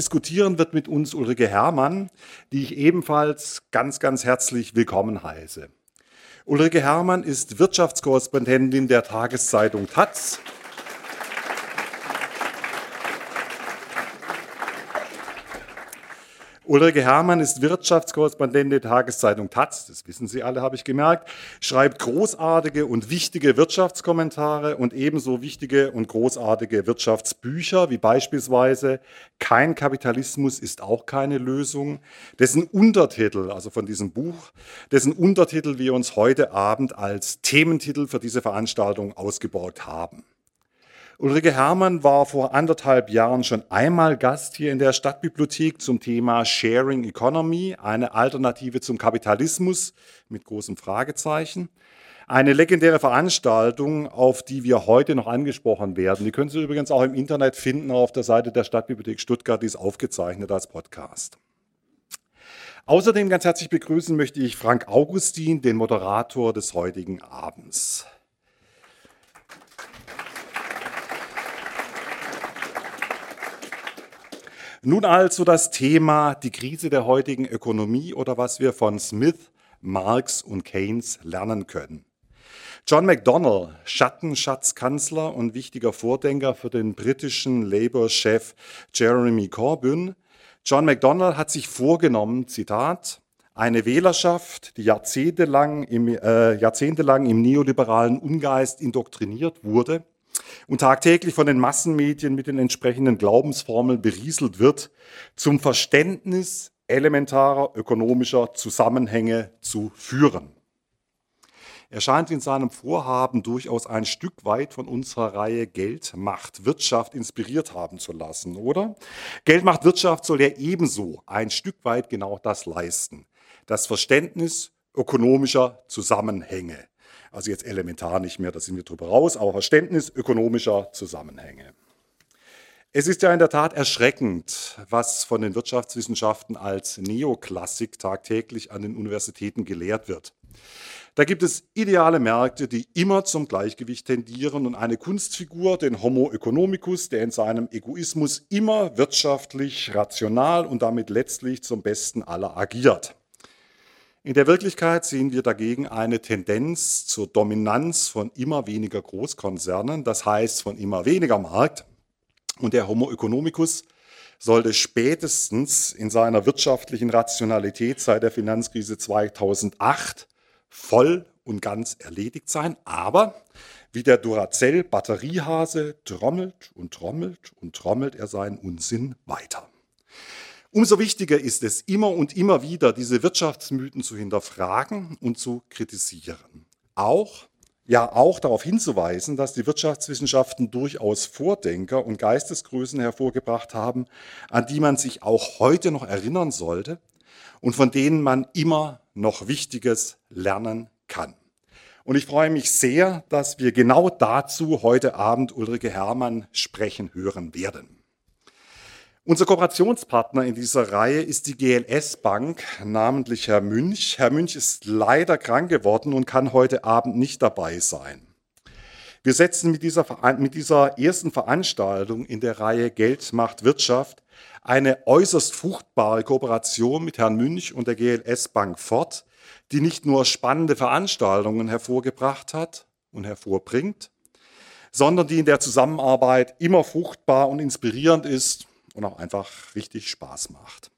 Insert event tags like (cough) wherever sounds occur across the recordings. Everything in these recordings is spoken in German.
Diskutieren wird mit uns Ulrike Herrmann, die ich ebenfalls ganz, ganz herzlich willkommen heiße. Ulrike Herrmann ist Wirtschaftskorrespondentin der Tageszeitung Taz Ulrike Herrmann ist Wirtschaftskorrespondentin der Tageszeitung Taz, das wissen Sie alle, habe ich gemerkt, schreibt großartige und wichtige Wirtschaftskommentare und ebenso wichtige und großartige Wirtschaftsbücher, wie beispielsweise Kein Kapitalismus ist auch keine Lösung, dessen Untertitel, also von diesem Buch, dessen Untertitel wir uns heute Abend als Thementitel für diese Veranstaltung ausgebaut haben. Ulrike Herrmann war vor anderthalb Jahren schon einmal Gast hier in der Stadtbibliothek zum Thema Sharing Economy, eine Alternative zum Kapitalismus mit großem Fragezeichen. Eine legendäre Veranstaltung, auf die wir heute noch angesprochen werden. Die können Sie übrigens auch im Internet finden auf der Seite der Stadtbibliothek Stuttgart, die ist aufgezeichnet als Podcast. Außerdem ganz herzlich begrüßen möchte ich Frank Augustin, den Moderator des heutigen Abends. Nun also das Thema die Krise der heutigen Ökonomie oder was wir von Smith, Marx und Keynes lernen können. John McDonnell, Schattenschatzkanzler und wichtiger Vordenker für den britischen Labour-Chef Jeremy Corbyn, John McDonnell hat sich vorgenommen, Zitat, eine Wählerschaft, die jahrzehntelang im, äh, jahrzehntelang im neoliberalen Ungeist indoktriniert wurde, und tagtäglich von den Massenmedien mit den entsprechenden Glaubensformeln berieselt wird, zum Verständnis elementarer ökonomischer Zusammenhänge zu führen. Er scheint in seinem Vorhaben durchaus ein Stück weit von unserer Reihe Geld macht Wirtschaft inspiriert haben zu lassen, oder? Geld macht Wirtschaft soll ja ebenso ein Stück weit genau das leisten. Das Verständnis ökonomischer Zusammenhänge. Also jetzt elementar nicht mehr, da sind wir drüber raus, aber Verständnis ökonomischer Zusammenhänge. Es ist ja in der Tat erschreckend, was von den Wirtschaftswissenschaften als Neoklassik tagtäglich an den Universitäten gelehrt wird. Da gibt es ideale Märkte, die immer zum Gleichgewicht tendieren und eine Kunstfigur, den Homo economicus, der in seinem Egoismus immer wirtschaftlich, rational und damit letztlich zum Besten aller agiert. In der Wirklichkeit sehen wir dagegen eine Tendenz zur Dominanz von immer weniger Großkonzernen, das heißt von immer weniger Markt. Und der Homo economicus sollte spätestens in seiner wirtschaftlichen Rationalität seit der Finanzkrise 2008 voll und ganz erledigt sein. Aber wie der Duracell-Batteriehase trommelt und trommelt und trommelt er seinen Unsinn weiter. Umso wichtiger ist es, immer und immer wieder diese Wirtschaftsmythen zu hinterfragen und zu kritisieren. Auch, ja, auch darauf hinzuweisen, dass die Wirtschaftswissenschaften durchaus Vordenker und Geistesgrößen hervorgebracht haben, an die man sich auch heute noch erinnern sollte und von denen man immer noch Wichtiges lernen kann. Und ich freue mich sehr, dass wir genau dazu heute Abend Ulrike Herrmann sprechen hören werden. Unser Kooperationspartner in dieser Reihe ist die GLS Bank, namentlich Herr Münch. Herr Münch ist leider krank geworden und kann heute Abend nicht dabei sein. Wir setzen mit dieser, mit dieser ersten Veranstaltung in der Reihe Geld macht Wirtschaft eine äußerst fruchtbare Kooperation mit Herrn Münch und der GLS Bank fort, die nicht nur spannende Veranstaltungen hervorgebracht hat und hervorbringt, sondern die in der Zusammenarbeit immer fruchtbar und inspirierend ist und auch einfach richtig Spaß macht.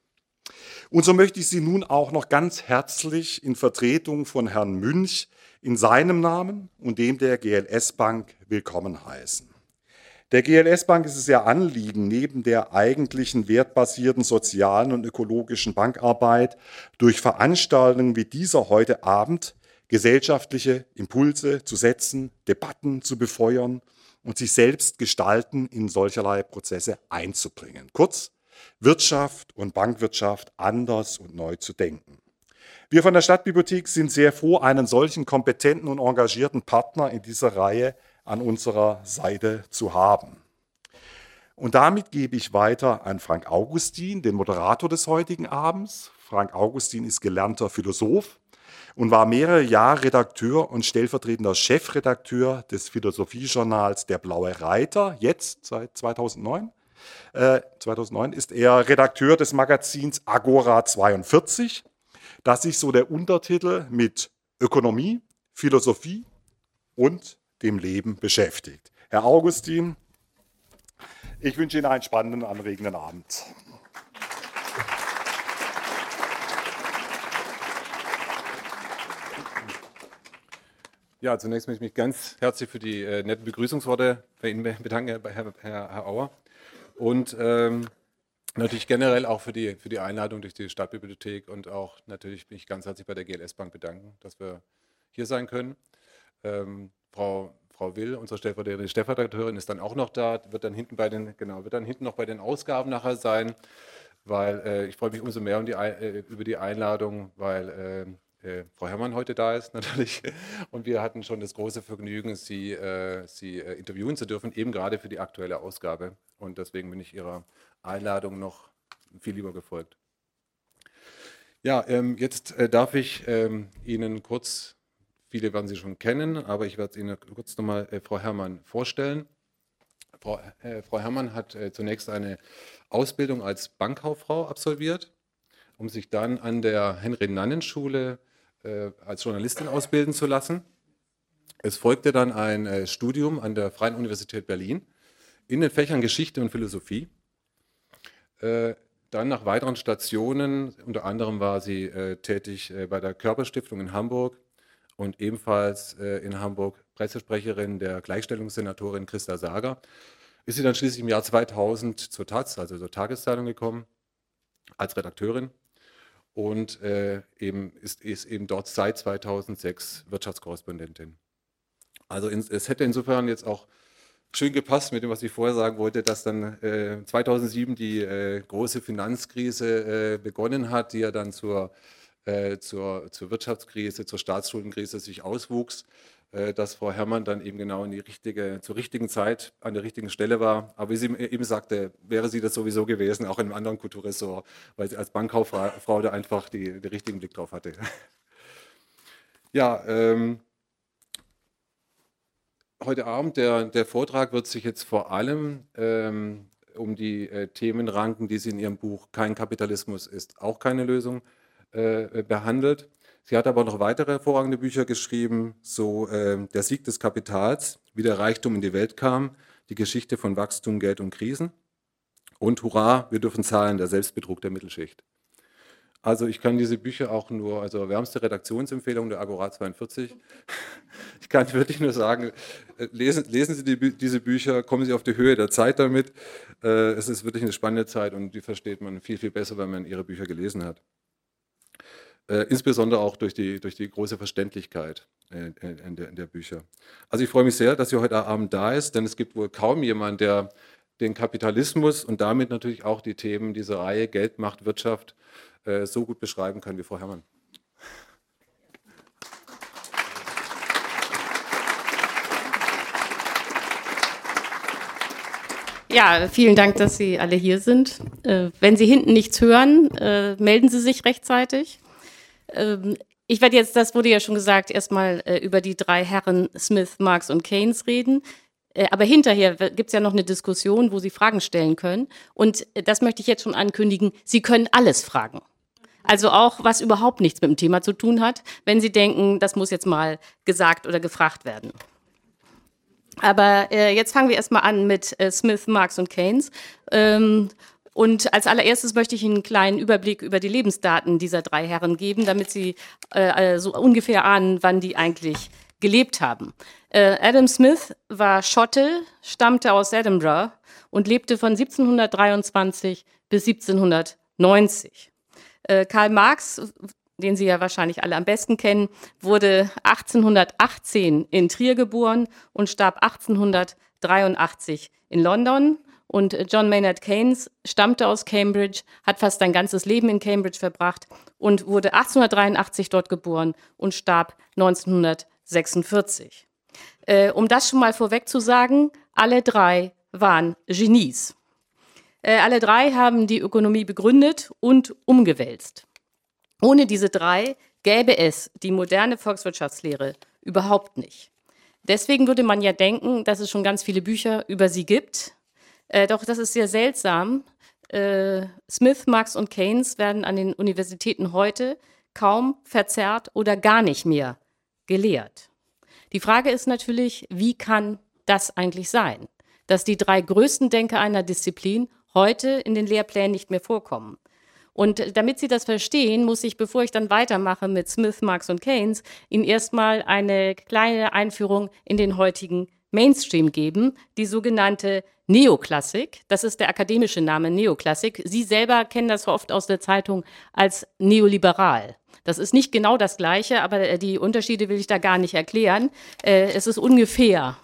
Und so möchte ich Sie nun auch noch ganz herzlich in Vertretung von Herrn Münch in seinem Namen und dem der GLS Bank willkommen heißen. Der GLS Bank ist es ja Anliegen, neben der eigentlichen wertbasierten sozialen und ökologischen Bankarbeit durch Veranstaltungen wie dieser heute Abend gesellschaftliche Impulse zu setzen, Debatten zu befeuern und sich selbst gestalten, in solcherlei Prozesse einzubringen. Kurz, Wirtschaft und Bankwirtschaft anders und neu zu denken. Wir von der Stadtbibliothek sind sehr froh, einen solchen kompetenten und engagierten Partner in dieser Reihe an unserer Seite zu haben. Und damit gebe ich weiter an Frank Augustin, den Moderator des heutigen Abends. Frank Augustin ist gelernter Philosoph, und war mehrere Jahre Redakteur und stellvertretender Chefredakteur des Philosophiejournals Der Blaue Reiter, jetzt seit 2009, Äh, 2009 ist er Redakteur des Magazins Agora 42, das sich so der Untertitel mit Ökonomie, Philosophie und dem Leben beschäftigt. Herr Augustin, ich wünsche Ihnen einen spannenden, anregenden Abend. Ja, zunächst möchte ich mich ganz herzlich für die äh, netten Begrüßungsworte bei Ihnen bedanken, Herr, Herr, Herr Auer. Und ähm, natürlich generell auch für die, für die Einladung durch die Stadtbibliothek und auch natürlich mich ganz herzlich bei der GLS Bank bedanken, dass wir hier sein können. Ähm, Frau, Frau Will, unsere stellvertretende Stellvertreterin, ist dann auch noch da, wird dann hinten bei den, genau, wird dann hinten noch bei den Ausgaben nachher sein, weil äh, ich freue mich umso mehr um die, äh, über die Einladung, weil äh, Frau Herrmann heute da ist (laughs) natürlich. Und wir hatten schon das große Vergnügen, Sie, äh, Sie äh, interviewen zu dürfen, eben gerade für die aktuelle Ausgabe. Und deswegen bin ich Ihrer Einladung noch viel lieber gefolgt. Ja, ähm, jetzt äh, darf ich ähm, Ihnen kurz, viele werden Sie schon kennen, aber ich werde Ihnen kurz nochmal äh, Frau Herrmann vorstellen. Frau, äh, Frau Herrmann hat zunächst eine Ausbildung als Bankkauffrau absolviert, um sich dann an der Henry-Nannen-Schule äh, als Journalistin ausbilden zu lassen. Es folgte dann ein äh, Studium an der Freien Universität Berlin in den Fächern Geschichte und Philosophie. Äh, dann nach weiteren Stationen, unter anderem war sie äh, tätig äh, bei der Körperstiftung in Hamburg und ebenfalls äh, in Hamburg Pressesprecherin der Gleichstellungssenatorin Christa Sager. Ist sie dann schließlich im Jahr 2000 zur Taz, also zur Tageszeitung gekommen, als Redakteurin und äh, eben ist, ist, eben dort seit 2006 Wirtschaftskorrespondentin. Also in, es hätte insofern jetzt auch schön gepasst mit dem, was ich vorher sagen wollte, dass dann äh, 2007 die äh, große Finanzkrise äh, begonnen hat, die ja dann zur, äh, zur, zur Wirtschaftskrise, zur Staatsschuldenkrise sich auswuchs dass Frau Herrmann dann eben genau in die richtige, zur richtigen Zeit an der richtigen Stelle war. Aber wie sie eben sagte, wäre sie das sowieso gewesen, auch in einem anderen Kulturressort, weil sie als Bankkauffrau da einfach die, den richtigen Blick drauf hatte. (laughs) Ja, ähm, heute Abend, der, der Vortrag wird sich jetzt vor allem ähm, um die äh, Themen ranken, die sie in ihrem Buch Kein Kapitalismus ist auch keine Lösung äh, behandelt. Sie hat aber noch weitere hervorragende Bücher geschrieben, so äh, Der Sieg des Kapitals, wie der Reichtum in die Welt kam, die Geschichte von Wachstum, Geld und Krisen und Hurra, wir dürfen zahlen, der Selbstbetrug der Mittelschicht. Also ich kann diese Bücher auch nur, also wärmste Redaktionsempfehlung der Agora 42. (laughs) Ich kann wirklich nur sagen, äh, lesen, lesen Sie die, diese Bücher, kommen Sie auf die Höhe der Zeit damit. Äh, es ist wirklich eine spannende Zeit und die versteht man viel, viel besser, wenn man Ihre Bücher gelesen hat. Äh, insbesondere auch durch die, durch die große Verständlichkeit äh, in, der, in, der, Bücher. Also ich freue mich sehr, dass sie heute Abend da ist, denn es gibt wohl kaum jemanden, der den Kapitalismus und damit natürlich auch die Themen dieser Reihe Geld, Macht, Wirtschaft äh, so gut beschreiben kann wie Frau Herrmann. Ja, vielen Dank, dass Sie alle hier sind. Äh, wenn Sie hinten nichts hören, äh, melden Sie sich rechtzeitig. Ähm, ich werde jetzt, das wurde ja schon gesagt, erstmal äh, über die drei Herren Smith, Marx und Keynes reden. Äh, aber hinterher gibt es ja noch eine Diskussion, wo Sie Fragen stellen können. Und äh, das möchte ich jetzt schon ankündigen. Sie können alles fragen. Also auch, was überhaupt nichts mit dem Thema zu tun hat, wenn Sie denken, das muss jetzt mal gesagt oder gefragt werden. Aber äh, jetzt fangen wir erstmal an mit äh, Smith, Marx und Keynes. Ähm, und als allererstes möchte ich Ihnen einen kleinen Überblick über die Lebensdaten dieser drei Herren geben, damit Sie äh, so ungefähr ahnen, wann die eigentlich gelebt haben. Äh, Adam Smith war Schotte, stammte aus Edinburgh und lebte von 1723 bis 1790. Äh, Karl Marx, den Sie ja wahrscheinlich alle am besten kennen, wurde 1818 in Trier geboren und starb 1883 in London. Und John Maynard Keynes stammte aus Cambridge, hat fast sein ganzes Leben in Cambridge verbracht und wurde 1883 dort geboren und starb 1946. Äh, um das schon mal vorweg zu sagen, alle drei waren Genies. Äh, alle drei haben die Ökonomie begründet und umgewälzt. Ohne diese drei gäbe es die moderne Volkswirtschaftslehre überhaupt nicht. Deswegen würde man ja denken, dass es schon ganz viele Bücher über sie gibt, Äh, doch das ist sehr seltsam. Äh, Smith, Marx und Keynes werden an den Universitäten heute kaum verzerrt oder gar nicht mehr gelehrt. Die Frage ist natürlich, wie kann das eigentlich sein, dass die drei größten Denker einer Disziplin heute in den Lehrplänen nicht mehr vorkommen? Und damit Sie das verstehen, muss ich, bevor ich dann weitermache mit Smith, Marx und Keynes, Ihnen erstmal eine kleine Einführung in den heutigen Mainstream geben, die sogenannte Neoklassik. Das ist der akademische Name Neoklassik. Sie selber kennen das oft aus der Zeitung als neoliberal. Das ist nicht genau das Gleiche, aber äh, die Unterschiede will ich da gar nicht erklären. Äh, es ist ungefähr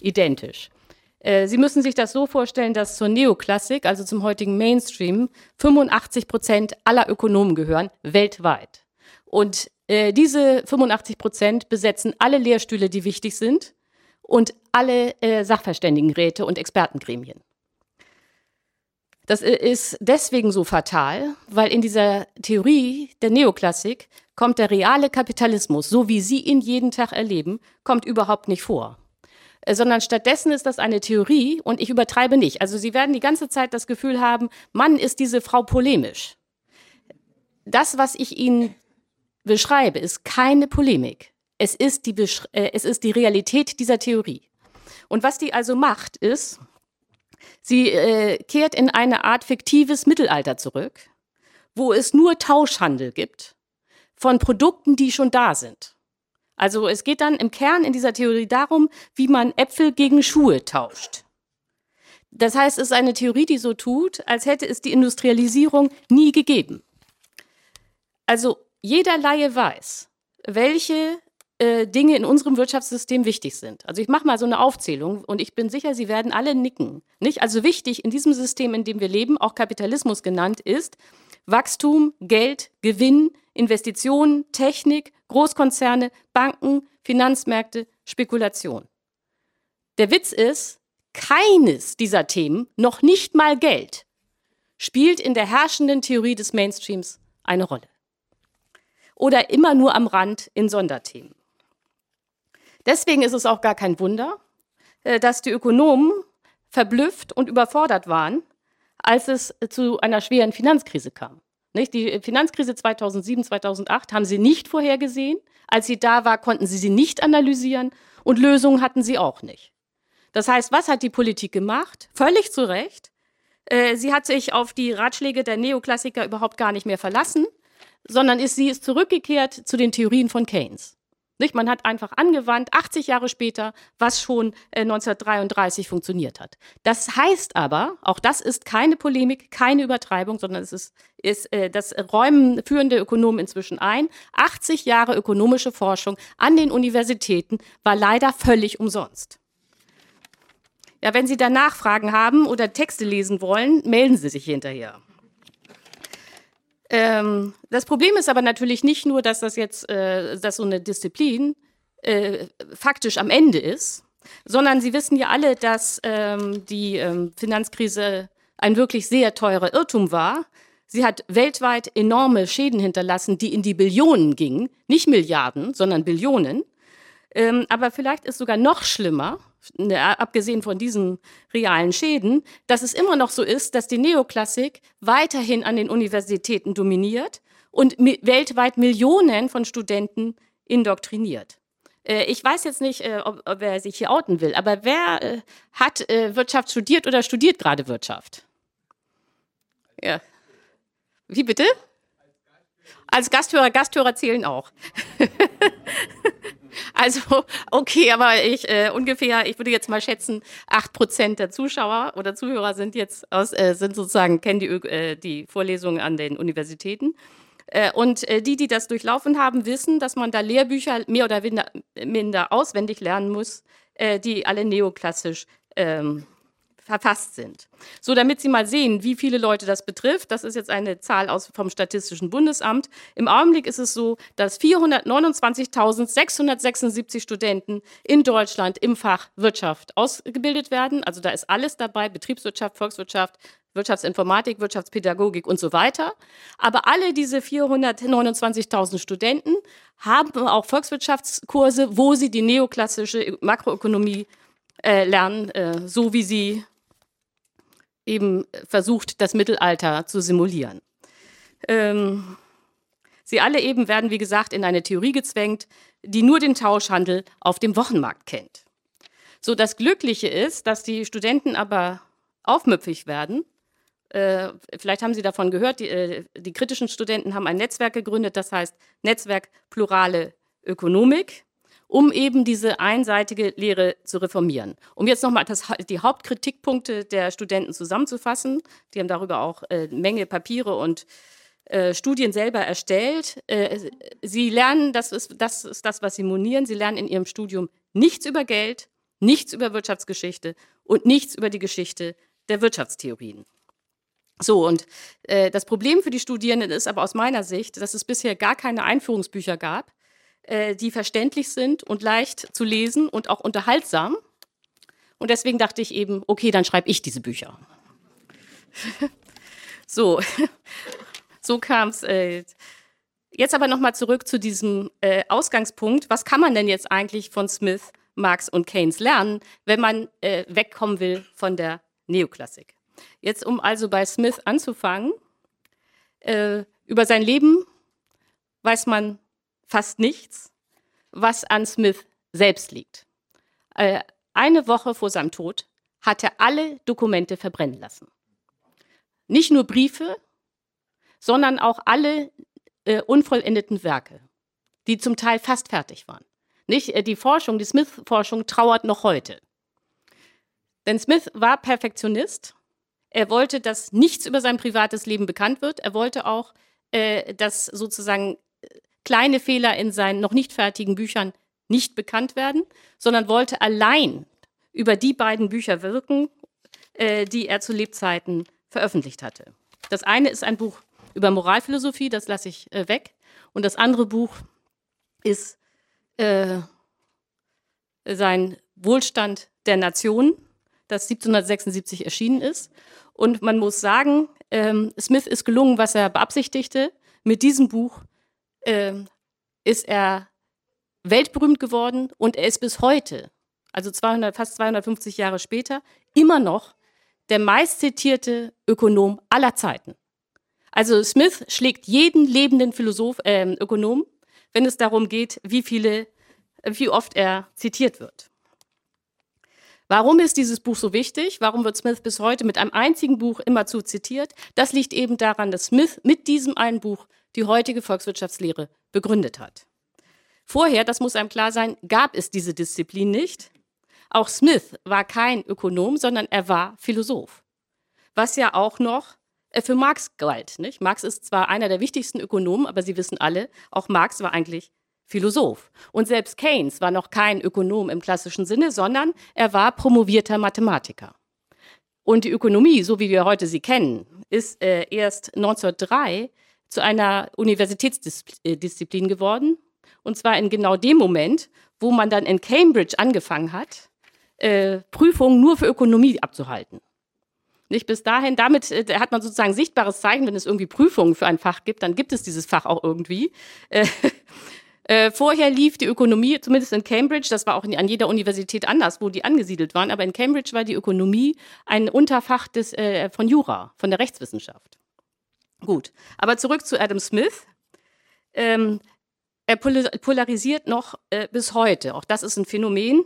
identisch. Äh, Sie müssen sich das so vorstellen, dass zur Neoklassik, also zum heutigen Mainstream, 85 Prozent aller Ökonomen gehören, weltweit. Und diese 85 Prozent besetzen alle Lehrstühle, die wichtig sind und alle Sachverständigenräte und Expertengremien. Das ist deswegen so fatal, weil in dieser Theorie der Neoklassik kommt der reale Kapitalismus, so wie Sie ihn jeden Tag erleben, kommt überhaupt nicht vor. Äh, sondern stattdessen ist das eine Theorie und ich übertreibe nicht. Also Sie werden die ganze Zeit das Gefühl haben, Mann, ist diese Frau polemisch. Das, was ich Ihnen beschreibe, ist keine Polemik. Es ist die, Besch äh, es ist die Realität dieser Theorie. Und was die also macht, ist, Sie äh, kehrt in eine Art fiktives Mittelalter zurück, wo es nur Tauschhandel gibt von Produkten, die schon da sind. Also es geht dann im Kern in dieser Theorie darum, wie man Äpfel gegen Schuhe tauscht. Das heißt, es ist eine Theorie, die so tut, als hätte es die Industrialisierung nie gegeben. Also jeder Laie weiß, welche äh, Dinge in unserem Wirtschaftssystem wichtig sind. Also ich mache mal so eine Aufzählung und ich bin sicher, Sie werden alle nicken. Nicht? Also wichtig in diesem System, in dem wir leben, auch Kapitalismus genannt, ist Wachstum, Geld, Gewinn, Investitionen, Technik, Großkonzerne, Banken, Finanzmärkte, Spekulation. Der Witz ist, keines dieser Themen, noch nicht mal Geld, spielt in der herrschenden Theorie des Mainstreams eine Rolle. Oder immer nur am Rand in Sonderthemen. Deswegen ist es auch gar kein Wunder, äh, dass die Ökonomen verblüfft und überfordert waren, als es zu einer schweren Finanzkrise kam. Die Finanzkrise 2007, 2008 haben sie nicht vorhergesehen. Als sie da war, konnten sie sie nicht analysieren und Lösungen hatten sie auch nicht. Das heißt, was hat die Politik gemacht? Völlig zu Recht. Äh, sie hat sich auf die Ratschläge der Neoklassiker überhaupt gar nicht mehr verlassen, sondern ist, sie ist zurückgekehrt zu den Theorien von Keynes. Nicht? Man hat einfach angewandt, 80 Jahre später, was schon äh, 1933 funktioniert hat. Das heißt aber, auch das ist keine Polemik, keine Übertreibung, sondern es ist, ist äh, das räumen führende Ökonomen inzwischen ein. 80 Jahre ökonomische Forschung an den Universitäten war leider völlig umsonst. Ja, wenn Sie da Nachfragen haben oder Texte lesen wollen, melden Sie sich hinterher. Ähm, das Problem ist aber natürlich nicht nur, dass das jetzt, äh, dass so eine Disziplin äh, faktisch am Ende ist, sondern Sie wissen ja alle, dass ähm, die ähm, Finanzkrise ein wirklich sehr teurer Irrtum war. Sie hat weltweit enorme Schäden hinterlassen, die in die Billionen gingen, nicht Milliarden, sondern Billionen. Ähm, aber vielleicht ist sogar noch schlimmer, abgesehen von diesen realen Schäden, dass es immer noch so ist, dass die Neoklassik weiterhin an den Universitäten dominiert und weltweit Millionen von Studenten indoktriniert. Äh, ich weiß jetzt nicht, äh, ob, ob er sich hier outen will, aber wer äh, hat äh, Wirtschaft studiert oder studiert gerade Wirtschaft? Ja. Wie bitte? Als Gasthörer, Gasthörer zählen auch. (laughs) Also, (laughs) okay, aber ich äh, ungefähr, ich würde jetzt mal schätzen, acht Prozent der Zuschauer oder Zuhörer sind jetzt aus, äh, sind sozusagen, kennen die, äh, die Vorlesungen an den Universitäten. Äh, und äh, die, die das durchlaufen haben, wissen, dass man da Lehrbücher mehr oder minder auswendig lernen muss, äh, die alle neoklassisch ähm, verfasst sind. So, damit Sie mal sehen, wie viele Leute das betrifft, das ist jetzt eine Zahl aus, vom Statistischen Bundesamt. Im Augenblick ist es so, dass 429.676 Studenten in Deutschland im Fach Wirtschaft ausgebildet werden. Also da ist alles dabei, Betriebswirtschaft, Volkswirtschaft, Wirtschaftsinformatik, Wirtschaftspädagogik und so weiter. Aber alle diese 429.000 Studenten haben auch Volkswirtschaftskurse, wo sie die neoklassische Makroökonomie äh, lernen, äh, so wie sie eben versucht, das Mittelalter zu simulieren. Ähm, sie alle eben werden, wie gesagt, in eine Theorie gezwängt, die nur den Tauschhandel auf dem Wochenmarkt kennt. So, das Glückliche ist, dass die Studenten aber aufmüpfig werden. Äh, vielleicht haben Sie davon gehört, die, äh, die kritischen Studenten haben ein Netzwerk gegründet, das heißt Netzwerk Plurale Ökonomik um eben diese einseitige Lehre zu reformieren. Um jetzt nochmal die Hauptkritikpunkte der Studenten zusammenzufassen, die haben darüber auch äh, Menge Papiere und äh, Studien selber erstellt. Äh, sie lernen, das ist, das ist das, was sie monieren, sie lernen in ihrem Studium nichts über Geld, nichts über Wirtschaftsgeschichte und nichts über die Geschichte der Wirtschaftstheorien. So, und äh, das Problem für die Studierenden ist aber aus meiner Sicht, dass es bisher gar keine Einführungsbücher gab, äh, die verständlich sind und leicht zu lesen und auch unterhaltsam. Und deswegen dachte ich eben, okay, dann schreibe ich diese Bücher. (laughs) so, (laughs) so kam es. Äh, jetzt aber nochmal zurück zu diesem äh, Ausgangspunkt. Was kann man denn jetzt eigentlich von Smith, Marx und Keynes lernen, wenn man äh, wegkommen will von der Neoklassik? Jetzt, um also bei Smith anzufangen, äh, über sein Leben weiß man fast nichts, was an Smith selbst liegt. Äh, eine Woche vor seinem Tod hat er alle Dokumente verbrennen lassen. Nicht nur Briefe, sondern auch alle äh, unvollendeten Werke, die zum Teil fast fertig waren. Nicht, äh, die Forschung, die Smith-Forschung trauert noch heute. Denn Smith war Perfektionist. Er wollte, dass nichts über sein privates Leben bekannt wird. Er wollte auch, äh, dass sozusagen kleine Fehler in seinen noch nicht fertigen Büchern nicht bekannt werden, sondern wollte allein über die beiden Bücher wirken, äh, die er zu Lebzeiten veröffentlicht hatte. Das eine ist ein Buch über Moralphilosophie, das lasse ich äh, weg. Und das andere Buch ist äh, sein Wohlstand der Nation, das 1776 erschienen ist. Und man muss sagen, ähm, Smith ist gelungen, was er beabsichtigte. Mit diesem Buch äh, ist er weltberühmt geworden und er ist bis heute, also 200, fast 250 Jahre später, immer noch der meistzitierte Ökonom aller Zeiten. Also Smith schlägt jeden lebenden Philosoph, äh, Ökonom, wenn es darum geht, wie viele, wie oft er zitiert wird. Warum ist dieses Buch so wichtig? Warum wird Smith bis heute mit einem einzigen Buch immerzu zitiert? Das liegt eben daran, dass Smith mit diesem einen Buch die heutige Volkswirtschaftslehre begründet hat. Vorher, das muss einem klar sein, gab es diese Disziplin nicht. Auch Smith war kein Ökonom, sondern er war Philosoph. Was ja auch noch äh, für Marx galt. Nicht? Marx ist zwar einer der wichtigsten Ökonomen, aber Sie wissen alle, auch Marx war eigentlich Philosoph. Und selbst Keynes war noch kein Ökonom im klassischen Sinne, sondern er war promovierter Mathematiker. Und die Ökonomie, so wie wir heute sie kennen, ist äh, erst 1903 zu einer Universitätsdisziplin geworden. Und zwar in genau dem Moment, wo man dann in Cambridge angefangen hat, äh, Prüfungen nur für Ökonomie abzuhalten. Nicht bis dahin, damit äh, hat man sozusagen sichtbares Zeichen, wenn es irgendwie Prüfungen für ein Fach gibt, dann gibt es dieses Fach auch irgendwie. (laughs) Äh, äh, vorher lief die Ökonomie, zumindest in Cambridge, das war auch an jeder Universität anders, wo die angesiedelt waren, aber in Cambridge war die Ökonomie ein Unterfach des, äh, von Jura, von der Rechtswissenschaft. Gut, aber zurück zu Adam Smith. Ähm, er polarisiert noch äh, bis heute. Auch das ist ein Phänomen,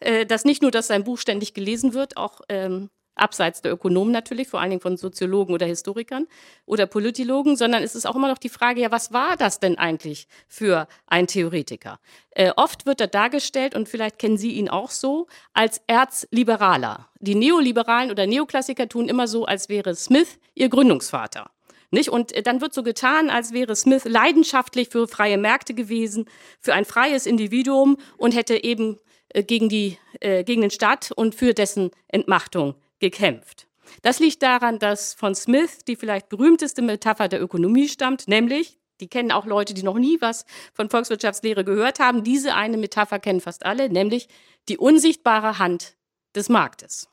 äh, dass nicht nur, dass sein Buch ständig gelesen wird, auch ähm, abseits der Ökonomen natürlich, vor allen Dingen von Soziologen oder Historikern oder Politologen, sondern es ist auch immer noch die Frage, ja, was war das denn eigentlich für ein Theoretiker? Äh, oft wird er dargestellt, und vielleicht kennen Sie ihn auch so, als Erzliberaler. Die Neoliberalen oder Neoklassiker tun immer so, als wäre Smith ihr Gründungsvater. Nicht? Und äh, dann wird so getan, als wäre Smith leidenschaftlich für freie Märkte gewesen, für ein freies Individuum und hätte eben äh, gegen, die, äh, gegen den Staat und für dessen Entmachtung gekämpft. Das liegt daran, dass von Smith die vielleicht berühmteste Metapher der Ökonomie stammt, nämlich, die kennen auch Leute, die noch nie was von Volkswirtschaftslehre gehört haben, diese eine Metapher kennen fast alle, nämlich die unsichtbare Hand des Marktes.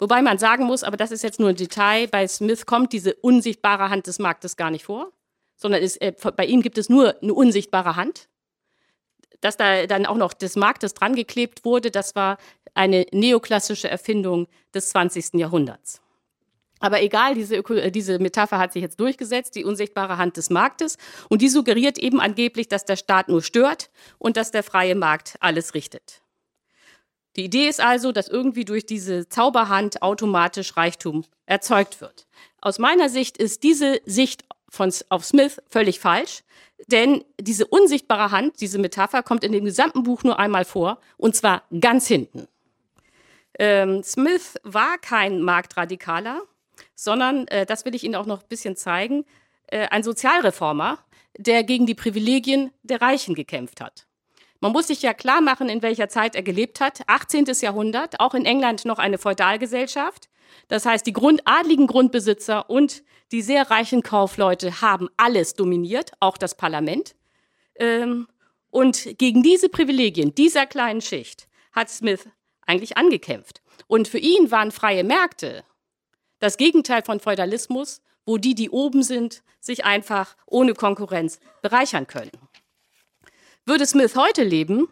Wobei man sagen muss, aber das ist jetzt nur ein Detail, bei Smith kommt diese unsichtbare Hand des Marktes gar nicht vor, sondern ist, äh, bei ihm gibt es nur eine unsichtbare Hand. Dass da dann auch noch des Marktes dran geklebt wurde, das war eine neoklassische Erfindung des 20. Jahrhunderts. Aber egal, diese, äh, diese Metapher hat sich jetzt durchgesetzt, die unsichtbare Hand des Marktes. Und die suggeriert eben angeblich, dass der Staat nur stört und dass der freie Markt alles richtet. Die Idee ist also, dass irgendwie durch diese Zauberhand automatisch Reichtum erzeugt wird. Aus meiner Sicht ist diese Sicht von, auf Smith völlig falsch, denn diese unsichtbare Hand, diese Metapher, kommt in dem gesamten Buch nur einmal vor, und zwar ganz hinten. Ähm, Smith war kein Marktradikaler, sondern, äh, das will ich Ihnen auch noch ein bisschen zeigen, äh, ein Sozialreformer, der gegen die Privilegien der Reichen gekämpft hat. Man muss sich ja klar machen, in welcher Zeit er gelebt hat. 18. Jahrhundert, auch in England noch eine Feudalgesellschaft. Das heißt, die Grund, adligen Grundbesitzer und die sehr reichen Kaufleute haben alles dominiert, auch das Parlament. Ähm, und gegen diese Privilegien dieser kleinen Schicht hat Smith eigentlich angekämpft. Und für ihn waren freie Märkte das Gegenteil von Feudalismus, wo die, die oben sind, sich einfach ohne Konkurrenz bereichern können. Würde Smith heute leben,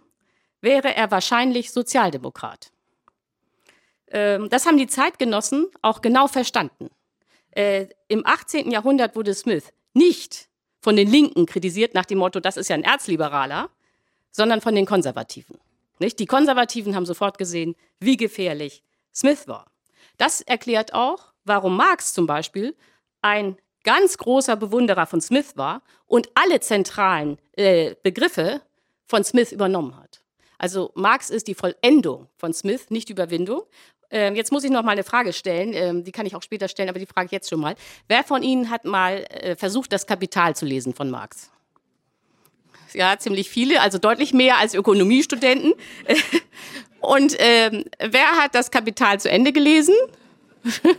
wäre er wahrscheinlich Sozialdemokrat. Ähm, das haben die Zeitgenossen auch genau verstanden. Äh, Im 18. Jahrhundert wurde Smith nicht von den Linken kritisiert nach dem Motto, das ist ja ein Erzliberaler, sondern von den Konservativen. Die Konservativen haben sofort gesehen, wie gefährlich Smith war. Das erklärt auch, warum Marx zum Beispiel ein ganz großer Bewunderer von Smith war und alle zentralen äh, Begriffe von Smith übernommen hat. Also Marx ist die Vollendung von Smith, nicht Überwindung. Ähm, jetzt muss ich noch mal eine Frage stellen, ähm, die kann ich auch später stellen, aber die frage ich jetzt schon mal. Wer von Ihnen hat mal äh, versucht, das Kapital zu lesen von Marx? Ja, ziemlich viele, also deutlich mehr als Ökonomiestudenten. (laughs) Und ähm, wer hat das Kapital zu Ende gelesen? (laughs)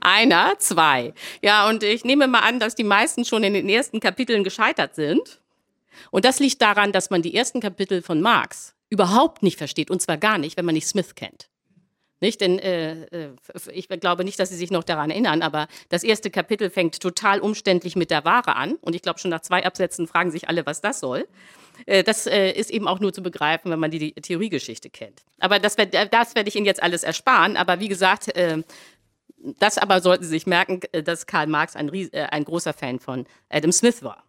Einer, zwei. Ja, und ich nehme mal an, dass die meisten schon in den ersten Kapiteln gescheitert sind. Und das liegt daran, dass man die ersten Kapitel von Marx überhaupt nicht versteht, und zwar gar nicht, wenn man nicht Smith kennt. Nicht? Denn äh, äh ich glaube nicht, dass Sie sich noch daran erinnern, aber das erste Kapitel fängt total umständlich mit der Ware an. Und ich glaube, schon nach zwei Absätzen fragen sich alle, was das soll. Äh, das äh, ist eben auch nur zu begreifen, wenn man die, die Theoriegeschichte kennt. Aber das, das werde ich Ihnen jetzt alles ersparen. Aber wie gesagt, äh, das aber sollten Sie sich merken, äh, dass Karl Marx ein, ein großer Fan von Adam Smith war.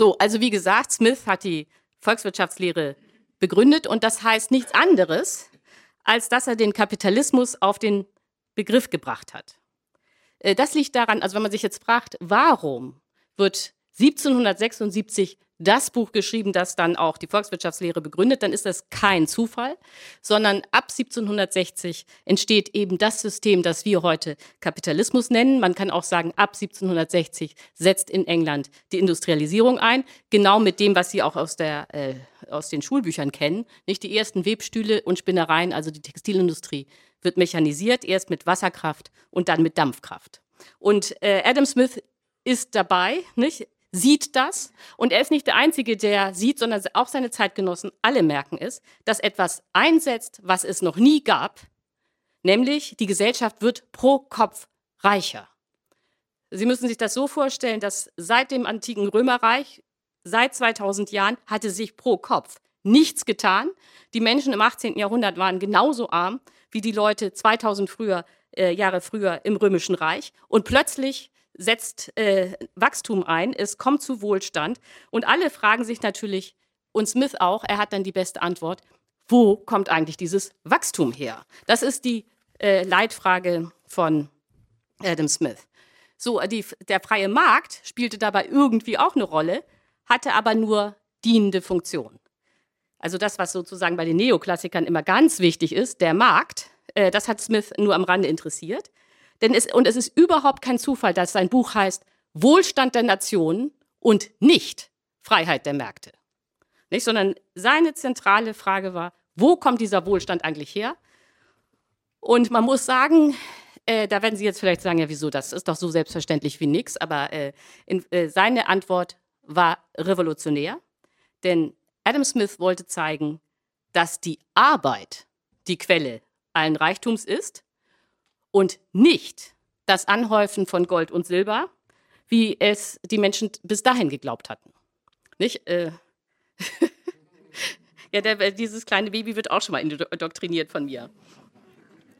So, also wie gesagt, Smith hat die Volkswirtschaftslehre begründet und das heißt nichts anderes, als dass er den Kapitalismus auf den Begriff gebracht hat. Äh, das liegt daran, also wenn man sich jetzt fragt, warum wird 1776 das Buch geschrieben, das dann auch die Volkswirtschaftslehre begründet, dann ist das kein Zufall, sondern ab 1760 entsteht eben das System, das wir heute Kapitalismus nennen. Man kann auch sagen, ab 1760 setzt in England die Industrialisierung ein, genau mit dem, was Sie auch aus, der, äh, aus den Schulbüchern kennen. Nicht die ersten Webstühle und Spinnereien, also die Textilindustrie, wird mechanisiert, erst mit Wasserkraft und dann mit Dampfkraft. Und äh, Adam Smith ist dabei, nicht? Sieht das und er ist nicht der Einzige, der sieht, sondern auch seine Zeitgenossen, alle merken es, dass etwas einsetzt, was es noch nie gab, nämlich die Gesellschaft wird pro Kopf reicher. Sie müssen sich das so vorstellen, dass seit dem antiken Römerreich, seit 2000 Jahren, hatte sich pro Kopf nichts getan. Die Menschen im 18. Jahrhundert waren genauso arm wie die Leute 2000 früher, äh, Jahre früher im Römischen Reich. Und plötzlich setzt äh, Wachstum ein, es kommt zu Wohlstand. Und alle fragen sich natürlich, und Smith auch, er hat dann die beste Antwort, wo kommt eigentlich dieses Wachstum her? Das ist die äh, Leitfrage von Adam Smith. So, die, der freie Markt spielte dabei irgendwie auch eine Rolle, hatte aber nur dienende Funktion. Also das, was sozusagen bei den Neoklassikern immer ganz wichtig ist, der Markt, äh, das hat Smith nur am Rande interessiert. Denn es, und es ist überhaupt kein Zufall, dass sein Buch heißt Wohlstand der Nationen und nicht Freiheit der Märkte. Nicht, sondern seine zentrale Frage war, wo kommt dieser Wohlstand eigentlich her? Und man muss sagen, äh, da werden Sie jetzt vielleicht sagen, ja, wieso, das ist doch so selbstverständlich wie nichts, aber äh, in, äh, seine Antwort war revolutionär, denn Adam Smith wollte zeigen, dass die Arbeit die Quelle allen Reichtums ist und nicht das Anhäufen von Gold und Silber, wie es die Menschen bis dahin geglaubt hatten. Nicht? Äh (laughs) ja, der, dieses kleine Baby wird auch schon mal indoktriniert von mir.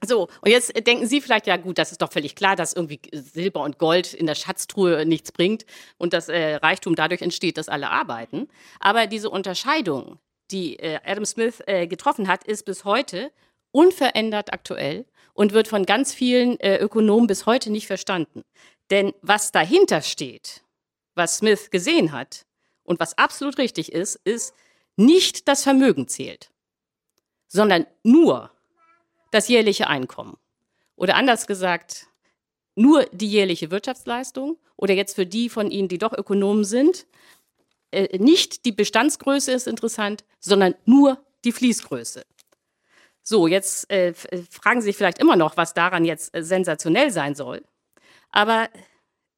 So, und jetzt denken Sie vielleicht, ja gut, das ist doch völlig klar, dass irgendwie Silber und Gold in der Schatztruhe nichts bringt und dass äh, Reichtum dadurch entsteht, dass alle arbeiten. Aber diese Unterscheidung, die äh, Adam Smith äh, getroffen hat, ist bis heute unverändert aktuell und wird von ganz vielen äh, Ökonomen bis heute nicht verstanden. Denn was dahinter steht, was Smith gesehen hat und was absolut richtig ist, ist, nicht das Vermögen zählt, sondern nur das jährliche Einkommen. Oder anders gesagt, nur die jährliche Wirtschaftsleistung oder jetzt für die von Ihnen, die doch Ökonomen sind, äh, nicht die Bestandsgröße ist interessant, sondern nur die Fließgröße. So, jetzt äh, äh, fragen Sie sich vielleicht immer noch, was daran jetzt äh, sensationell sein soll. Aber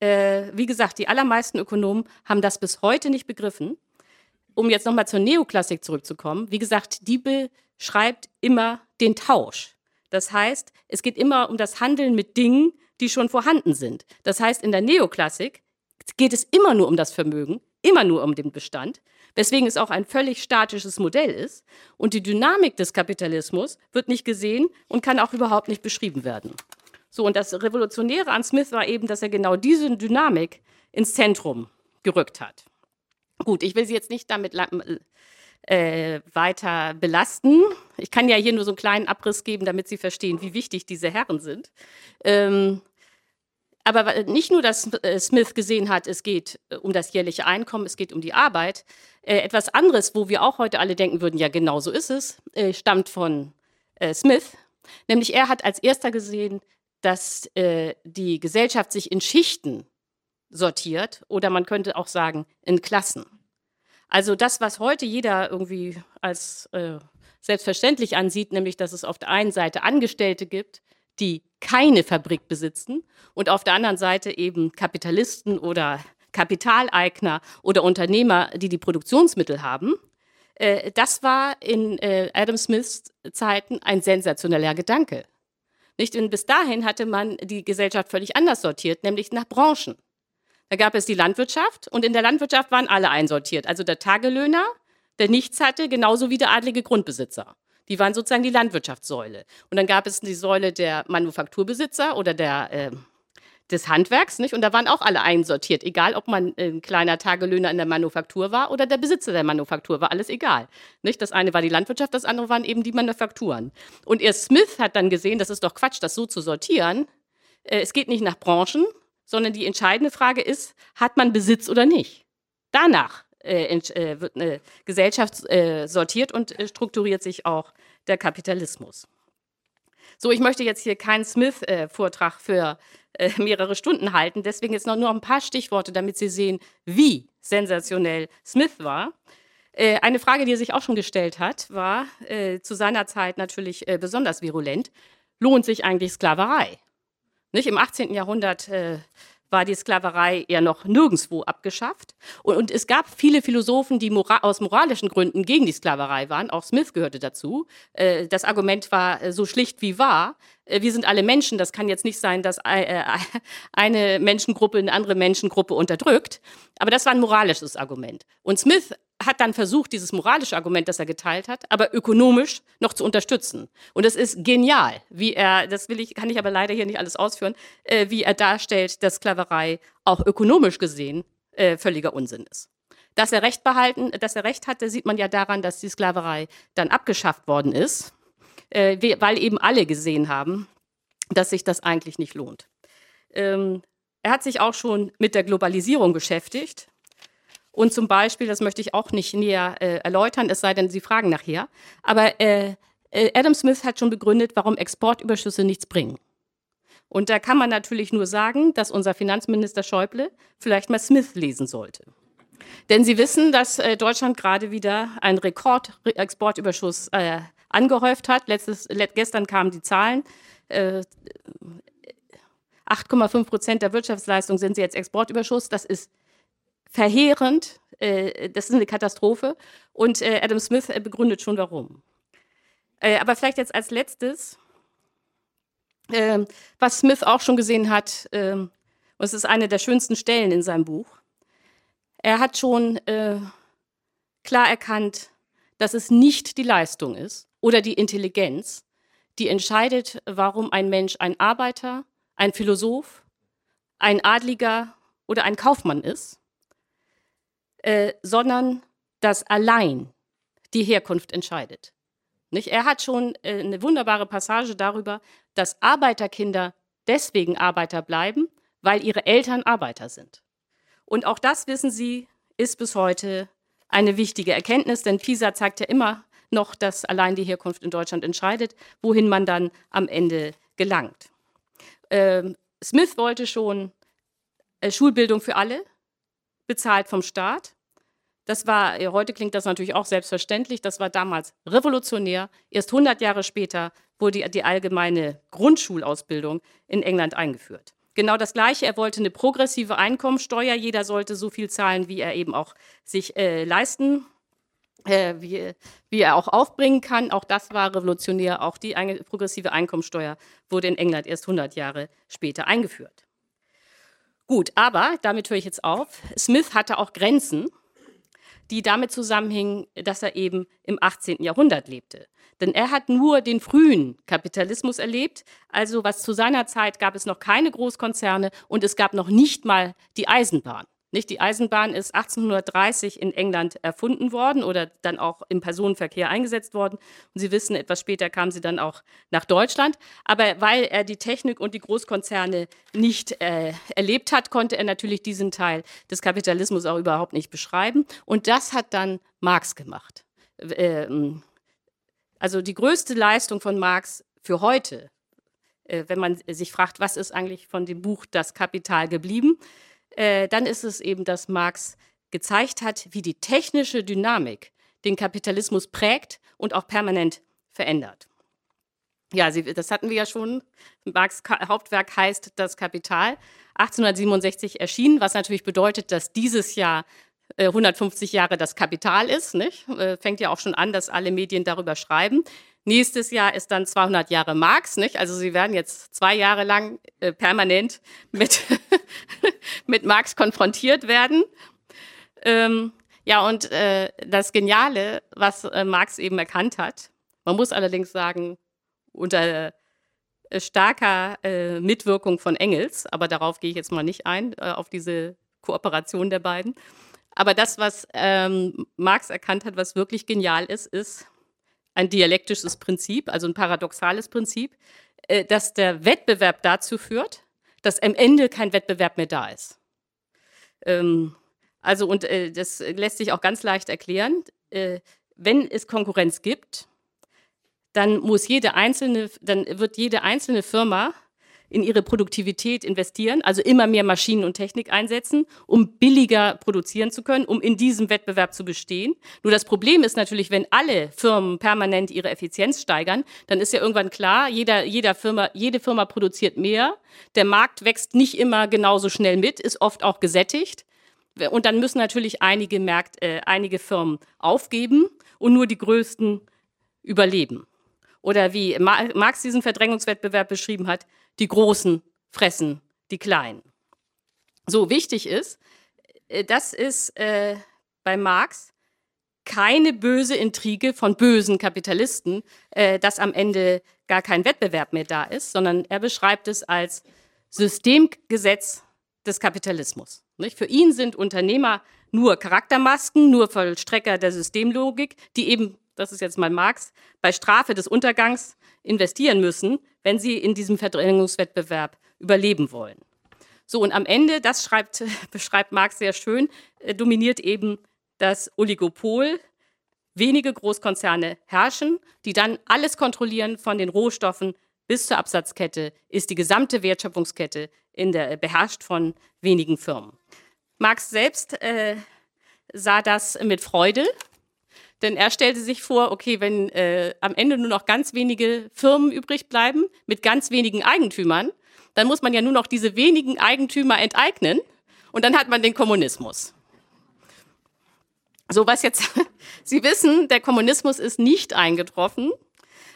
äh, wie gesagt, die allermeisten Ökonomen haben das bis heute nicht begriffen. Um jetzt nochmal zur Neoklassik zurückzukommen, wie gesagt, die beschreibt immer den Tausch. Das heißt, es geht immer um das Handeln mit Dingen, die schon vorhanden sind. Das heißt, in der Neoklassik geht es immer nur um das Vermögen, immer nur um den Bestand, weswegen es auch ein völlig statisches Modell ist. Und die Dynamik des Kapitalismus wird nicht gesehen und kann auch überhaupt nicht beschrieben werden. So, und das Revolutionäre an Smith war eben, dass er genau diese Dynamik ins Zentrum gerückt hat. Gut, ich will Sie jetzt nicht damit äh, weiter belasten. Ich kann ja hier nur so einen kleinen Abriss geben, damit Sie verstehen, wie wichtig diese Herren sind. Ähm, aber nicht nur, dass äh, Smith gesehen hat, es geht äh, um das jährliche Einkommen, es geht um die Arbeit. Äh, etwas anderes, wo wir auch heute alle denken würden, ja genau so ist es, stammt von Smith. Nämlich er hat als erster gesehen, dass die Gesellschaft sich in Schichten sortiert oder man könnte auch sagen in Klassen. Also das, was heute jeder irgendwie als selbstverständlich ansieht, nämlich dass es auf der einen Seite Angestellte gibt, die keine Fabrik besitzen und auf der anderen Seite eben Kapitalisten oder Kapitaleigner oder Unternehmer, die die Produktionsmittel haben. Äh, das war in äh, Adam Smiths Zeiten ein sensationeller Gedanke. Nicht? Und bis dahin hatte man die Gesellschaft völlig anders sortiert, nämlich nach Branchen. Da gab es die Landwirtschaft und in der Landwirtschaft waren alle einsortiert. Also der Tagelöhner, der nichts hatte, genauso wie der adlige Grundbesitzer. Die waren sozusagen die Landwirtschaftssäule. Und dann gab es die Säule der Manufakturbesitzer oder der, äh, des Handwerks, nicht? Und da waren auch alle einsortiert, egal ob man ein kleiner Tagelöhner in der Manufaktur war oder der Besitzer der Manufaktur, war alles egal. Nicht? Das eine war die Landwirtschaft, das andere waren eben die Manufakturen. Und erst Smith hat dann gesehen, das ist doch Quatsch, das so zu sortieren. Äh, es geht nicht nach Branchen, sondern die entscheidende Frage ist, hat man Besitz oder nicht? Danach äh, äh, wird eine Gesellschaft äh, sortiert und äh, strukturiert sich auch der Kapitalismus. So, ich möchte jetzt hier keinen Smith-Vortrag für äh, mehrere Stunden halten, deswegen jetzt noch nur ein paar Stichworte, damit Sie sehen, wie sensationell Smith war. Äh, eine Frage, die er sich auch schon gestellt hat, war zu seiner Zeit natürlich besonders virulent. Lohnt sich eigentlich Sklaverei? Nicht? Im 18. Jahrhundert äh, war die Sklaverei ja noch nirgendwo abgeschafft. Und, und es gab viele Philosophen, die mora aus moralischen Gründen gegen die Sklaverei waren. Auch Smith gehörte dazu. Äh, das Argument war äh, so schlicht wie wahr. Äh, wir sind alle Menschen. Das kann jetzt nicht sein, dass äh, (laughs) eine Menschengruppe eine andere Menschengruppe unterdrückt. Aber das war ein moralisches Argument. Und Smith hat dann versucht, dieses moralische Argument, das er geteilt hat, aber ökonomisch noch zu unterstützen. Und es ist genial, wie er, das will ich, kann ich aber leider hier nicht alles ausführen, äh, wie er darstellt, dass Sklaverei auch ökonomisch gesehen äh, völliger Unsinn ist. Dass er Recht behalten, dass er Recht hatte, sieht man ja daran, dass die Sklaverei dann abgeschafft worden ist, äh, weil eben alle gesehen haben, dass sich das eigentlich nicht lohnt. Ähm, er hat sich auch schon mit der Globalisierung beschäftigt. Und zum Beispiel, das möchte ich auch nicht näher äh, erläutern, es sei denn, Sie fragen nachher, aber äh, äh, Adam Smith hat schon begründet, warum Exportüberschüsse nichts bringen. Und da kann man natürlich nur sagen, dass unser Finanzminister Schäuble vielleicht mal Smith lesen sollte. Denn Sie wissen, dass äh, Deutschland gerade wieder einen Rekordexportüberschuss äh, angehäuft hat. Letztes, gestern kamen die Zahlen. Äh, 8,5 Prozent der Wirtschaftsleistung sind sie jetzt Exportüberschuss. Das ist verheerend. Äh, das ist eine Katastrophe. Und äh, Adam Smith äh, begründet schon warum. Äh, aber vielleicht jetzt als letztes, ähm, was Smith auch schon gesehen hat, ähm, und es ist eine der schönsten Stellen in seinem Buch. Er hat schon äh, klar erkannt, dass es nicht die Leistung ist oder die Intelligenz, die entscheidet, warum ein Mensch ein Arbeiter, ein Philosoph, ein Adliger oder ein Kaufmann ist, äh, sondern dass allein die Herkunft entscheidet. Nicht? Er hat schon äh, eine wunderbare Passage darüber, dass Arbeiterkinder deswegen Arbeiter bleiben, weil ihre Eltern Arbeiter sind. Und auch das, wissen Sie, ist bis heute eine wichtige Erkenntnis, denn PISA zeigt ja immer noch, dass allein die Herkunft in Deutschland entscheidet, wohin man dann am Ende gelangt. Ähm, Smith wollte schon äh, Schulbildung für alle, bezahlt vom Staat. Das war, heute klingt das natürlich auch selbstverständlich, das war damals revolutionär. Erst 100 Jahre später wurde die, allgemeine Grundschulausbildung in England eingeführt. Genau das Gleiche, er wollte eine progressive Einkommensteuer, jeder sollte so viel zahlen, wie er eben auch sich äh, leisten, äh, wie, wie er auch aufbringen kann. Auch das war revolutionär, auch die progressive Einkommensteuer wurde in England erst 100 Jahre später eingeführt. Gut, aber damit höre ich jetzt auf. Smith hatte auch Grenzen die damit zusammenhingen, dass er eben im 18. Jahrhundert lebte. Denn er hat nur den frühen Kapitalismus erlebt. Also was zu seiner Zeit gab es noch keine Großkonzerne und es gab noch nicht mal die Eisenbahn. Nicht? Die Eisenbahn ist 1830 in England erfunden worden oder dann auch im Personenverkehr eingesetzt worden. Und Sie wissen, etwas später kam sie dann auch nach Deutschland. Aber weil er die Technik und die Großkonzerne nicht äh, erlebt hat, konnte er natürlich diesen Teil des Kapitalismus auch überhaupt nicht beschreiben. Und das hat dann Marx gemacht. Ähm, also die größte Leistung von Marx für heute, äh, wenn man sich fragt, was ist eigentlich von dem Buch Das Kapital geblieben, äh, dann ist es eben, dass Marx gezeigt hat, wie die technische Dynamik den Kapitalismus prägt und auch permanent verändert. Ja, Sie, das hatten wir ja schon. Marx Hauptwerk heißt Das Kapital, 1867 erschienen, was natürlich bedeutet, dass dieses Jahr 150 äh, Jahre das Kapital ist. Nicht? Äh, fängt ja auch schon an, dass alle Medien darüber schreiben. Nächstes Jahr ist dann 200 Jahre Marx, nicht? Also Sie werden jetzt zwei Jahre lang äh, permanent mit, (laughs) mit Marx konfrontiert werden. Ähm, ja, und äh, das Geniale, was äh, Marx eben erkannt hat, man muss allerdings sagen, unter äh, starker äh, Mitwirkung von Engels, aber darauf gehe ich jetzt mal nicht ein, äh, auf diese Kooperation der beiden. Aber das, was ähm, Marx erkannt hat, was wirklich genial ist, ist, ein dialektisches Prinzip, also ein paradoxales Prinzip, äh, dass der Wettbewerb dazu führt, dass am Ende kein Wettbewerb mehr da ist. Ähm, also, und äh, das lässt sich auch ganz leicht erklären. Äh, wenn es Konkurrenz gibt, dann muss jede einzelne, dann wird jede einzelne Firma in ihre Produktivität investieren, also immer mehr Maschinen und Technik einsetzen, um billiger produzieren zu können, um in diesem Wettbewerb zu bestehen. Nur das Problem ist natürlich, wenn alle Firmen permanent ihre Effizienz steigern, dann ist ja irgendwann klar, jeder, jeder Firma, jede Firma produziert mehr, der Markt wächst nicht immer genauso schnell mit, ist oft auch gesättigt. Und dann müssen natürlich einige Märkte, äh, einige Firmen aufgeben und nur die größten überleben. Oder wie Marx diesen Verdrängungswettbewerb beschrieben hat, die Großen fressen die Kleinen. So wichtig ist, äh, das ist äh, bei Marx keine böse Intrige von bösen Kapitalisten, äh, dass am Ende gar kein Wettbewerb mehr da ist, sondern er beschreibt es als Systemgesetz des Kapitalismus. Nicht? Für ihn sind Unternehmer nur Charaktermasken, nur Vollstrecker der Systemlogik, die eben, das ist jetzt mal Marx, bei Strafe des Untergangs investieren müssen, wenn sie in diesem Verdrängungswettbewerb überleben wollen. So, und am Ende, das schreibt, (laughs) beschreibt Marx sehr schön, äh, dominiert eben das Oligopol. Wenige Großkonzerne herrschen, die dann alles kontrollieren von den Rohstoffen bis zur Absatzkette, ist die gesamte Wertschöpfungskette in der, beherrscht von wenigen Firmen. Marx selbst äh, sah das mit Freude, denn er stellte sich vor, okay, wenn äh, am Ende nur noch ganz wenige Firmen übrig bleiben mit ganz wenigen Eigentümern, dann muss man ja nur noch diese wenigen Eigentümer enteignen und dann hat man den Kommunismus. So was jetzt, (laughs) Sie wissen, der Kommunismus ist nicht eingetroffen,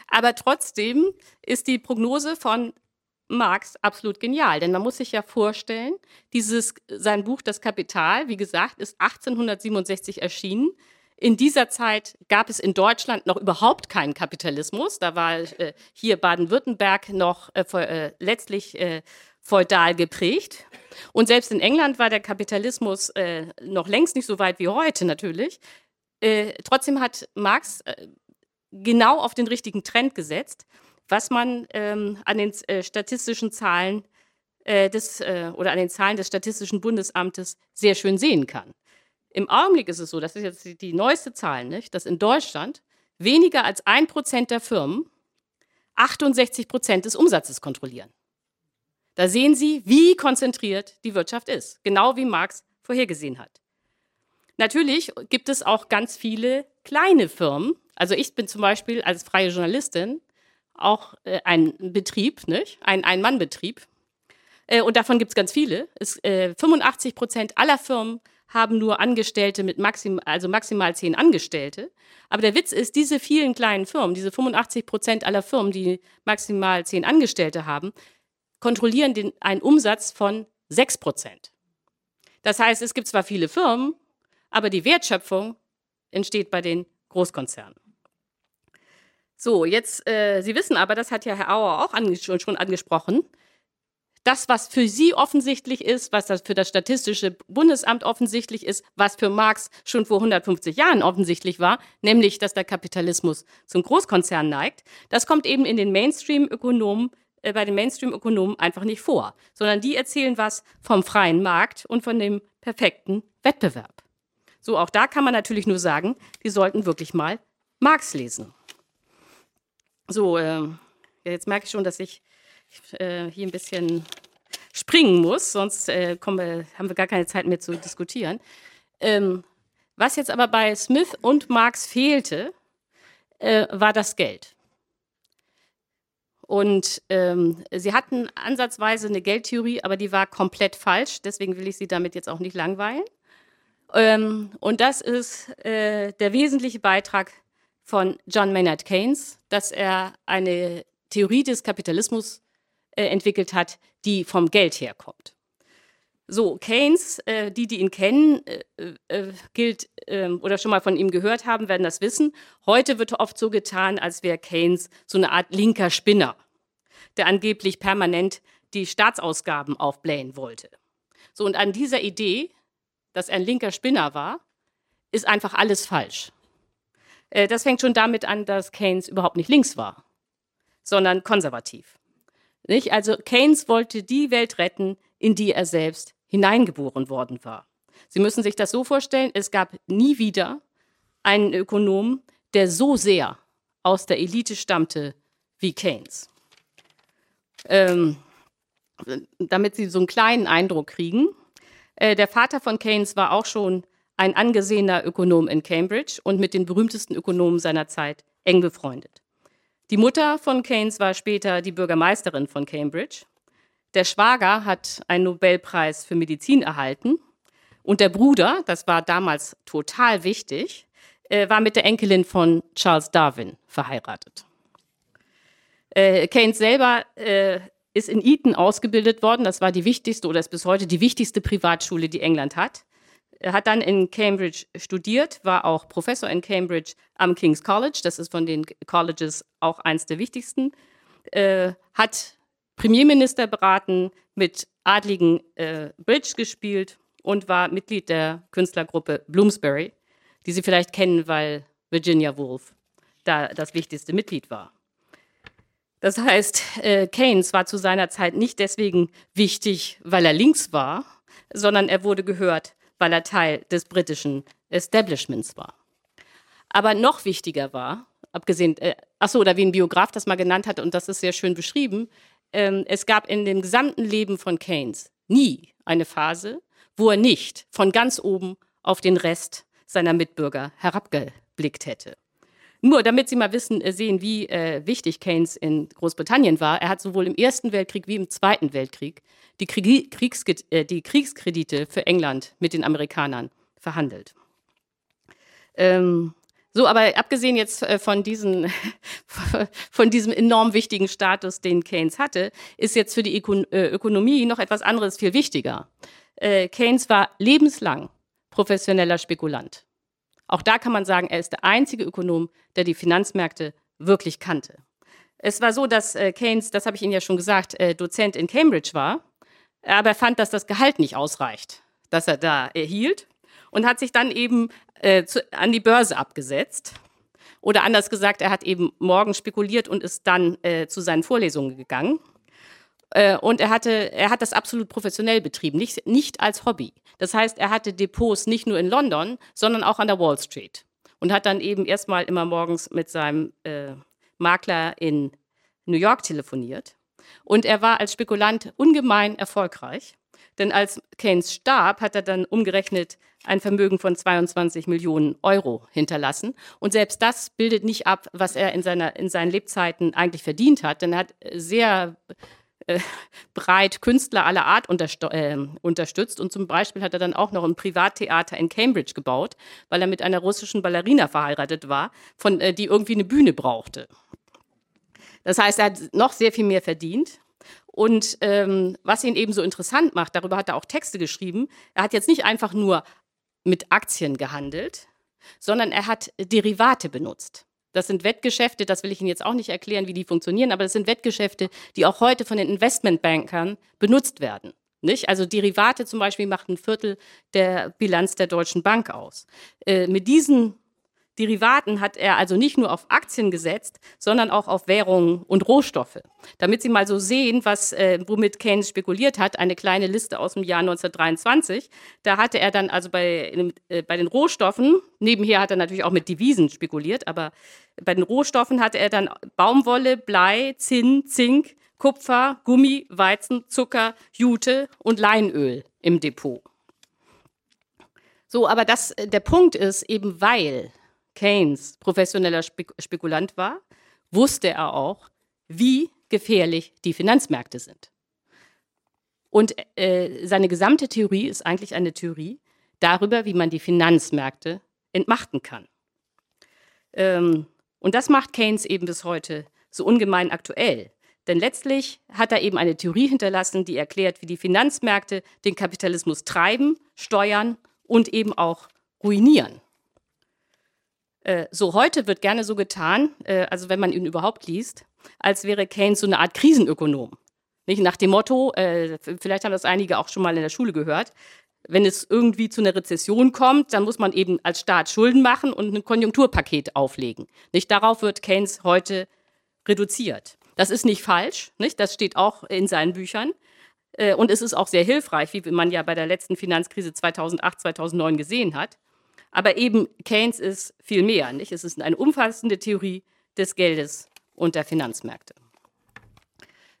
aber trotzdem ist die Prognose von Marx absolut genial, denn man muss sich ja vorstellen, dieses, sein Buch Das Kapital, wie gesagt, ist 1867 erschienen In dieser Zeit gab es in Deutschland noch überhaupt keinen Kapitalismus. Da war äh, hier Baden-Württemberg noch äh, äh, letztlich äh, feudal geprägt. Und selbst in England war der Kapitalismus äh, noch längst nicht so weit wie heute natürlich. Äh, trotzdem hat Marx genau auf den richtigen Trend gesetzt, was man ähm, an den statistischen Zahlen des, oder an den Zahlen des Statistischen Bundesamtes sehr schön sehen kann. Im Augenblick ist es so, das ist jetzt die, neueste Zahl, nicht, dass in Deutschland weniger als ein Prozent der Firmen 68 Prozent des Umsatzes kontrollieren. Da sehen Sie, wie konzentriert die Wirtschaft ist, genau wie Marx vorhergesehen hat. Natürlich gibt es auch ganz viele kleine Firmen. Also ich bin zum Beispiel als freie Journalistin auch äh, ein Betrieb, nicht? ein Ein-Mann-Betrieb. Äh, und davon gibt es ganz viele. Es, äh, 85 Prozent aller Firmen haben nur Angestellte mit maxim, also maximal zehn Angestellte. Aber der Witz ist, diese vielen kleinen Firmen, diese 85 Prozent aller Firmen, die maximal zehn Angestellte haben, kontrollieren den, einen Umsatz von sechs Prozent. Das heißt, es gibt zwar viele Firmen, aber die Wertschöpfung entsteht bei den Großkonzernen. So, jetzt, äh, Sie wissen aber, das hat ja Herr Auer auch anges schon angesprochen, das, was für Sie offensichtlich ist, was das für das Statistische Bundesamt offensichtlich ist, was für Marx schon vor 150 Jahren offensichtlich war, nämlich, dass der Kapitalismus zum Großkonzern neigt, das kommt eben in den Mainstream-Ökonomen, äh, bei den Mainstream-Ökonomen einfach nicht vor, sondern die erzählen was vom freien Markt und von dem perfekten Wettbewerb. So, auch da kann man natürlich nur sagen, die sollten wirklich mal Marx lesen. So, äh, jetzt merke ich schon, dass ich äh, hier ein bisschen springen muss, sonst äh, wir, haben wir gar keine Zeit mehr zu diskutieren. Ähm, was jetzt aber bei Smith und Marx fehlte, äh, war das Geld. Und ähm, sie hatten ansatzweise eine Geldtheorie, aber die war komplett falsch. Deswegen will ich Sie damit jetzt auch nicht langweilen. Ähm, und das ist äh, der wesentliche Beitrag von John Maynard Keynes, dass er eine Theorie des Kapitalismus äh, entwickelt hat, die vom Geld herkommt. So, Keynes, äh, die, die ihn kennen, äh, äh gilt ähm, oder schon mal von ihm gehört haben, werden das wissen. Heute wird oft so getan, als wäre Keynes so eine Art linker Spinner, der angeblich permanent die Staatsausgaben aufblähen wollte. So, und an dieser Idee, dass er ein linker Spinner war, ist einfach alles falsch. Äh, das fängt schon damit an, dass Keynes überhaupt nicht links war, sondern konservativ. Nicht? Also Keynes wollte die Welt retten, in die er selbst hineingeboren worden war. Sie müssen sich das so vorstellen, es gab nie wieder einen Ökonom, der so sehr aus der Elite stammte wie Keynes. Ähm, damit Sie so einen kleinen Eindruck kriegen, äh, der Vater von Keynes war auch schon ein angesehener Ökonom in Cambridge und mit den berühmtesten Ökonomen seiner Zeit eng befreundet. Die Mutter von Keynes war später die Bürgermeisterin von Cambridge. Der Schwager hat einen Nobelpreis für Medizin erhalten. Und der Bruder, das war damals total wichtig, äh, war mit der Enkelin von Charles Darwin verheiratet. Äh, Keynes selber äh, ist in Eton ausgebildet worden. Das war die wichtigste oder ist bis heute die wichtigste Privatschule, die England hat. Hat dann in Cambridge studiert, war auch Professor in Cambridge am King's College, das ist von den Colleges auch eins der wichtigsten, äh, hat Premierminister beraten, mit adligen äh, Bridge gespielt und war Mitglied der Künstlergruppe Bloomsbury, die Sie vielleicht kennen, weil Virginia Woolf da das wichtigste Mitglied war. Das heißt, äh, Keynes war zu seiner Zeit nicht deswegen wichtig, weil er links war, sondern er wurde gehört, weil er Teil des britischen Establishments war. Aber noch wichtiger war, abgesehen, äh, achso, oder wie ein Biograf das mal genannt hat, und das ist sehr schön beschrieben, ähm, es gab in dem gesamten Leben von Keynes nie eine Phase, wo er nicht von ganz oben auf den Rest seiner Mitbürger herabgeblickt hätte. Nur damit Sie mal wissen, äh, sehen, wie äh, wichtig Keynes in Großbritannien war. Er hat sowohl im Ersten Weltkrieg wie im Zweiten Weltkrieg die, Krieg Kriegs äh, die Kriegskredite für England mit den Amerikanern verhandelt. Ähm, so, aber abgesehen jetzt äh, von, diesen, (laughs) von diesem enorm wichtigen Status, den Keynes hatte, ist jetzt für die Öko äh, Ökonomie noch etwas anderes viel wichtiger. Äh, Keynes war lebenslang professioneller Spekulant. Auch da kann man sagen, er ist der einzige Ökonom, der die Finanzmärkte wirklich kannte. Es war so, dass äh, Keynes, das habe ich Ihnen ja schon gesagt, äh, Dozent in Cambridge war, aber er fand, dass das Gehalt nicht ausreicht, das er da erhielt und hat sich dann eben äh, an die Börse abgesetzt. Oder anders gesagt, er hat eben morgen spekuliert und ist dann zu seinen Vorlesungen gegangen. Äh, und er, hatte, er hat das absolut professionell betrieben, nicht, nicht als Hobby. Das heißt, er hatte Depots nicht nur in London, sondern auch an der Wall Street. Und hat dann eben erstmal immer morgens mit seinem äh, Makler in New York telefoniert. Und er war als Spekulant ungemein erfolgreich. Denn als Keynes starb, hat er dann umgerechnet ein Vermögen von 22 Millionen Euro hinterlassen. Und selbst das bildet nicht ab, was er in, seiner, in seinen Lebzeiten eigentlich verdient hat. Denn er hat sehr äh, breit Künstler aller Art äh, unterstützt. Und zum Beispiel hat er dann auch noch ein Privattheater in Cambridge gebaut, weil er mit einer russischen Ballerina verheiratet war, von, äh, die irgendwie eine Bühne brauchte. Das heißt, er hat noch sehr viel mehr verdient. Und ähm, was ihn eben so interessant macht, darüber hat er auch Texte geschrieben, er hat jetzt nicht einfach nur mit Aktien gehandelt, sondern er hat Derivate benutzt. Das sind Wettgeschäfte, das will ich Ihnen jetzt auch nicht erklären, wie die funktionieren, aber das sind Wettgeschäfte, die auch heute von den Investmentbankern benutzt werden. Nicht? Also Derivate zum Beispiel macht ein Viertel der Bilanz der Deutschen Bank aus. Äh, mit diesen Derivaten hat er also nicht nur auf Aktien gesetzt, sondern auch auf Währungen und Rohstoffe. Damit Sie mal so sehen, was, äh, womit Keynes spekuliert hat, eine kleine Liste aus dem Jahr 1923. Da hatte er dann also bei, äh, bei den Rohstoffen, nebenher hat er natürlich auch mit Devisen spekuliert, aber bei den Rohstoffen hatte er dann Baumwolle, Blei, Zinn, Zink, Kupfer, Gummi, Weizen, Zucker, Jute und Leinöl im Depot. So, aber das, äh, der Punkt ist eben, weil Keynes professioneller Spekulant war, wusste er auch, wie gefährlich die Finanzmärkte sind. Und äh, seine gesamte Theorie ist eigentlich eine Theorie darüber, wie man die Finanzmärkte entmachten kann. Ähm, und das macht Keynes eben bis heute so ungemein aktuell. Denn letztlich hat er eben eine Theorie hinterlassen, die erklärt, wie die Finanzmärkte den Kapitalismus treiben, steuern und eben auch ruinieren. Äh, so heute wird gerne so getan, äh, also wenn man ihn überhaupt liest, als wäre Keynes so eine Art Krisenökonom. Nicht nach dem Motto, äh, vielleicht haben das einige auch schon mal in der Schule gehört, wenn es irgendwie zu einer Rezession kommt, dann muss man eben als Staat Schulden machen und ein Konjunkturpaket auflegen. Nicht darauf wird Keynes heute reduziert. Das ist nicht falsch, nicht? Das steht auch in seinen Büchern. Und es ist auch sehr hilfreich, wie man ja bei der letzten Finanzkrise 2008, 2009 gesehen hat. Aber eben Keynes ist viel mehr. Nicht? Es ist eine umfassende Theorie des Geldes und der Finanzmärkte.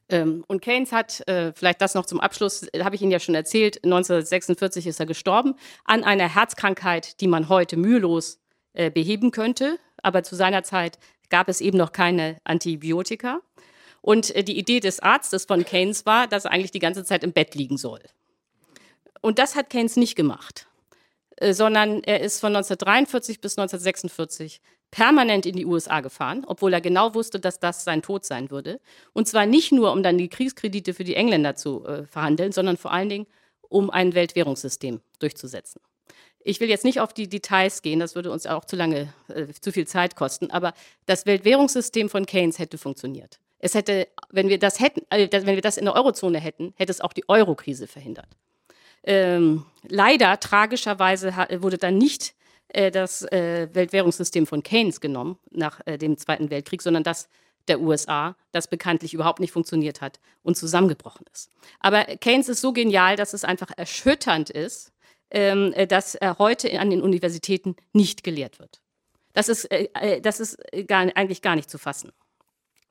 Ähm, und Keynes hat, äh, vielleicht das noch zum Abschluss, äh, habe ich Ihnen ja schon erzählt, 1946 ist er gestorben an einer Herzkrankheit, die man heute mühelos äh, beheben könnte. Aber zu seiner Zeit gab es eben noch keine Antibiotika. Und die Idee des Arztes von Keynes war, dass er eigentlich die ganze Zeit im Bett liegen soll. Und das hat Keynes nicht gemacht. Äh, sondern er ist von 1943 bis 1946 permanent in die USA gefahren, obwohl er genau wusste, dass das sein Tod sein würde. Und zwar nicht nur, um dann die Kriegskredite für die Engländer zu äh, verhandeln, sondern vor allen Dingen, um ein Weltwährungssystem durchzusetzen. Ich will jetzt nicht auf die Details gehen, das würde uns auch zu lange, äh, zu viel Zeit kosten, aber das Weltwährungssystem von Keynes hätte funktioniert. Es hätte, wenn wir das hätten, äh, wenn wir das in der Eurozone hätten, hätte es auch die Eurokrise verhindert. Ähm, leider, tragischerweise, wurde dann nicht äh, das äh, Weltwährungssystem von Keynes genommen nach äh, dem Zweiten Weltkrieg, sondern das der USA, das bekanntlich überhaupt nicht funktioniert hat und zusammengebrochen ist. Aber Keynes ist so genial, dass es einfach erschütternd ist, ähm, äh, dass er heute an den Universitäten nicht gelehrt wird. Das ist, äh, äh, das ist gar, eigentlich gar nicht zu fassen.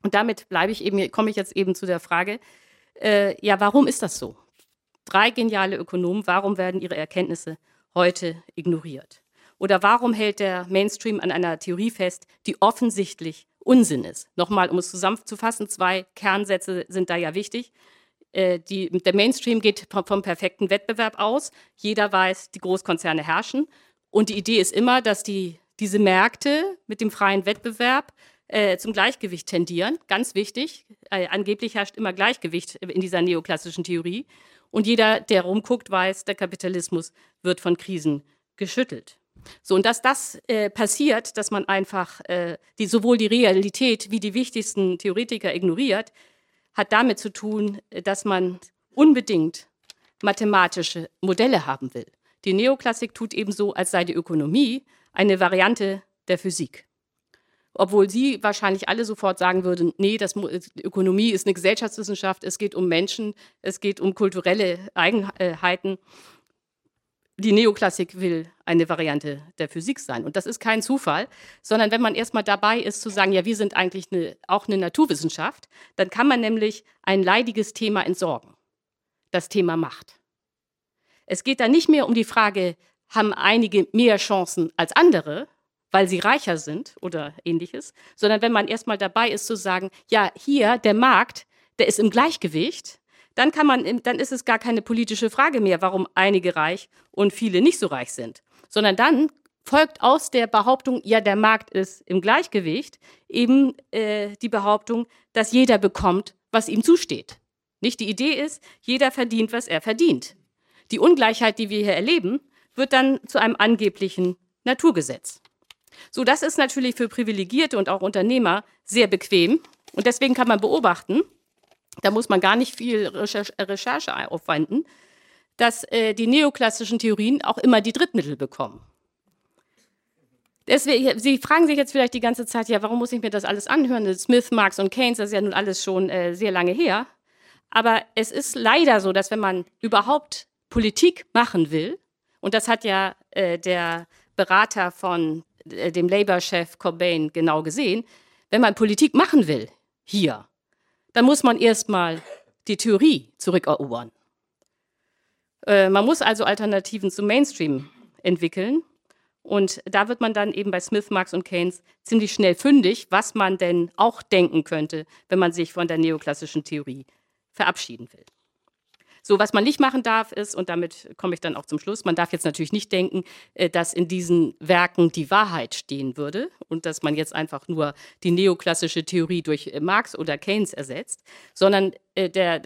Und damit bleibe ich eben, komme ich jetzt eben zu der Frage, ja, warum ist das so? Drei geniale Ökonomen, warum werden ihre Erkenntnisse heute ignoriert? Oder warum hält der Mainstream an einer Theorie fest, die offensichtlich Unsinn ist? Nochmal, um es zusammenzufassen, zwei Kernsätze sind da ja wichtig. Äh, die, der Mainstream geht vom, vom perfekten Wettbewerb aus. Jeder weiß, die Großkonzerne herrschen. Und die Idee ist immer, dass die, diese Märkte mit dem freien Wettbewerb äh, zum Gleichgewicht tendieren. Ganz wichtig. Äh, angeblich herrscht immer Gleichgewicht in dieser neoklassischen Theorie. Und jeder, der rumguckt, weiß, der Kapitalismus wird von Krisen geschüttelt. So, und dass das äh, passiert, dass man einfach äh, die, sowohl die Realität wie die wichtigsten Theoretiker ignoriert, hat damit zu tun, dass man unbedingt mathematische Modelle haben will. Die Neoklassik tut ebenso, als sei die Ökonomie eine Variante der Physik. Obwohl Sie wahrscheinlich alle sofort sagen würden, nee, das, Ökonomie ist eine Gesellschaftswissenschaft, es geht um Menschen, es geht um kulturelle Eigenheiten die Neoklassik will eine Variante der Physik sein. Und das ist kein Zufall, sondern wenn man erstmal dabei ist zu sagen, ja, wir sind eigentlich eine, auch eine Naturwissenschaft, dann kann man nämlich ein leidiges Thema entsorgen. Das Thema Macht. Es geht da nicht mehr um die Frage, haben einige mehr Chancen als andere, weil sie reicher sind oder ähnliches, sondern wenn man erstmal dabei ist zu sagen, ja, hier der Markt, der ist im Gleichgewicht, dann kann man, dann ist es gar keine politische Frage mehr, warum einige reich und viele nicht so reich sind, sondern dann folgt aus der Behauptung, ja, der Markt ist im Gleichgewicht, eben äh, die Behauptung, dass jeder bekommt, was ihm zusteht. Nicht die Idee ist, jeder verdient, was er verdient. Die Ungleichheit, die wir hier erleben, wird dann zu einem angeblichen Naturgesetz. So, das ist natürlich für Privilegierte und auch Unternehmer sehr bequem. Und deswegen kann man beobachten, da muss man gar nicht viel Recherche, Recherche aufwenden, dass äh, die neoklassischen Theorien auch immer die Drittmittel bekommen. Deswegen, Sie fragen sich jetzt vielleicht die ganze Zeit, ja, warum muss ich mir das alles anhören? Smith, Marx und Keynes, das ist ja nun alles schon äh, sehr lange her. Aber es ist leider so, dass wenn man überhaupt Politik machen will, und das hat ja äh, der Berater von äh, dem Labour-Chef Cobain genau gesehen, wenn man Politik machen will, hier, dann muss man erstmal die Theorie zurückerobern. Äh, man muss also Alternativen zum Mainstream entwickeln. Und da wird man dann eben bei Smith, Marx und Keynes ziemlich schnell fündig, was man denn auch denken könnte, wenn man sich von der neoklassischen Theorie verabschieden will. So, was man nicht machen darf, ist, und damit komme ich dann auch zum Schluss, man darf jetzt natürlich nicht denken, äh, dass in diesen Werken die Wahrheit stehen würde und dass man jetzt einfach nur die neoklassische Theorie durch äh, Marx oder Keynes ersetzt, sondern äh, der,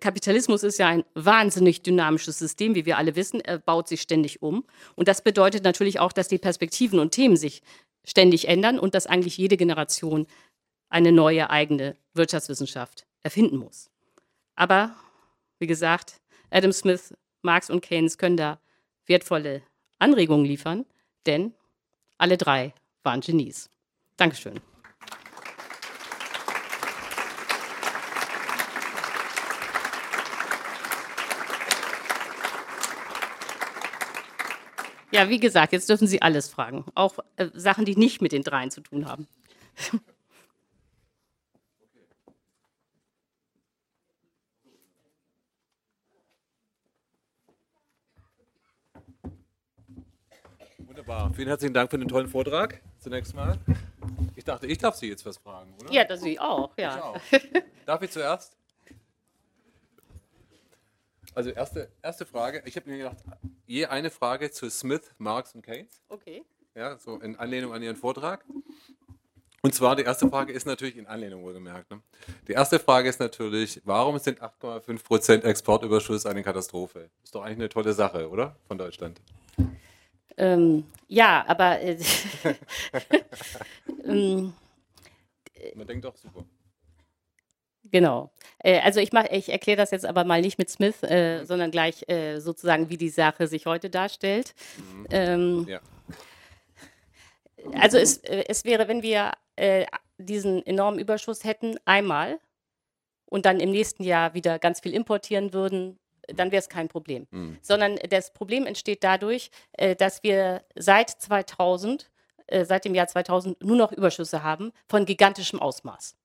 Kapitalismus ist ja ein wahnsinnig dynamisches System, wie wir alle wissen. Er baut sich ständig um. Und das bedeutet natürlich auch, dass die Perspektiven und Themen sich ständig ändern und dass eigentlich jede Generation eine neue eigene Wirtschaftswissenschaft erfinden muss. Aber wie gesagt, Adam Smith, Marx und Keynes können da wertvolle Anregungen liefern, denn alle drei waren Genies. Dankeschön. Ja, wie gesagt, jetzt dürfen Sie alles fragen. Auch äh, Sachen, die nicht mit den dreien zu tun haben. Wunderbar. Vielen herzlichen Dank für den tollen Vortrag. Zunächst mal. Ich dachte, ich darf Sie jetzt was fragen, oder? Ja, das Sie auch, ja. Ich auch. (laughs) Darf ich zuerst? Also erste, erste Frage. Ich habe mir gedacht, je eine Frage zu Smith, Marx und Keynes. Okay. Ja, so in Anlehnung an Ihren Vortrag. Und zwar die erste Frage ist natürlich in Anlehnung wohlgemerkt. Ne? Die erste Frage ist natürlich, warum sind 8,5% Exportüberschuss eine Katastrophe? Ist doch eigentlich eine tolle Sache, oder? Von Deutschland. Ähm, ja, aber. Äh, (laughs) ähm, Man denkt doch super. Genau. Äh, also ich mache, ich erkläre das jetzt aber mal nicht mit Smith, äh, mhm. sondern gleich äh, sozusagen, wie die Sache sich heute darstellt. Mhm. Ähm, ja. Also es, äh, es wäre, wenn wir diesen enormen Überschuss hätten, einmal und dann im nächsten Jahr wieder ganz viel importieren würden, dann wäre es kein Problem. Mhm. Sondern das Problem entsteht dadurch, äh, dass wir seit 2000, äh, seit dem Jahr 2000 nur noch Überschüsse haben von gigantischem Ausmaß.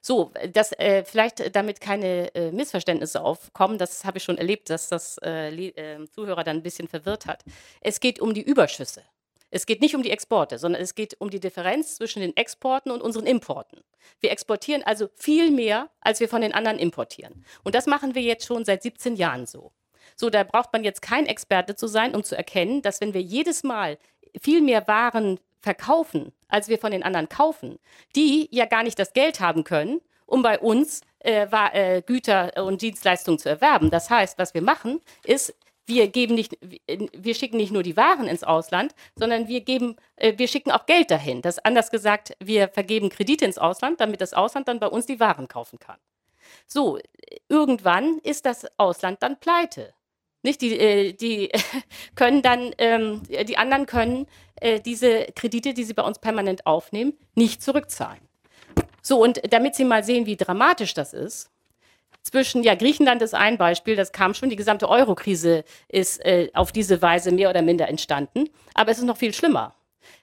So, dass äh, vielleicht damit keine äh, Missverständnisse aufkommen, das habe ich schon erlebt, dass das äh, äh, Zuhörer dann ein bisschen verwirrt hat. Es geht um die Überschüsse. Es geht nicht um die Exporte, sondern es geht um die Differenz zwischen den Exporten und unseren Importen. Wir exportieren also viel mehr, als wir von den anderen importieren. Und das machen wir jetzt schon seit 17 Jahren so. So, da braucht man jetzt kein Experte zu sein, um zu erkennen, dass wenn wir jedes Mal viel mehr Waren verkaufen, als wir von den anderen kaufen, die ja gar nicht das Geld haben können, um bei uns äh, äh, Güter und Dienstleistungen zu erwerben. Das heißt, was wir machen, ist, wir geben nicht, wir schicken nicht nur die Waren ins Ausland, sondern wir geben, äh, wir schicken auch Geld dahin. Das anders gesagt, wir vergeben Kredite ins Ausland, damit das Ausland dann bei uns die Waren kaufen kann. So, irgendwann ist das Ausland dann pleite. Nicht die, äh, die (laughs) können dann, ähm, die anderen können äh, diese Kredite, die sie bei uns permanent aufnehmen, nicht zurückzahlen. So, und damit Sie mal sehen, wie dramatisch das ist, zwischen, ja, Griechenland ist ein Beispiel, das kam schon, die gesamte Euro-Krise ist äh, auf diese Weise mehr oder minder entstanden, aber es ist noch viel schlimmer.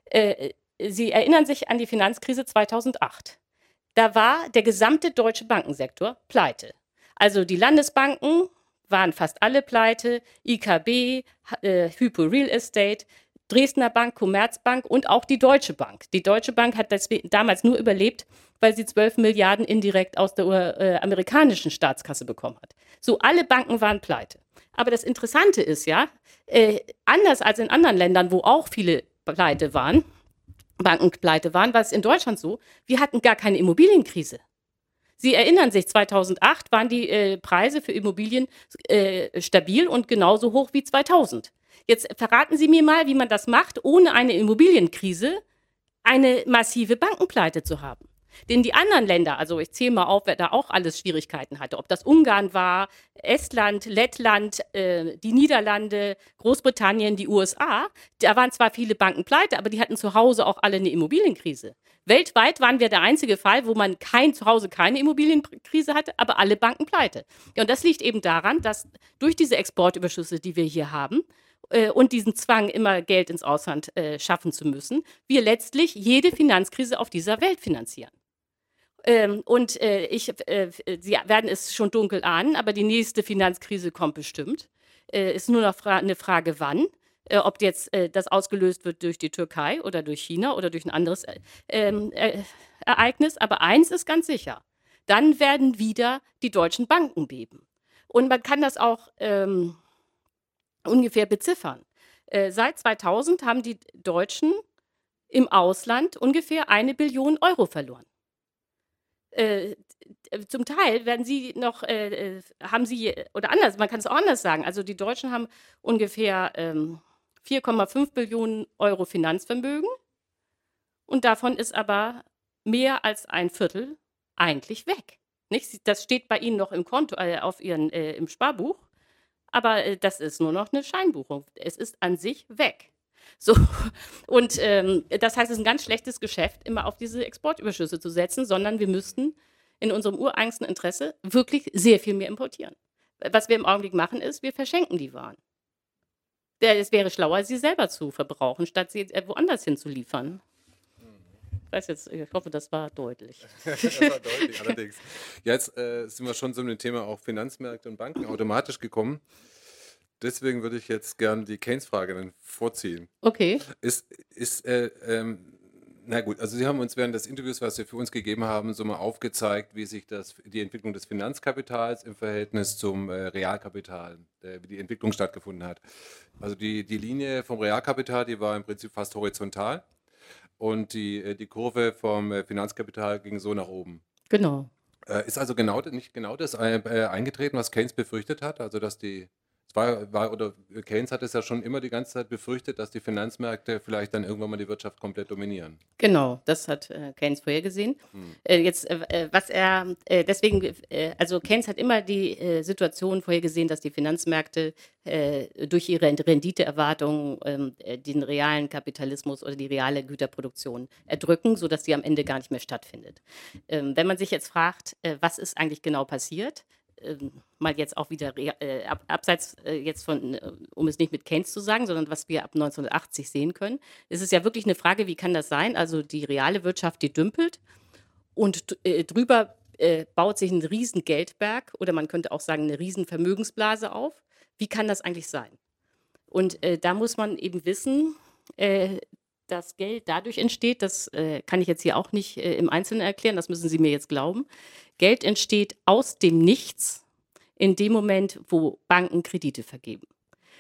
Äh, Sie erinnern sich an die Finanzkrise 2008. Da war der gesamte deutsche Bankensektor pleite. Also die Landesbanken waren fast alle pleite, IKB, äh, Hypo Real Estate, Dresdner Bank, Commerzbank und auch die Deutsche Bank. Die Deutsche Bank hat damals nur überlebt, weil sie 12 Milliarden indirekt aus der äh, amerikanischen Staatskasse bekommen hat. So, alle Banken waren pleite. Aber das Interessante ist ja, äh, anders als in anderen Ländern, wo auch viele pleite waren, Banken pleite waren, war es in Deutschland so, wir hatten gar keine Immobilienkrise. Sie erinnern sich, 2008 waren die äh, Preise für Immobilien äh, stabil und genauso hoch wie 2000. Jetzt verraten Sie mir mal, wie man das macht, ohne eine Immobilienkrise eine massive Bankenpleite zu haben. Denn die anderen Länder, also ich zähle mal auf, wer da auch alles Schwierigkeiten hatte, ob das Ungarn war, Estland, Lettland, äh, die Niederlande, Großbritannien, die USA, da waren zwar viele Banken pleite, aber die hatten zu Hause auch alle eine Immobilienkrise. Weltweit waren wir der einzige Fall, wo man kein zu Hause keine Immobilienkrise hatte, aber alle Banken pleite. Ja, und das liegt eben daran, dass durch diese Exportüberschüsse, die wir hier haben, äh, und diesen Zwang, immer Geld ins Ausland äh, schaffen zu müssen, wir letztlich jede Finanzkrise auf dieser Welt finanzieren. Ähm, und äh, ich, äh, Sie werden es schon dunkel ahnen, aber die nächste Finanzkrise kommt bestimmt. Äh, ist nur noch fra eine Frage, wann. Äh, ob jetzt äh, das ausgelöst wird durch die Türkei oder durch China oder durch ein anderes äh, ähm, Ereignis. Aber eins ist ganz sicher. Dann werden wieder die deutschen Banken beben. Und man kann das auch ähm, ungefähr beziffern. seit 2000 haben die Deutschen im Ausland ungefähr eine Billion Euro verloren äh, zum Teil werden sie noch, äh, äh, haben sie, oder anders, man kann es auch anders sagen, also die Deutschen haben ungefähr ähm, 4,5 Billionen Euro Finanzvermögen und davon ist aber mehr als ein Viertel eigentlich weg. Nicht? Das steht bei Ihnen noch im Konto, äh, auf Ihren, äh, im Sparbuch, aber äh, das ist nur noch eine Scheinbuchung. Es ist an sich weg. So, (laughs) und ähm, das heißt, es ist ein ganz schlechtes Geschäft, immer auf diese Exportüberschüsse zu setzen, sondern wir müssten in unserem ureigensten Interesse wirklich sehr viel mehr importieren. Was wir im Augenblick machen, ist, wir verschenken die Waren. Es wäre schlauer, sie selber zu verbrauchen, statt sie äh, woanders hinzuliefern. Ich weiß jetzt, ich hoffe, das war deutlich. (laughs) das war deutlich, (laughs) allerdings. Jetzt äh, sind wir schon zu dem Thema auch Finanzmärkte und Banken automatisch gekommen. Deswegen würde ich jetzt gern die Keynes-Frage dann vorziehen. Okay. Ist, ist äh, ähm, na gut, also Sie haben uns während des Interviews, was Sie für uns gegeben haben, so mal aufgezeigt, wie sich das, die Entwicklung des Finanzkapitals im Verhältnis zum äh, Realkapital, äh, wie die Entwicklung stattgefunden hat. Also die, die Linie vom Realkapital, die war im Prinzip fast horizontal und die, äh, die Kurve vom äh, Finanzkapital ging so nach oben. Genau. Äh, ist also genau, nicht genau das eingetreten, was Keynes befürchtet hat, also dass die war, war, oder Keynes hat es ja schon immer die ganze Zeit befürchtet, dass die Finanzmärkte vielleicht dann irgendwann mal die Wirtschaft komplett dominieren. Genau, das hat äh, Keynes vorhergesehen. Hm. Äh, jetzt, äh, äh was er, äh, deswegen, äh, also Keynes hat immer die Situation vorhergesehen, dass die Finanzmärkte durch ihre Renditeerwartungen ähm, den realen Kapitalismus oder die reale Güterproduktion erdrücken, sodass sie am Ende gar nicht mehr stattfindet. Ähm, wenn man sich jetzt fragt, was ist eigentlich genau passiert, mal jetzt auch wieder äh, ab, abseits äh, jetzt von, äh, um es nicht mit Keynes zu sagen, sondern was wir ab 1980 sehen können, ist es ja wirklich eine Frage, wie kann das sein? Also die reale Wirtschaft, die dümpelt und äh, drüber äh, baut sich ein riesen Geldberg oder man könnte auch sagen eine riesen Vermögensblase auf. Wie kann das eigentlich sein? Und äh, da muss man eben wissen, dass Geld dadurch entsteht, das kann ich jetzt hier auch nicht im Einzelnen erklären, das müssen Sie mir jetzt glauben. Geld entsteht aus dem Nichts in dem Moment, wo Banken Kredite vergeben.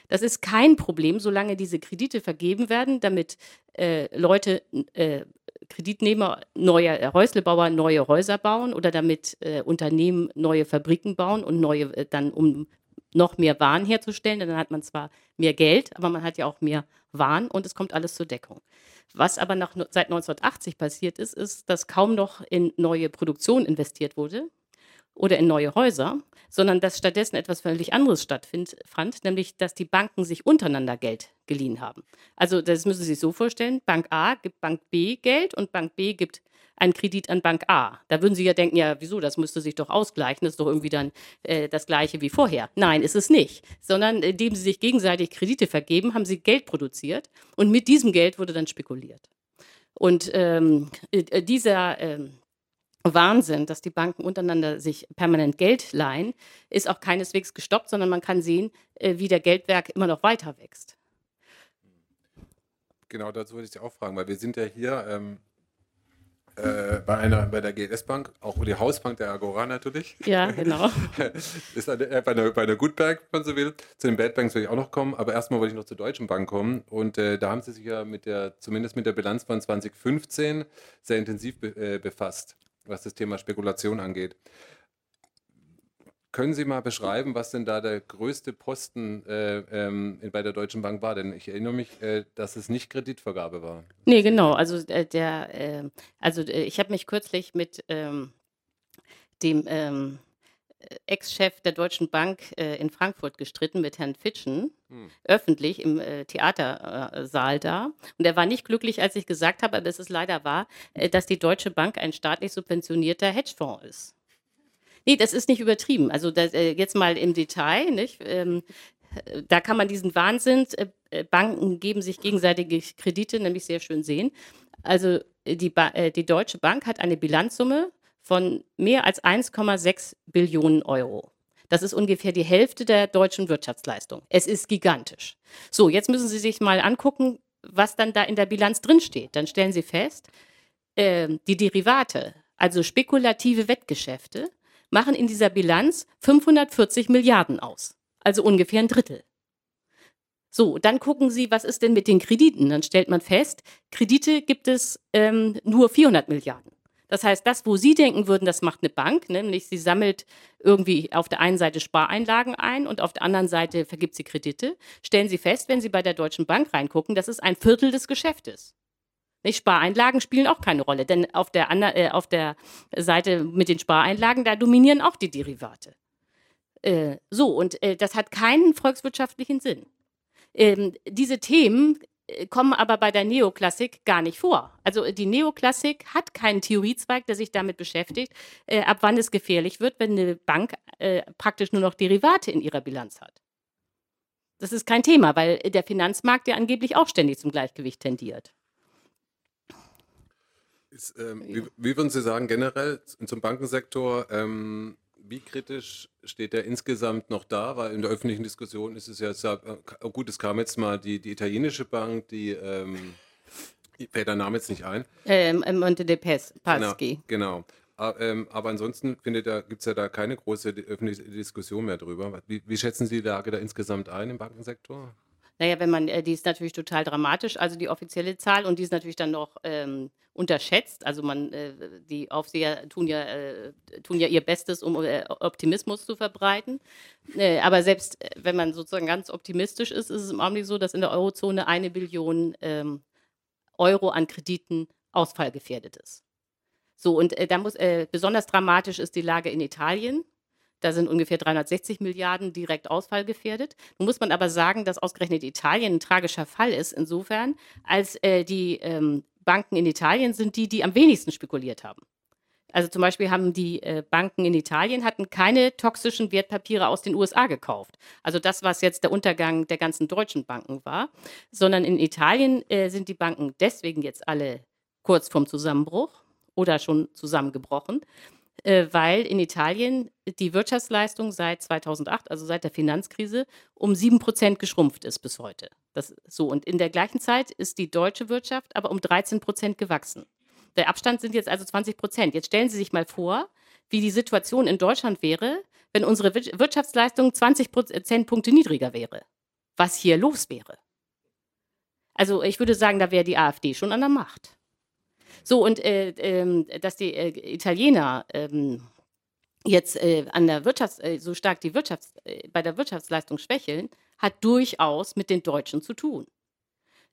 Das ist kein Problem, solange diese Kredite vergeben werden, damit äh, Leute, äh, Kreditnehmer, neue äh, Häuslebauer neue Häuser bauen oder damit äh, Unternehmen neue Fabriken bauen und neue äh, dann um noch mehr Waren herzustellen. Dann hat man zwar mehr Geld, aber man hat ja auch mehr Waren und es kommt alles zur Deckung. Was aber nach, seit 1980 passiert ist, ist, dass kaum noch in neue Produktion investiert wurde oder in neue Häuser, sondern dass stattdessen etwas völlig anderes stattfand, nämlich dass die Banken sich untereinander Geld geliehen haben. Also das müssen Sie sich so vorstellen, Bank A gibt Bank B Geld und Bank B gibt einen Kredit an Bank A. Da würden Sie ja denken, ja, wieso, das müsste sich doch ausgleichen, das ist doch irgendwie dann äh, das gleiche wie vorher. Nein, ist es nicht, sondern indem Sie sich gegenseitig Kredite vergeben, haben Sie Geld produziert und mit diesem Geld wurde dann spekuliert. Und ähm, äh, dieser ähm, Wahnsinn, dass die Banken untereinander sich permanent Geld leihen, ist auch keineswegs gestoppt, sondern man kann sehen, äh, wie der Geldwerk immer noch weiter wächst. Genau, dazu wollte ich Sie auch fragen, weil wir sind ja hier ähm, äh, bei, einer, bei der GLS Bank, auch die Hausbank der Agora natürlich. Ja, genau. (laughs) ist eine, äh, bei, einer, bei einer Good Bank, wenn man so will. Zu den Bad Banks will ich auch noch kommen, aber erstmal wollte ich noch zur Deutschen Bank kommen. Und äh, da haben Sie sich ja mit der, zumindest mit der Bilanz von 2015 sehr intensiv be, äh, befasst was das Thema Spekulation angeht. Können Sie mal beschreiben, was denn da der größte Posten äh, ähm, bei der Deutschen Bank war? Denn ich erinnere mich, äh, dass es nicht Kreditvergabe war. Nee, genau. Also äh, der, ähm, also äh, ich habe mich kürzlich mit ähm, dem ähm, Ex-Chef der Deutschen Bank äh, in Frankfurt gestritten mit Herrn Fitschen, hm. öffentlich im äh, Theatersaal da. Und er war nicht glücklich, als ich gesagt habe, aber es ist leider wahr, dass die Deutsche Bank ein staatlich subventionierter Hedgefonds ist. Nee, das ist nicht übertrieben. Also das, äh, jetzt mal im Detail, nicht? Ähm, da kann man diesen Wahnsinn, äh, äh, Banken geben sich gegenseitige Kredite, nämlich sehr schön sehen. Also die, ba die Deutsche Bank hat eine Bilanzsumme von mehr als 1,6 Billionen Euro. Das ist ungefähr die Hälfte der deutschen Wirtschaftsleistung. Es ist gigantisch. So, jetzt müssen Sie sich mal angucken, was dann da in der Bilanz drinsteht. Dann stellen Sie fest, äh, die Derivate, also spekulative Wettgeschäfte, machen in dieser Bilanz 540 Milliarden aus. Also ungefähr ein Drittel. So, dann gucken Sie, was ist denn mit den Krediten? Dann stellt man fest, Kredite gibt es ähm, nur 400 Milliarden. Das heißt, das, wo Sie denken würden, das macht eine Bank, nämlich sie sammelt irgendwie auf der einen Seite Spareinlagen ein und auf der anderen Seite vergibt sie Kredite, stellen Sie fest, wenn Sie bei der Deutschen Bank reingucken, das ist ein Viertel des Geschäftes. Nicht? Spareinlagen spielen auch keine Rolle, denn auf der, äh, auf der Seite mit den Spareinlagen, da dominieren auch die Derivate. Äh, so, und äh, das hat keinen volkswirtschaftlichen Sinn. Ähm, diese Themen äh, kommen aber bei der Neoklassik gar nicht vor. Also äh, die Neoklassik hat keinen Theoriezweig, der sich damit beschäftigt, äh, ab wann es gefährlich wird, wenn eine Bank äh, praktisch nur noch Derivate in ihrer Bilanz hat. Das ist kein Thema, weil der Finanzmarkt ja angeblich auch ständig zum Gleichgewicht tendiert. Ist, ähm, wie, wie, würden Sie sagen, generell zum Bankensektor, ähm, wie kritisch steht er insgesamt noch da? Weil in der öffentlichen Diskussion ist es ja, äh, gut, es kam jetzt mal die, die italienische Bank, die, ähm, fällt der Name jetzt nicht ein. Ähm, Monte de Paschi. Genau, genau. Aber, aber ansonsten gibt es ja da keine große öffentliche Diskussion mehr drüber. Wie, wie schätzen Sie die Lage da insgesamt ein im Bankensektor? Naja, wenn man, äh, die ist natürlich total dramatisch, also die offizielle Zahl und die ist natürlich dann noch ähm, unterschätzt. Also man, äh, die Aufseher tun ja, äh, tun ja ihr Bestes, um äh, Optimismus zu verbreiten. Äh, aber selbst äh, wenn man sozusagen ganz optimistisch ist, ist es im Augenblick so, dass in der Eurozone eine Billion ähm, Euro an Krediten ausfallgefährdet ist. So, und da muss, besonders dramatisch ist die Lage in Italien. Da sind ungefähr 360 Milliarden direkt ausfallgefährdet. Nun muss man aber sagen, dass ausgerechnet Italien ein tragischer Fall ist, insofern, als äh, die ähm, Banken in Italien sind die, die am wenigsten spekuliert haben. Also zum Beispiel haben die äh, Banken in Italien hatten keine toxischen Wertpapiere aus den USA gekauft. Also das, was jetzt der Untergang der ganzen deutschen Banken war, sondern in Italien äh, sind die Banken deswegen jetzt alle kurz vorm Zusammenbruch oder schon zusammengebrochen, äh, weil in Italien die Wirtschaftsleistung seit 2008, also seit der Finanzkrise, um sieben Prozent geschrumpft ist bis heute. Das, so, und in der gleichen Zeit ist die deutsche Wirtschaft aber um 13 Prozent gewachsen. Der Abstand sind jetzt also 20 Prozent. Jetzt stellen Sie sich mal vor, wie die Situation in Deutschland wäre, wenn unsere Wirtschaftsleistung 20 Prozentpunkte niedriger wäre. Was hier los wäre. Also ich würde sagen, da wäre die AfD schon an der Macht. So, und äh, äh, dass die äh, Italiener ähm, jetzt äh, an der Wirtschafts-, äh, so stark die Wirtschafts-, bei der Wirtschaftsleistung schwächeln, hat durchaus mit den Deutschen zu tun.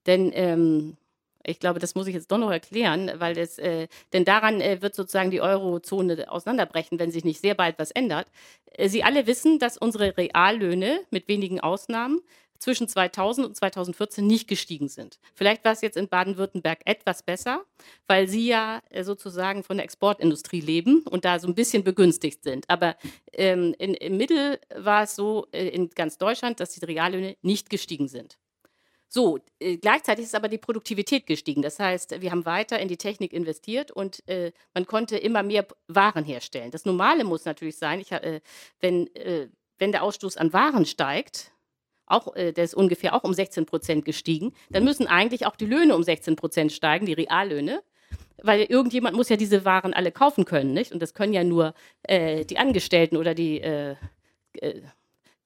Denn ähm, ich glaube, das muss ich jetzt doch noch erklären, weil es, äh, denn daran äh, wird sozusagen die Eurozone auseinanderbrechen, wenn sich nicht sehr bald was ändert. Äh, Sie alle wissen, dass unsere Reallöhne mit wenigen Ausnahmen zwischen 2000 und 2014 nicht gestiegen sind. Vielleicht war es jetzt in Baden-Württemberg etwas besser, weil Sie ja äh, sozusagen von der Exportindustrie leben und da so ein bisschen begünstigt sind. Aber ähm, in, im Mittel war es so äh, in ganz Deutschland, dass die Reallöhne nicht gestiegen sind. So, äh, gleichzeitig ist aber die Produktivität gestiegen. Das heißt, wir haben weiter in die Technik investiert und äh, man konnte immer mehr Waren herstellen. Das Normale muss natürlich sein, ich, äh, wenn, äh, wenn der Ausstoß an Waren steigt, auch, äh, der ist ungefähr auch um 16 Prozent gestiegen, dann müssen eigentlich auch die Löhne um 16 Prozent steigen, die Reallöhne. Weil irgendjemand muss ja diese Waren alle kaufen können, nicht? Und das können ja nur äh, die Angestellten oder die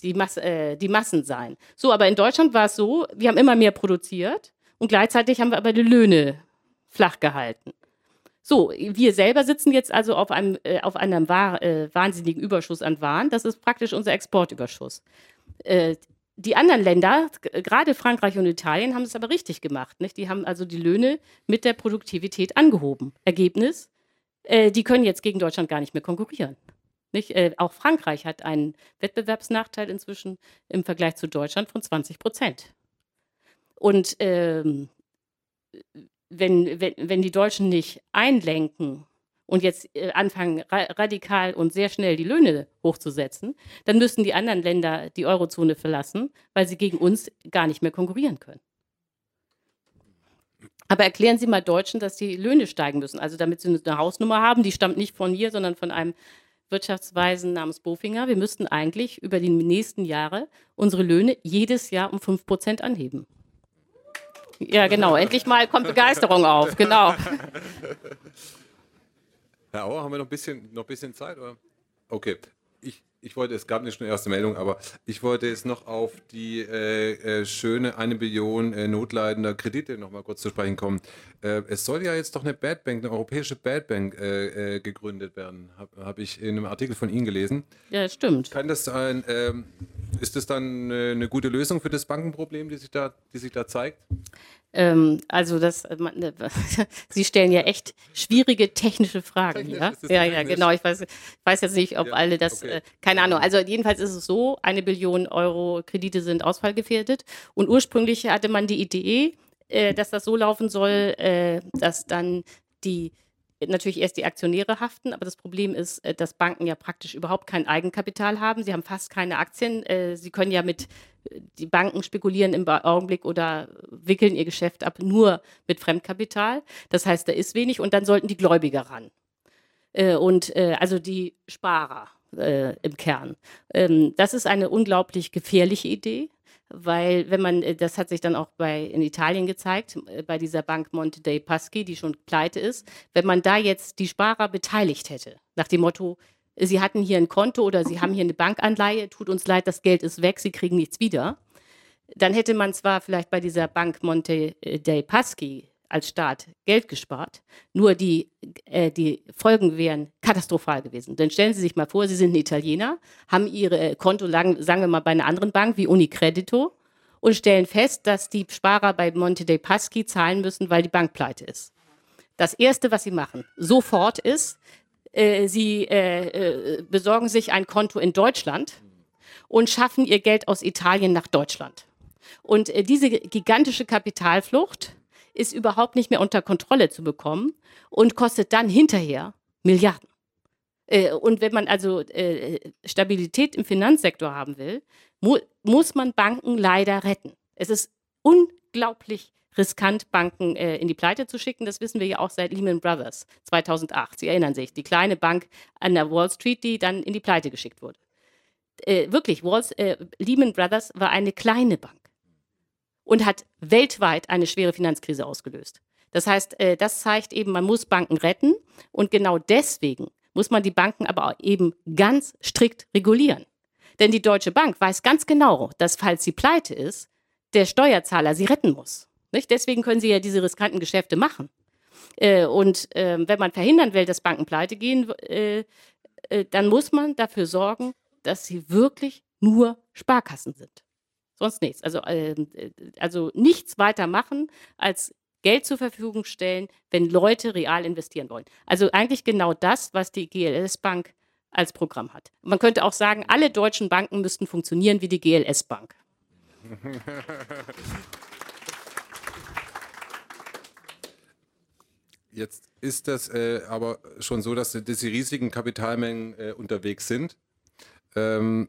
die, Mas äh, die Massen sein. So, aber in Deutschland war es so, wir haben immer mehr produziert und gleichzeitig haben wir aber die Löhne flach gehalten. So, wir selber sitzen jetzt also auf einem, äh, auf einem wahr, äh, wahnsinnigen Überschuss an Waren. Das ist praktisch unser Exportüberschuss. Die anderen Länder, gerade Frankreich und Italien, haben es aber richtig gemacht. Nicht? Die haben also die Löhne mit der Produktivität angehoben. Ergebnis, äh, die können jetzt gegen Deutschland gar nicht mehr konkurrieren. Nicht? Äh, auch Frankreich hat einen Wettbewerbsnachteil inzwischen im Vergleich zu Deutschland von 20 Prozent. Und ähm, wenn, wenn, wenn die Deutschen nicht einlenken und jetzt äh, anfangen, ra radikal und sehr schnell die Löhne hochzusetzen, dann müssten die anderen Länder die Eurozone verlassen, weil sie gegen uns gar nicht mehr konkurrieren können. Aber erklären Sie mal Deutschen, dass die Löhne steigen müssen. Also damit sie eine Hausnummer haben, die stammt nicht von hier, sondern von einem Wirtschaftsweisen namens Bofinger, wir müssten eigentlich über die nächsten Jahre unsere Löhne jedes Jahr um 5% anheben. Ja, genau. Endlich mal kommt Begeisterung auf. Genau. (laughs) Herr Auer, haben wir noch ein bisschen, noch ein bisschen Zeit? Oder? Okay ich wollte, es gab nicht schon eine erste Meldung, aber ich wollte jetzt noch auf die äh, äh, schöne eine Billion äh, notleidender Kredite noch mal kurz zu sprechen kommen. Äh, es soll ja jetzt doch eine Bad Bank, eine europäische Bad Bank äh, äh, gegründet werden, habe hab ich in einem Artikel von Ihnen gelesen. Ja, stimmt. Kann das ein, ähm, ist das dann eine gute Lösung für das Bankenproblem, die sich da, die sich da zeigt? Ähm, also das, man, (laughs) Sie stellen ja echt schwierige technische Fragen. Technisch, ja, ja, ja, genau. Ich weiß, weiß jetzt nicht, ob ja, alle das, okay. Äh, keine Ahnung. Also jedenfalls ist es so, eine Billion Euro Kredite sind ausfallgefährdet. Und ursprünglich hatte man die Idee, äh, dass das so laufen soll, äh, dass dann die natürlich erst die Aktionäre haften, aber das Problem ist, äh, dass Banken ja praktisch überhaupt kein Eigenkapital haben. Sie haben fast keine Aktien. Äh, sie können ja mit, äh, die Banken spekulieren im Augenblick oder wickeln ihr Geschäft ab nur mit Fremdkapital. Das heißt, da ist wenig und dann sollten die Gläubiger ran. Und also die Sparer im Kern. Ähm, das ist eine unglaublich gefährliche Idee weil wenn man, äh, das hat sich dann auch bei, in Italien gezeigt, äh, bei dieser Bank Monte dei Paschi, die schon pleite ist, wenn man da jetzt die Sparer beteiligt hätte, nach dem Motto, Sie hatten hier ein Konto oder Sie haben hier eine Bankanleihe, tut uns leid, das Geld ist weg, Sie kriegen nichts wieder, dann hätte man zwar vielleicht bei dieser Bank Monte dei Paschi als Staat Geld gespart. Nur die, äh, die Folgen wären katastrophal gewesen. Denn stellen Sie sich mal vor, Sie sind ein Italiener, haben Ihre Konto, lang, sagen wir mal, bei einer anderen Bank wie Unicredito und stellen fest, dass die Sparer bei Monte dei Paschi zahlen müssen, weil die Bank pleite ist. Das Erste, was Sie machen, sofort ist, äh, Sie äh, äh besorgen sich ein Konto in Deutschland und schaffen Ihr Geld aus Italien nach Deutschland. Und äh, diese gigantische Kapitalflucht ist überhaupt nicht mehr unter Kontrolle zu bekommen und kostet dann hinterher Milliarden. Äh, und wenn man also äh, Stabilität im Finanzsektor haben will, mu muss man Banken leider retten. Es ist unglaublich riskant, Banken äh, in die Pleite zu schicken. Das wissen wir ja auch seit Lehman Brothers 2008. Sie erinnern sich, die kleine Bank an der Wall Street, die dann in die Pleite geschickt wurde. Wirklich, Lehman Brothers war eine kleine Bank und hat weltweit eine schwere Finanzkrise ausgelöst. Das heißt, äh, das zeigt eben, man muss Banken retten und genau deswegen muss man die Banken aber eben ganz strikt regulieren. Denn die Deutsche Bank weiß ganz genau, dass falls sie pleite ist, der Steuerzahler sie retten muss. Nicht? Deswegen können sie ja diese riskanten Geschäfte machen. Äh, und ähm, wenn man verhindern will, dass Banken pleite gehen, äh, dann muss man dafür sorgen, dass sie wirklich nur Sparkassen sind. Sonst nichts. Also, äh, also nichts weiter machen, als Geld zur Verfügung stellen, wenn Leute real investieren wollen. Also eigentlich genau das, was die GLS Bank als Programm hat. Man könnte auch sagen, alle deutschen Banken müssten funktionieren wie die GLS Bank. (laughs) Jetzt ist das äh, aber schon so, dass diese riesigen Kapitalmengen äh, unterwegs sind. Ähm,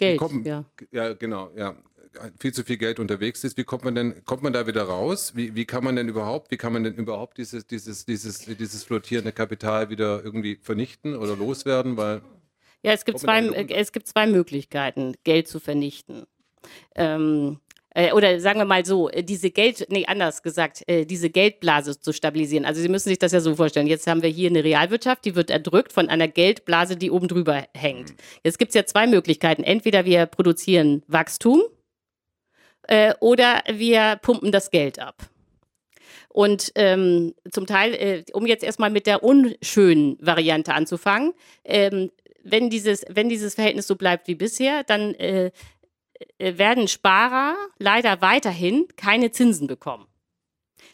Geld, kommen, ja. Ja, genau, ja. Viel zu viel Geld unterwegs ist. Wie kommt man denn, kommt man da wieder raus? Wie, wie kann man denn überhaupt, wie kann man denn überhaupt dieses, dieses, dieses, dieses flottierende Kapital wieder irgendwie vernichten oder loswerden? Weil ja, es gibt, zwei, es gibt zwei Möglichkeiten, Geld zu vernichten. Ähm, äh, oder sagen wir mal so, äh, diese Geld, nee, anders gesagt, äh, diese Geldblase zu stabilisieren. Also Sie müssen sich das ja so vorstellen. Jetzt haben wir hier eine Realwirtschaft, die wird erdrückt von einer Geldblase, die oben drüber hängt. Mhm. Jetzt gibt es ja zwei Möglichkeiten. Entweder wir produzieren Wachstum äh, oder wir pumpen das Geld ab. Und ähm, zum Teil, äh, um jetzt erstmal mit der unschönen Variante anzufangen, ähm, wenn, dieses, wenn dieses Verhältnis so bleibt wie bisher, dann äh, äh, werden Sparer leider weiterhin keine Zinsen bekommen.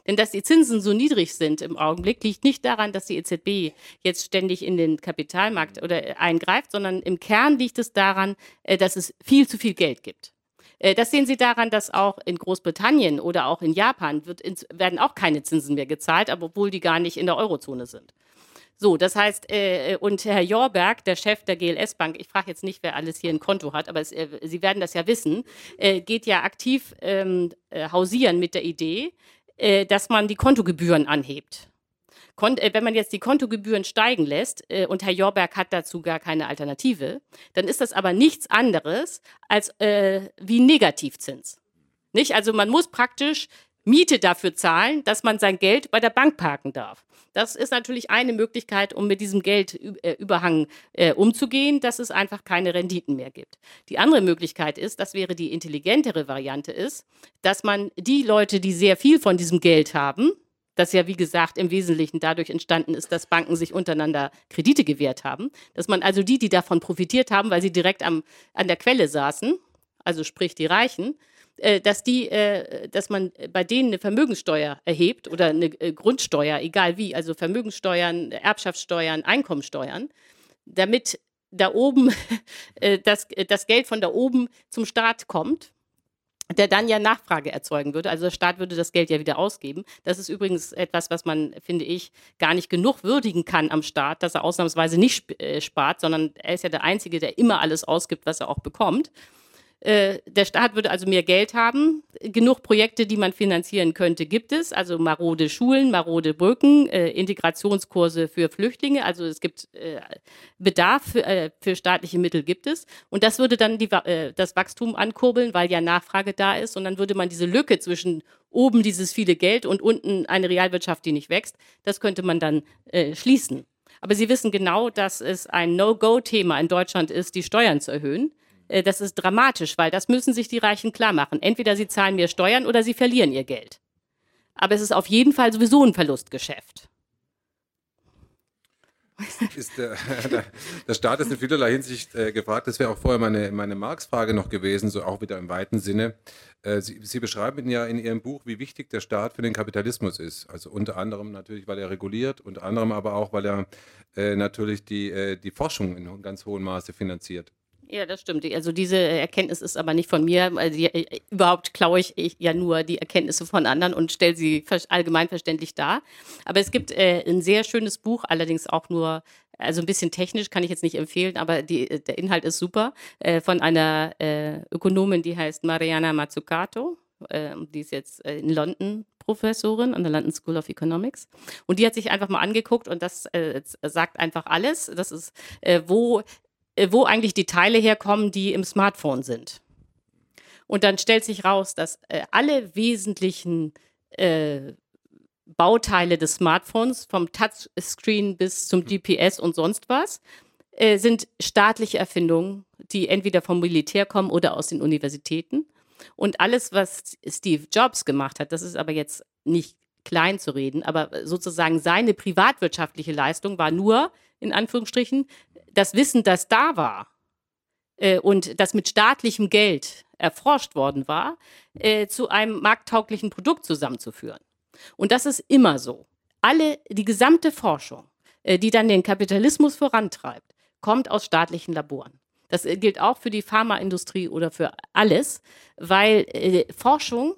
Denn dass die Zinsen so niedrig sind im Augenblick, liegt nicht daran, dass die EZB jetzt ständig in den Kapitalmarkt oder äh, eingreift, sondern im Kern liegt es daran, äh, dass es viel zu viel Geld gibt. Das sehen Sie daran, dass auch in Großbritannien oder auch in Japan wird, werden auch keine Zinsen mehr gezahlt, obwohl die gar nicht in der Eurozone sind. So, das heißt, äh, äh, und Herr Jorberg, der Chef der GLS Bank, ich frage jetzt nicht, wer alles hier ein Konto hat, aber es, äh, Sie werden das ja wissen, äh, geht ja aktiv ähm, äh, hausieren mit der Idee, äh, dass man die Kontogebühren anhebt. Kon wenn man jetzt die Kontogebühren steigen lässt und Herr Jorberg hat dazu gar keine Alternative, dann ist das aber nichts anderes als wie Negativzins. Nicht? Also man muss praktisch Miete dafür zahlen, dass man sein Geld bei der Bank parken darf. Das ist natürlich eine Möglichkeit, um mit diesem Geldüberhang äh, umzugehen, dass es einfach keine Renditen mehr gibt. Die andere Möglichkeit ist, das wäre die intelligentere Variante ist, dass man die Leute, die sehr viel von diesem Geld haben, das ja, wie gesagt, im Wesentlichen dadurch entstanden ist, dass Banken sich untereinander Kredite gewährt haben, dass man also die, die davon profitiert haben, weil sie direkt am, an der Quelle saßen, also sprich die Reichen, äh, dass die, äh, dass man bei denen eine Vermögenssteuer erhebt oder eine äh, Grundsteuer, egal wie, also Vermögenssteuern, Erbschaftssteuern, Einkommensteuern, damit da oben (laughs) das, das Geld von da oben zum Staat kommt der dann ja Nachfrage erzeugen würde. Also der Staat würde das Geld ja wieder ausgeben. Das ist übrigens etwas, was man, finde ich, gar nicht genug würdigen kann am Staat, dass er ausnahmsweise nicht spart, sondern er ist ja der Einzige, der immer alles ausgibt, was er auch bekommt. Äh, der Staat würde also mehr Geld haben. Genug Projekte, die man finanzieren könnte, gibt es. Also marode Schulen, marode Brücken, äh, Integrationskurse für Flüchtlinge. Also es gibt äh, Bedarf für, äh, für, staatliche Mittel gibt es. Und das würde dann die, äh, das Wachstum ankurbeln, weil ja Nachfrage da ist. Und dann würde man diese Lücke zwischen oben dieses viele Geld und unten eine Realwirtschaft, die nicht wächst, das könnte man dann schließen. Aber Sie wissen genau, dass es ein No-Go-Thema in Deutschland ist, die Steuern zu erhöhen. Äh, das ist dramatisch, weil das müssen sich die Reichen klar machen. Entweder sie zahlen mehr Steuern oder sie verlieren ihr Geld. Aber es ist auf jeden Fall sowieso ein Verlustgeschäft. Ist der, (laughs) der, Staat ist in vielerlei Hinsicht äh, gefragt. Das wäre auch vorher meine, meine Marx-Frage noch gewesen, so auch wieder im weiten Sinne. Äh, Sie, Sie, beschreiben ja in Ihrem Buch, wie wichtig der Staat für den Kapitalismus ist. Also unter anderem natürlich, weil er reguliert, unter anderem aber auch, weil er äh, natürlich die, äh, die Forschung in ganz hohem Maße finanziert. Ja, das stimmt. Also diese Erkenntnis ist aber nicht von mir. Also äh, überhaupt klaue ich, ich, ja nur die Erkenntnisse von anderen und stelle sie allgemeinverständlich dar. Aber es gibt äh, ein sehr schönes Buch, allerdings auch nur, also ein bisschen technisch kann ich jetzt nicht empfehlen, aber die, der Inhalt ist super, äh, von einer äh, Ökonomin, die heißt Mariana Mazzucato. Ähm, die ist jetzt äh, in London Professorin an der London School of Economics. Und die hat sich einfach mal angeguckt und das äh, sagt einfach alles. Das ist, äh, wo äh, wo eigentlich die Teile herkommen, die im Smartphone sind. Und dann stellt sich raus, dass äh, alle wesentlichen äh, Bauteile des Smartphones, vom Touchscreen bis zum GPS und sonst was, äh, sind staatliche Erfindungen, die entweder vom Militär kommen oder aus den Universitäten. Und alles, was Steve Jobs gemacht hat, das ist aber jetzt nicht klein zu reden, aber sozusagen seine privatwirtschaftliche Leistung war nur, in Anführungsstrichen, das Wissen, das da war äh, und das mit staatlichem Geld erforscht worden war, äh, zu einem markttauglichen Produkt zusammenzuführen. Und das ist immer so. Alle, die gesamte Forschung, äh, die dann den Kapitalismus vorantreibt, kommt aus staatlichen Laboren. Das äh, gilt auch für die Pharmaindustrie oder für alles, weil äh, Forschung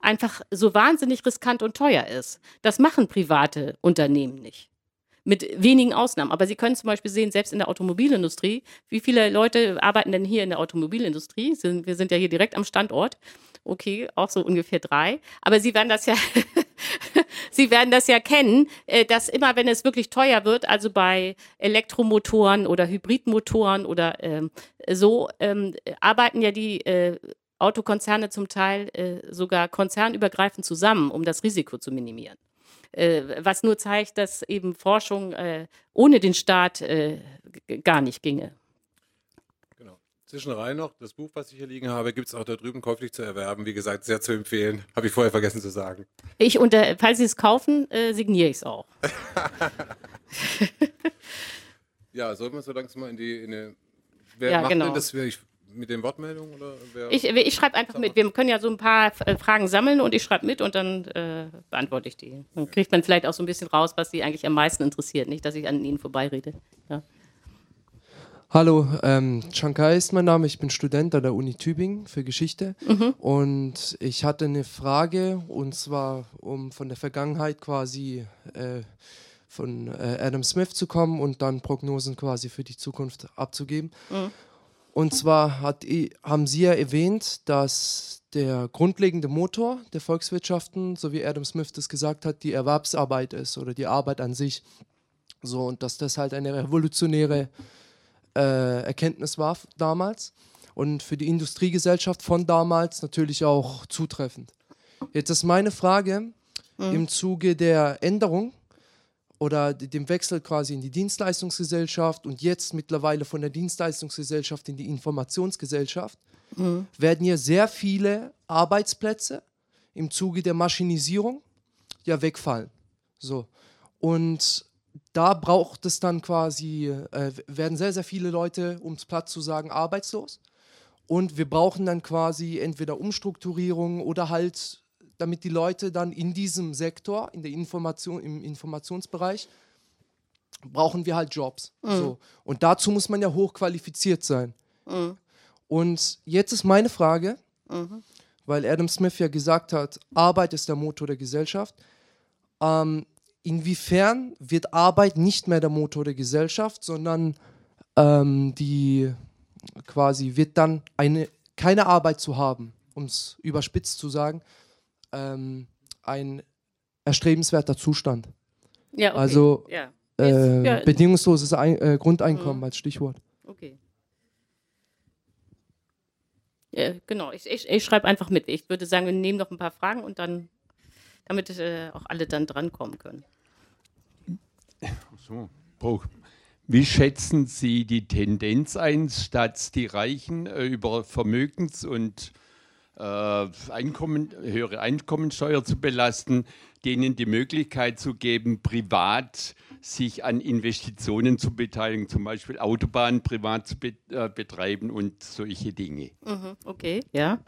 einfach so wahnsinnig riskant und teuer ist. Das machen private Unternehmen nicht. Mit wenigen Ausnahmen. Aber Sie können zum Beispiel sehen, selbst in der Automobilindustrie, wie viele Leute arbeiten denn hier in der Automobilindustrie? Wir sind ja hier direkt am Standort. Okay, auch so ungefähr drei. Aber Sie werden das ja, (laughs) Sie werden das ja kennen, äh, dass immer, wenn es wirklich teuer wird, also bei Elektromotoren oder Hybridmotoren oder ähm, so, ähm, arbeiten ja die äh, Autokonzerne zum Teil äh, sogar konzernübergreifend zusammen, um das Risiko zu minimieren. Äh, was nur zeigt, dass eben Forschung äh, ohne den Staat äh, gar nicht ginge. Genau. Zwischenrein noch, das Buch, was ich hier liegen habe, gibt es auch da drüben käuflich zu erwerben. Wie gesagt, sehr zu empfehlen. Habe ich vorher vergessen zu sagen. Ich unter, falls Sie es kaufen, äh, signiere ich es auch. (laughs) (laughs) ja, sollten wir so langsam mal in die. In eine, wer ja, macht genau. denn das? Ich mit den Wortmeldungen? Oder wer? Ich, ich schreibe einfach mit. Wir können ja so ein paar äh, Fragen sammeln und ich schreibe mit und dann äh, beantworte ich die. Dann kriegt man vielleicht auch so ein bisschen raus, was Sie eigentlich am meisten interessiert. Nicht, dass ich an Ihnen vorbeirede. Ja. Hallo, ähm, Shankar ist mein Name. Ich bin Student an der Uni Tübingen für Geschichte. Mhm. Und ich hatte eine Frage, und zwar, um von der Vergangenheit quasi äh, von äh, Adam Smith zu kommen und dann Prognosen quasi für die Zukunft abzugeben. Mhm. Und zwar hat, haben Sie ja erwähnt, dass der grundlegende Motor der Volkswirtschaften, so wie Adam Smith das gesagt hat, die Erwerbsarbeit ist oder die Arbeit an sich. So, und dass das halt eine revolutionäre äh, Erkenntnis war damals und für die Industriegesellschaft von damals natürlich auch zutreffend. Jetzt ist meine Frage mhm. im Zuge der Änderung oder dem Wechsel quasi in die Dienstleistungsgesellschaft und jetzt mittlerweile von der Dienstleistungsgesellschaft in die Informationsgesellschaft, mhm. werden hier sehr viele Arbeitsplätze im Zuge der Maschinisierung ja wegfallen. So. Und da braucht es dann quasi, äh, werden sehr, sehr viele Leute, um es platt zu sagen, arbeitslos. Und wir brauchen dann quasi entweder Umstrukturierung oder halt damit die Leute dann in diesem Sektor, in der Information, im Informationsbereich, brauchen wir halt Jobs. Mhm. So. Und dazu muss man ja hochqualifiziert sein. Mhm. Und jetzt ist meine Frage, mhm. weil Adam Smith ja gesagt hat, Arbeit ist der Motor der Gesellschaft. Ähm, inwiefern wird Arbeit nicht mehr der Motor der Gesellschaft, sondern ähm, die quasi wird dann eine, keine Arbeit zu haben, um es überspitzt zu sagen, ähm, ein erstrebenswerter Zustand. Ja, okay. Also ja. Äh, ja. bedingungsloses Ein äh, Grundeinkommen mhm. als Stichwort. Okay. Ja, genau, ich, ich, ich schreibe einfach mit. Ich würde sagen, wir nehmen noch ein paar Fragen und dann, damit äh, auch alle dann drankommen können. So, wie schätzen Sie die Tendenz ein, statt die Reichen äh, über Vermögens- und äh, Einkommen, höhere Einkommensteuer zu belasten, denen die Möglichkeit zu geben, privat sich an Investitionen zu beteiligen, zum Beispiel Autobahnen privat zu be äh, betreiben und solche Dinge. Mhm, okay, ja.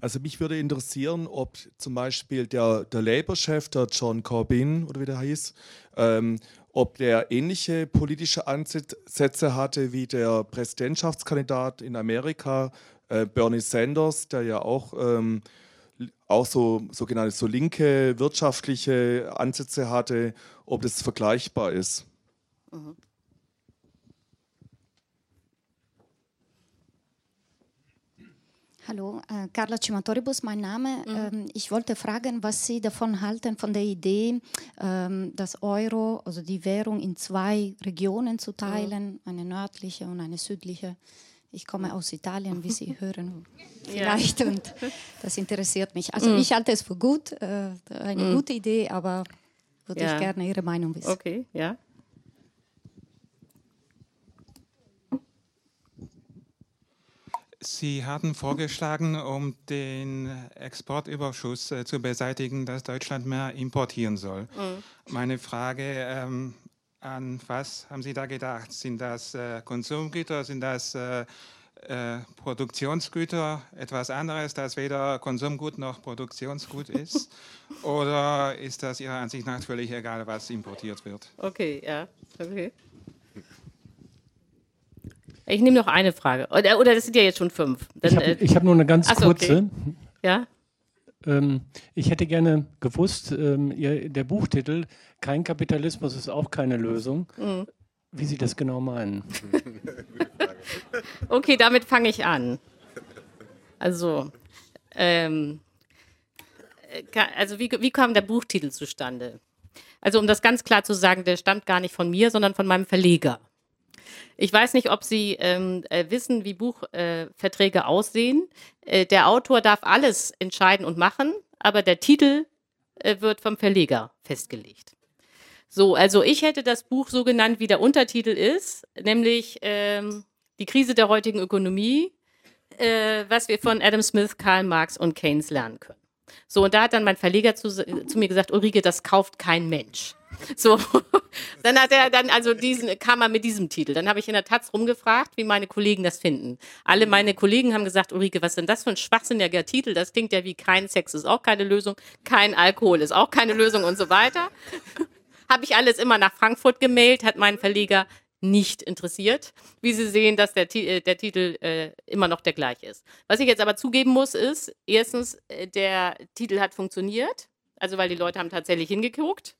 Also mich würde interessieren, ob zum Beispiel der, der Labour-Chef, der John Corbyn oder wie der heißt, ähm, ob der ähnliche politische Ansätze hatte wie der Präsidentschaftskandidat in Amerika, äh, Bernie Sanders, der ja auch, ähm, auch so sogenannte so linke wirtschaftliche Ansätze hatte, ob das vergleichbar ist. Mhm. Hallo, äh, Carla Cimatoribus, mein Name. Mhm. Ähm, ich wollte fragen, was Sie davon halten, von der Idee, ähm, das Euro, also die Währung in zwei Regionen zu teilen, mhm. eine nördliche und eine südliche. Ich komme aus Italien, wie Sie (laughs) hören vielleicht, ja. und das interessiert mich. Also mhm. ich halte es für gut, äh, eine mhm. gute Idee, aber würde ja. ich gerne Ihre Meinung wissen. Okay, ja. Sie hatten vorgeschlagen, um den Exportüberschuss äh, zu beseitigen, dass Deutschland mehr importieren soll. Mhm. Meine Frage, ähm, an was haben Sie da gedacht? Sind das äh, Konsumgüter, sind das äh, äh, Produktionsgüter, etwas anderes, das weder Konsumgut noch Produktionsgut (laughs) ist? Oder ist das Ihrer Ansicht nach völlig egal, was importiert wird? Okay, ja, okay. Ich nehme noch eine Frage. Oder, oder das sind ja jetzt schon fünf. Dann, ich habe äh, hab nur eine ganz so, kurze. Okay. Ja? Ähm, ich hätte gerne gewusst, ähm, ihr, der Buchtitel Kein Kapitalismus ist auch keine Lösung. Mhm. Wie Sie das genau meinen. (laughs) okay, damit fange ich an. Also, ähm, äh, also wie, wie kam der Buchtitel zustande? Also um das ganz klar zu sagen, der stammt gar nicht von mir, sondern von meinem Verleger. Ich weiß nicht, ob Sie ähm, äh, wissen, wie Buchverträge äh, aussehen. Äh, der Autor darf alles entscheiden und machen, aber der Titel äh, wird vom Verleger festgelegt. So, also ich hätte das Buch so genannt, wie der Untertitel ist, nämlich ähm, Die Krise der heutigen Ökonomie, äh, was wir von Adam Smith, Karl Marx und Keynes lernen können. So, und da hat dann mein Verleger zu, zu mir gesagt, Ulrike, das kauft kein Mensch. So, (laughs) dann hat er dann also diesen, kam er mit diesem Titel. Dann habe ich in der Taz rumgefragt, wie meine Kollegen das finden. Alle meine Kollegen haben gesagt, Ulrike, was ist denn das für ein schwachsinniger Titel? Das klingt ja wie kein Sex ist auch keine Lösung, kein Alkohol ist auch keine Lösung und so weiter. (laughs) habe ich alles immer nach Frankfurt gemailt, hat mein Verleger nicht interessiert. Wie Sie sehen, dass der, äh, der Titel äh, immer noch der gleiche ist. Was ich jetzt aber zugeben muss, ist, erstens, äh, der Titel hat funktioniert, also weil die Leute haben tatsächlich hingeguckt.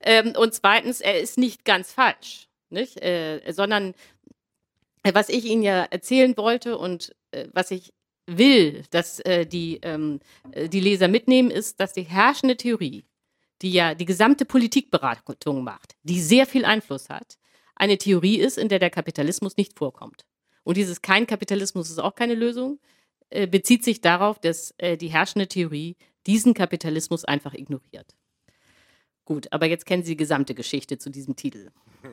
Ähm, und zweitens, er ist nicht ganz falsch, nicht? Äh, sondern äh, was ich Ihnen ja erzählen wollte und äh, was ich will, dass die, ähm, äh, die Leser mitnehmen, ist, dass die herrschende Theorie, die ja die gesamte Politikberatung macht, die sehr viel Einfluss hat, eine Theorie ist, in der der Kapitalismus nicht vorkommt. Und dieses kein Kapitalismus ist auch keine Lösung, äh, bezieht sich darauf, dass die herrschende Theorie diesen Kapitalismus einfach ignoriert. Gut, aber jetzt kennen Sie die gesamte Geschichte zu diesem Titel. (laughs)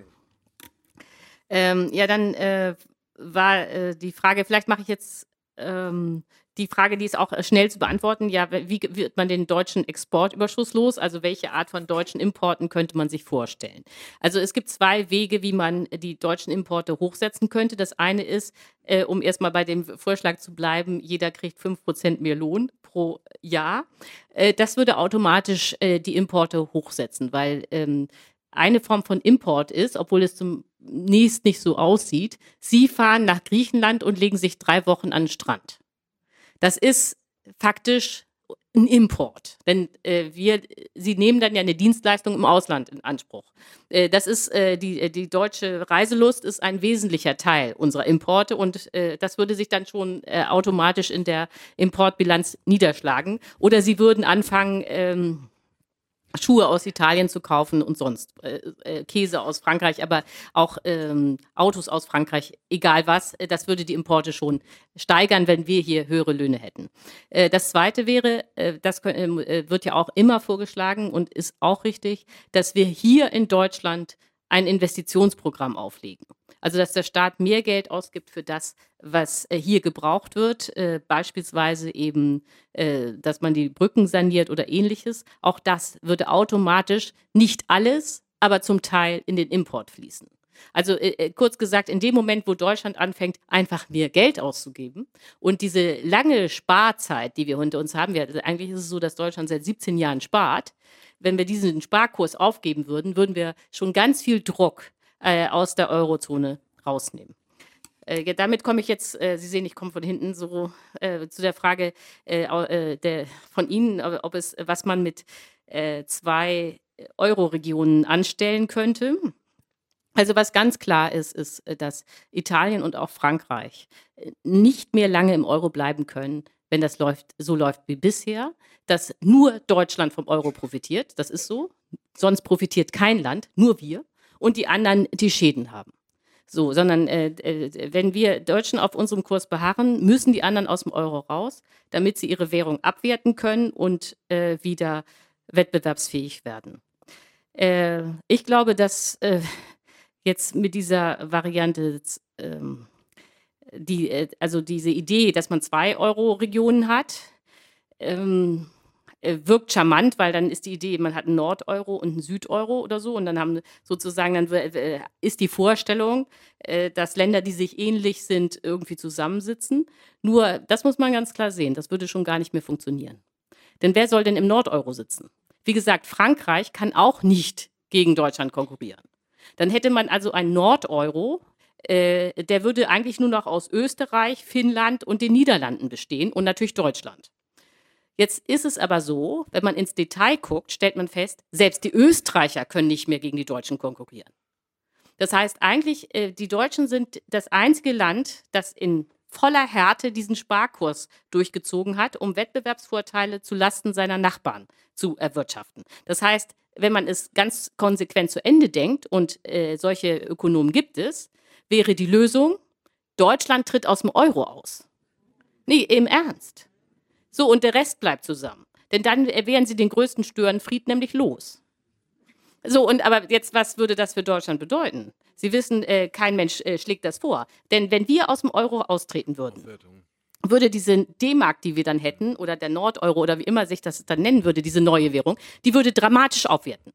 Ähm, ja, dann äh, war äh, die Frage, vielleicht mache ich jetzt ähm, die Frage, die ist auch äh, schnell zu beantworten. Ja, wie wird man den deutschen Exportüberschuss los? Also welche Art von deutschen Importen könnte man sich vorstellen? Also es gibt zwei Wege, wie man die deutschen Importe hochsetzen könnte. Das eine ist, äh, um erstmal bei dem Vorschlag zu bleiben, jeder kriegt 5% mehr Lohn pro Jahr. Äh, das würde automatisch äh, die Importe hochsetzen, weil ähm, eine Form von Import ist, obwohl es zunächst nicht so aussieht. Sie fahren nach Griechenland und legen sich drei Wochen an den Strand. Das ist faktisch ein Import. Denn äh, wir, sie nehmen dann ja eine Dienstleistung im Ausland in Anspruch. Äh, das ist äh, die, äh, die deutsche Reiselust ist ein wesentlicher Teil unserer Importe und äh, das würde sich dann schon äh, automatisch in der Importbilanz niederschlagen. Oder sie würden anfangen, ähm, Schuhe aus Italien zu kaufen und sonst äh, äh, Käse aus Frankreich, aber auch ähm, Autos aus Frankreich, egal was, äh, das würde die Importe schon steigern, wenn wir hier höhere Löhne hätten. Äh, das Zweite wäre, das ähm, äh, wird ja auch immer vorgeschlagen und ist auch richtig, dass wir hier in Deutschland ein Investitionsprogramm auflegen. Also dass der Staat mehr Geld ausgibt für das, was äh, hier gebraucht wird, äh, beispielsweise eben, äh, dass man die Brücken saniert oder ähnliches. Auch das würde automatisch nicht alles, aber zum Teil in den Import fließen. Also äh, äh kurz gesagt, in dem Moment, wo Deutschland anfängt, einfach mehr Geld auszugeben und diese lange Sparzeit, die wir hinter uns haben, wir, also eigentlich ist es so, dass Deutschland seit 17 Jahren spart, wenn wir diesen Sparkurs aufgeben würden, würden wir schon ganz viel Druck äh, aus der Eurozone rausnehmen. Äh, damit komme ich jetzt, äh, Sie sehen, ich komme von hinten so äh, zu der Frage äh, äh, der, von Ihnen, ob es, was man mit zwei Euro-Regionen anstellen könnte. Also was ganz klar ist, ist, dass Italien und auch Frankreich nicht mehr lange im Euro bleiben können, wenn das läuft, so läuft wie bisher, dass nur Deutschland vom Euro profitiert. Das ist so. Sonst profitiert kein Land, nur wir und die anderen die Schäden haben. So, sondern äh, äh, wenn wir Deutschen auf unserem Kurs beharren, müssen die anderen aus dem Euro raus, damit sie ihre Währung abwerten können und äh, wieder wettbewerbsfähig werden. Äh, ich glaube, dass äh, jetzt mit dieser Variante ähm, die, äh, also diese Idee, dass man zwei Euro-Regionen hat, ähm, äh, wirkt charmant, weil dann ist die Idee, man hat einen Nord-Euro und einen Süd-Euro oder so und dann haben sozusagen, dann ist die Vorstellung, äh, dass Länder, die sich ähnlich sind, irgendwie zusammensitzen. Nur, das muss man ganz klar sehen, das würde schon gar nicht mehr funktionieren. Denn wer soll denn im Nord-Euro sitzen? Wie gesagt, Frankreich kann auch nicht gegen Deutschland konkurrieren. Dann hätte man also ein Nord-Euro, äh, der würde eigentlich nur noch aus Österreich, Finnland und den Niederlanden bestehen und natürlich Deutschland. Jetzt ist es aber so, wenn man ins Detail guckt, stellt man fest, selbst die Österreicher können nicht mehr gegen die Deutschen konkurrieren. Das heißt eigentlich, äh, die Deutschen sind das einzige Land, das in voller Härte diesen Sparkurs durchgezogen hat, um Wettbewerbsvorteile zu Lasten seiner Nachbarn zu erwirtschaften. Das heißt, wenn man es ganz konsequent zu Ende denkt, und äh, solche Ökonomen gibt es, wäre die Lösung, Deutschland tritt aus dem Euro aus. Nee, im Ernst. So, und der Rest bleibt zusammen. Denn dann wären sie den größten Störenfried nämlich los. So, und aber jetzt, was würde das für Deutschland bedeuten? Sie wissen, äh, kein Mensch äh, schlägt das vor. Denn wenn wir aus dem Euro austreten würden, würde diese D-Mark, die wir dann hätten, oder der Nord-Euro oder wie immer sich das dann nennen würde, diese neue Währung, die würde dramatisch aufwerten.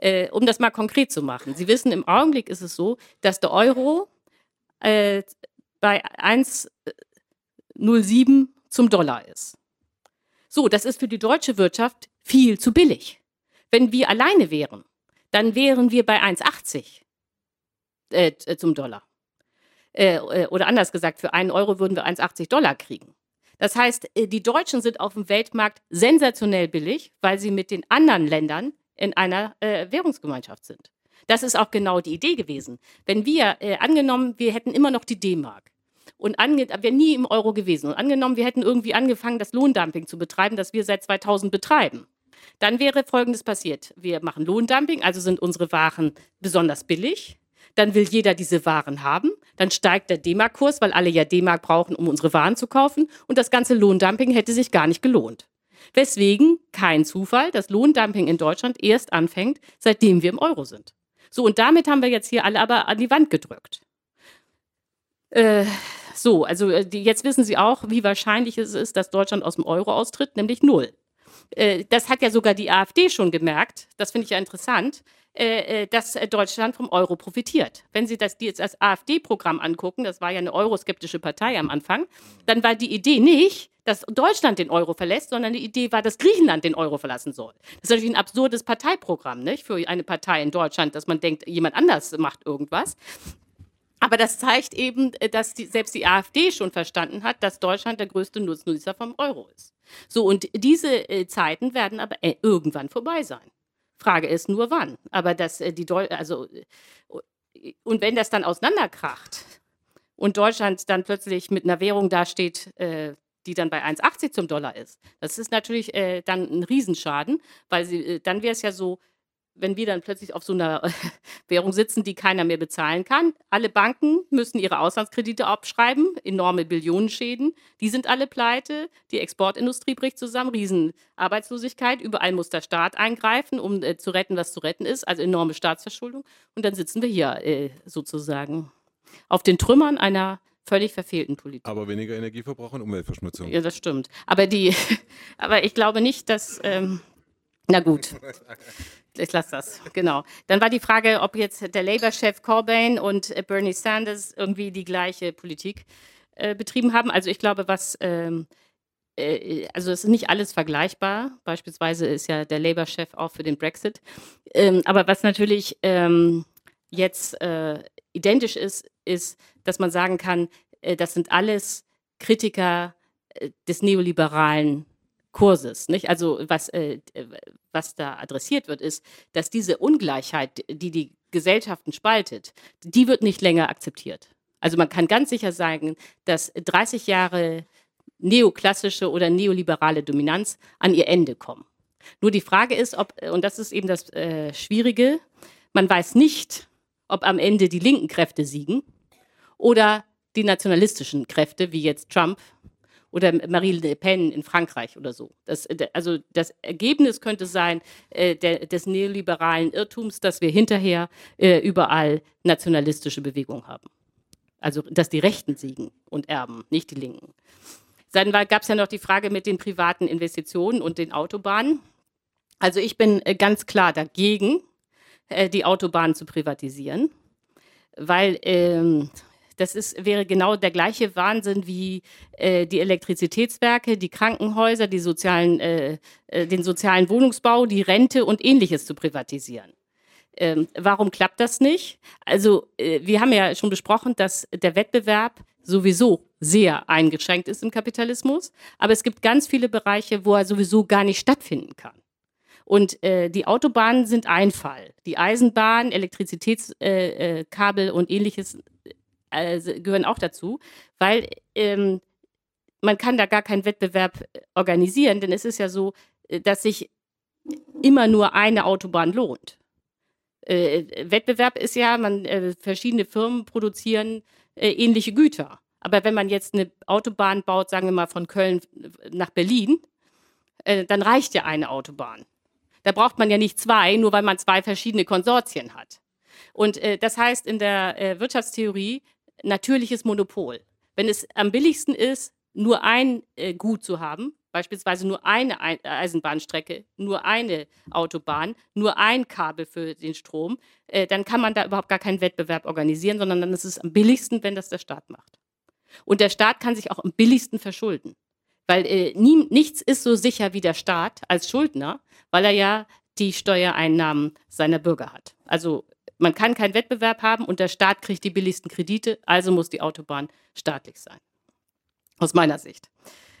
Äh, um das mal konkret zu machen. Sie wissen, im Augenblick ist es so, dass der Euro äh, bei 1,07 zum Dollar ist. So, das ist für die deutsche Wirtschaft viel zu billig. Wenn wir alleine wären, dann wären wir bei 1,80 äh, äh, zum Dollar. Äh, äh, oder anders gesagt, für einen Euro würden wir 1,80 Dollar kriegen. Das heißt, die Deutschen sind auf dem Weltmarkt sensationell billig, weil sie mit den anderen Ländern in einer äh, Währungsgemeinschaft sind. Das ist auch genau die Idee gewesen. Wenn wir, angenommen, wir hätten immer noch die D-Mark, und wäre nie im Euro gewesen. Und angenommen, wir hätten irgendwie angefangen, das Lohndumping zu betreiben, das wir seit 2000 betreiben. Dann wäre Folgendes passiert. Wir machen Lohndumping, also sind unsere Waren besonders billig. Dann will jeder diese Waren haben. Dann steigt der D-Mark-Kurs, weil alle ja D-Mark brauchen, um unsere Waren zu kaufen. Und das ganze Lohndumping hätte sich gar nicht gelohnt. Weswegen, kein Zufall, das Lohndumping in Deutschland erst anfängt, seitdem wir im Euro sind. So, und damit haben wir jetzt hier alle aber an die Wand gedrückt. Äh, so, also äh, jetzt wissen Sie auch, wie wahrscheinlich es ist, dass Deutschland aus dem Euro austritt, nämlich null. Äh, das hat ja sogar die AfD schon gemerkt, das finde ich ja interessant, äh, äh dass Deutschland vom Euro profitiert. Wenn Sie das jetzt als AfD-Programm angucken, das war ja eine euroskeptische Partei am Anfang, dann war die Idee nicht, dass Deutschland den Euro verlässt, sondern die Idee war, dass Griechenland den Euro verlassen soll. Das ist natürlich ein absurdes Parteiprogramm nicht? für eine Partei in Deutschland, dass man denkt, jemand anders macht irgendwas. Aber das zeigt eben, äh, dass die, selbst die AfD schon verstanden hat, dass Deutschland der größte Nutznießer vom Euro ist. So, und diese äh, Zeiten werden aber äh, irgendwann vorbei sein. Frage ist nur wann. Aber dass äh, die Deu also äh, und wenn das dann auseinanderkracht und Deutschland dann plötzlich mit einer Währung dasteht, äh, die dann bei 1,80 zum Dollar ist, das ist natürlich dann ein Riesenschaden, weil sie, dann wäre es ja so, wenn wir dann plötzlich auf so einer (laughs) Währung sitzen, die keiner mehr bezahlen kann. Alle Banken müssen ihre Auslandskredite abschreiben, enorme Billionenschäden. Die sind alle pleite. Die Exportindustrie bricht zusammen, Riesenarbeitslosigkeit. Überall muss der Staat eingreifen, um äh, zu retten, was zu retten ist. Also enorme Staatsverschuldung. Und dann sitzen wir hier äh, sozusagen auf den Trümmern einer völlig verfehlten Politik. Aber weniger Energieverbrauch und Umweltverschmutzung. Ja, das stimmt. Aber, die, (laughs) aber ich glaube nicht, dass. Ähm, na gut. Ich lasse das, genau. Dann war die Frage, ob jetzt der Labour-Chef Corbyn und äh, Bernie Sanders irgendwie die gleiche Politik äh, betrieben haben. Also ich glaube, was, ähm, äh, also es ist nicht alles vergleichbar. Beispielsweise ist ja der Labour-Chef auch für den Brexit. Ähm, aber was natürlich ähm, jetzt äh, identisch ist, ist, dass man sagen kann, äh, das sind alles Kritiker äh, des neoliberalen Kurses. Nicht? Also was, äh, was da adressiert wird, ist, dass diese Ungleichheit, die die Gesellschaften spaltet, die wird nicht länger akzeptiert. Also man kann ganz sicher sagen, dass 30 Jahre neoklassische oder neoliberale Dominanz an ihr Ende kommen. Nur die Frage ist, ob, und das ist eben das äh, Schwierige, man weiß nicht, ob am Ende die linken Kräfte siegen oder die nationalistischen Kräfte, wie jetzt Trump oder Marine Le Pen in Frankreich oder so. Das, also das Ergebnis könnte sein äh, der, des neoliberalen Irrtums, dass wir hinterher äh, überall nationalistische Bewegungen haben. Also, dass die Rechten siegen und erben, nicht die Linken. Dann gab es ja noch die Frage mit den privaten Investitionen und den Autobahnen. Also ich bin äh, ganz klar dagegen, äh, die Autobahnen zu privatisieren, weil ähm, das ist, wäre genau der gleiche Wahnsinn wie äh, die Elektrizitätswerke, die Krankenhäuser, die sozialen, äh, äh, den sozialen Wohnungsbau, die Rente und ähnliches zu privatisieren. Ähm, warum klappt das nicht? Also äh, wir haben ja schon besprochen, dass der Wettbewerb sowieso sehr eingeschränkt ist im Kapitalismus, aber es gibt ganz viele Bereiche, wo er sowieso gar nicht stattfinden kann. Und äh, die Autobahnen sind ein Fall. Die Eisenbahn, Elektrizitätskabel äh, äh, und ähnliches äh, gehören auch dazu, weil ähm, man kann da gar keinen Wettbewerb äh, organisieren, denn es ist ja so, äh, dass sich immer nur eine Autobahn lohnt. Wettbewerb ist ja, man verschiedene Firmen produzieren ähnliche Güter. Aber wenn man jetzt eine Autobahn baut, sagen wir mal von Köln nach Berlin, dann reicht ja eine Autobahn. Da braucht man ja nicht zwei, nur weil man zwei verschiedene Konsortien hat. Und äh, das heißt in der äh, Wirtschaftstheorie natürliches Monopol. Wenn es am billigsten ist, nur ein äh, Gut zu haben, beispielsweise nur eine Eisenbahnstrecke, nur eine Autobahn, nur ein Kabel für den Strom, äh, dann kann man da überhaupt gar keinen Wettbewerb organisieren, sondern dann ist es am billigsten, wenn das der Staat macht. Und der Staat kann sich auch am billigsten verschulden. Weil äh, nie, nichts ist so sicher wie der Staat als Schuldner, weil er ja die Steuereinnahmen seiner Bürger hat. Also man kann keinen Wettbewerb haben und der Staat kriegt die billigsten Kredite, also muss die Autobahn staatlich sein. Aus meiner Sicht.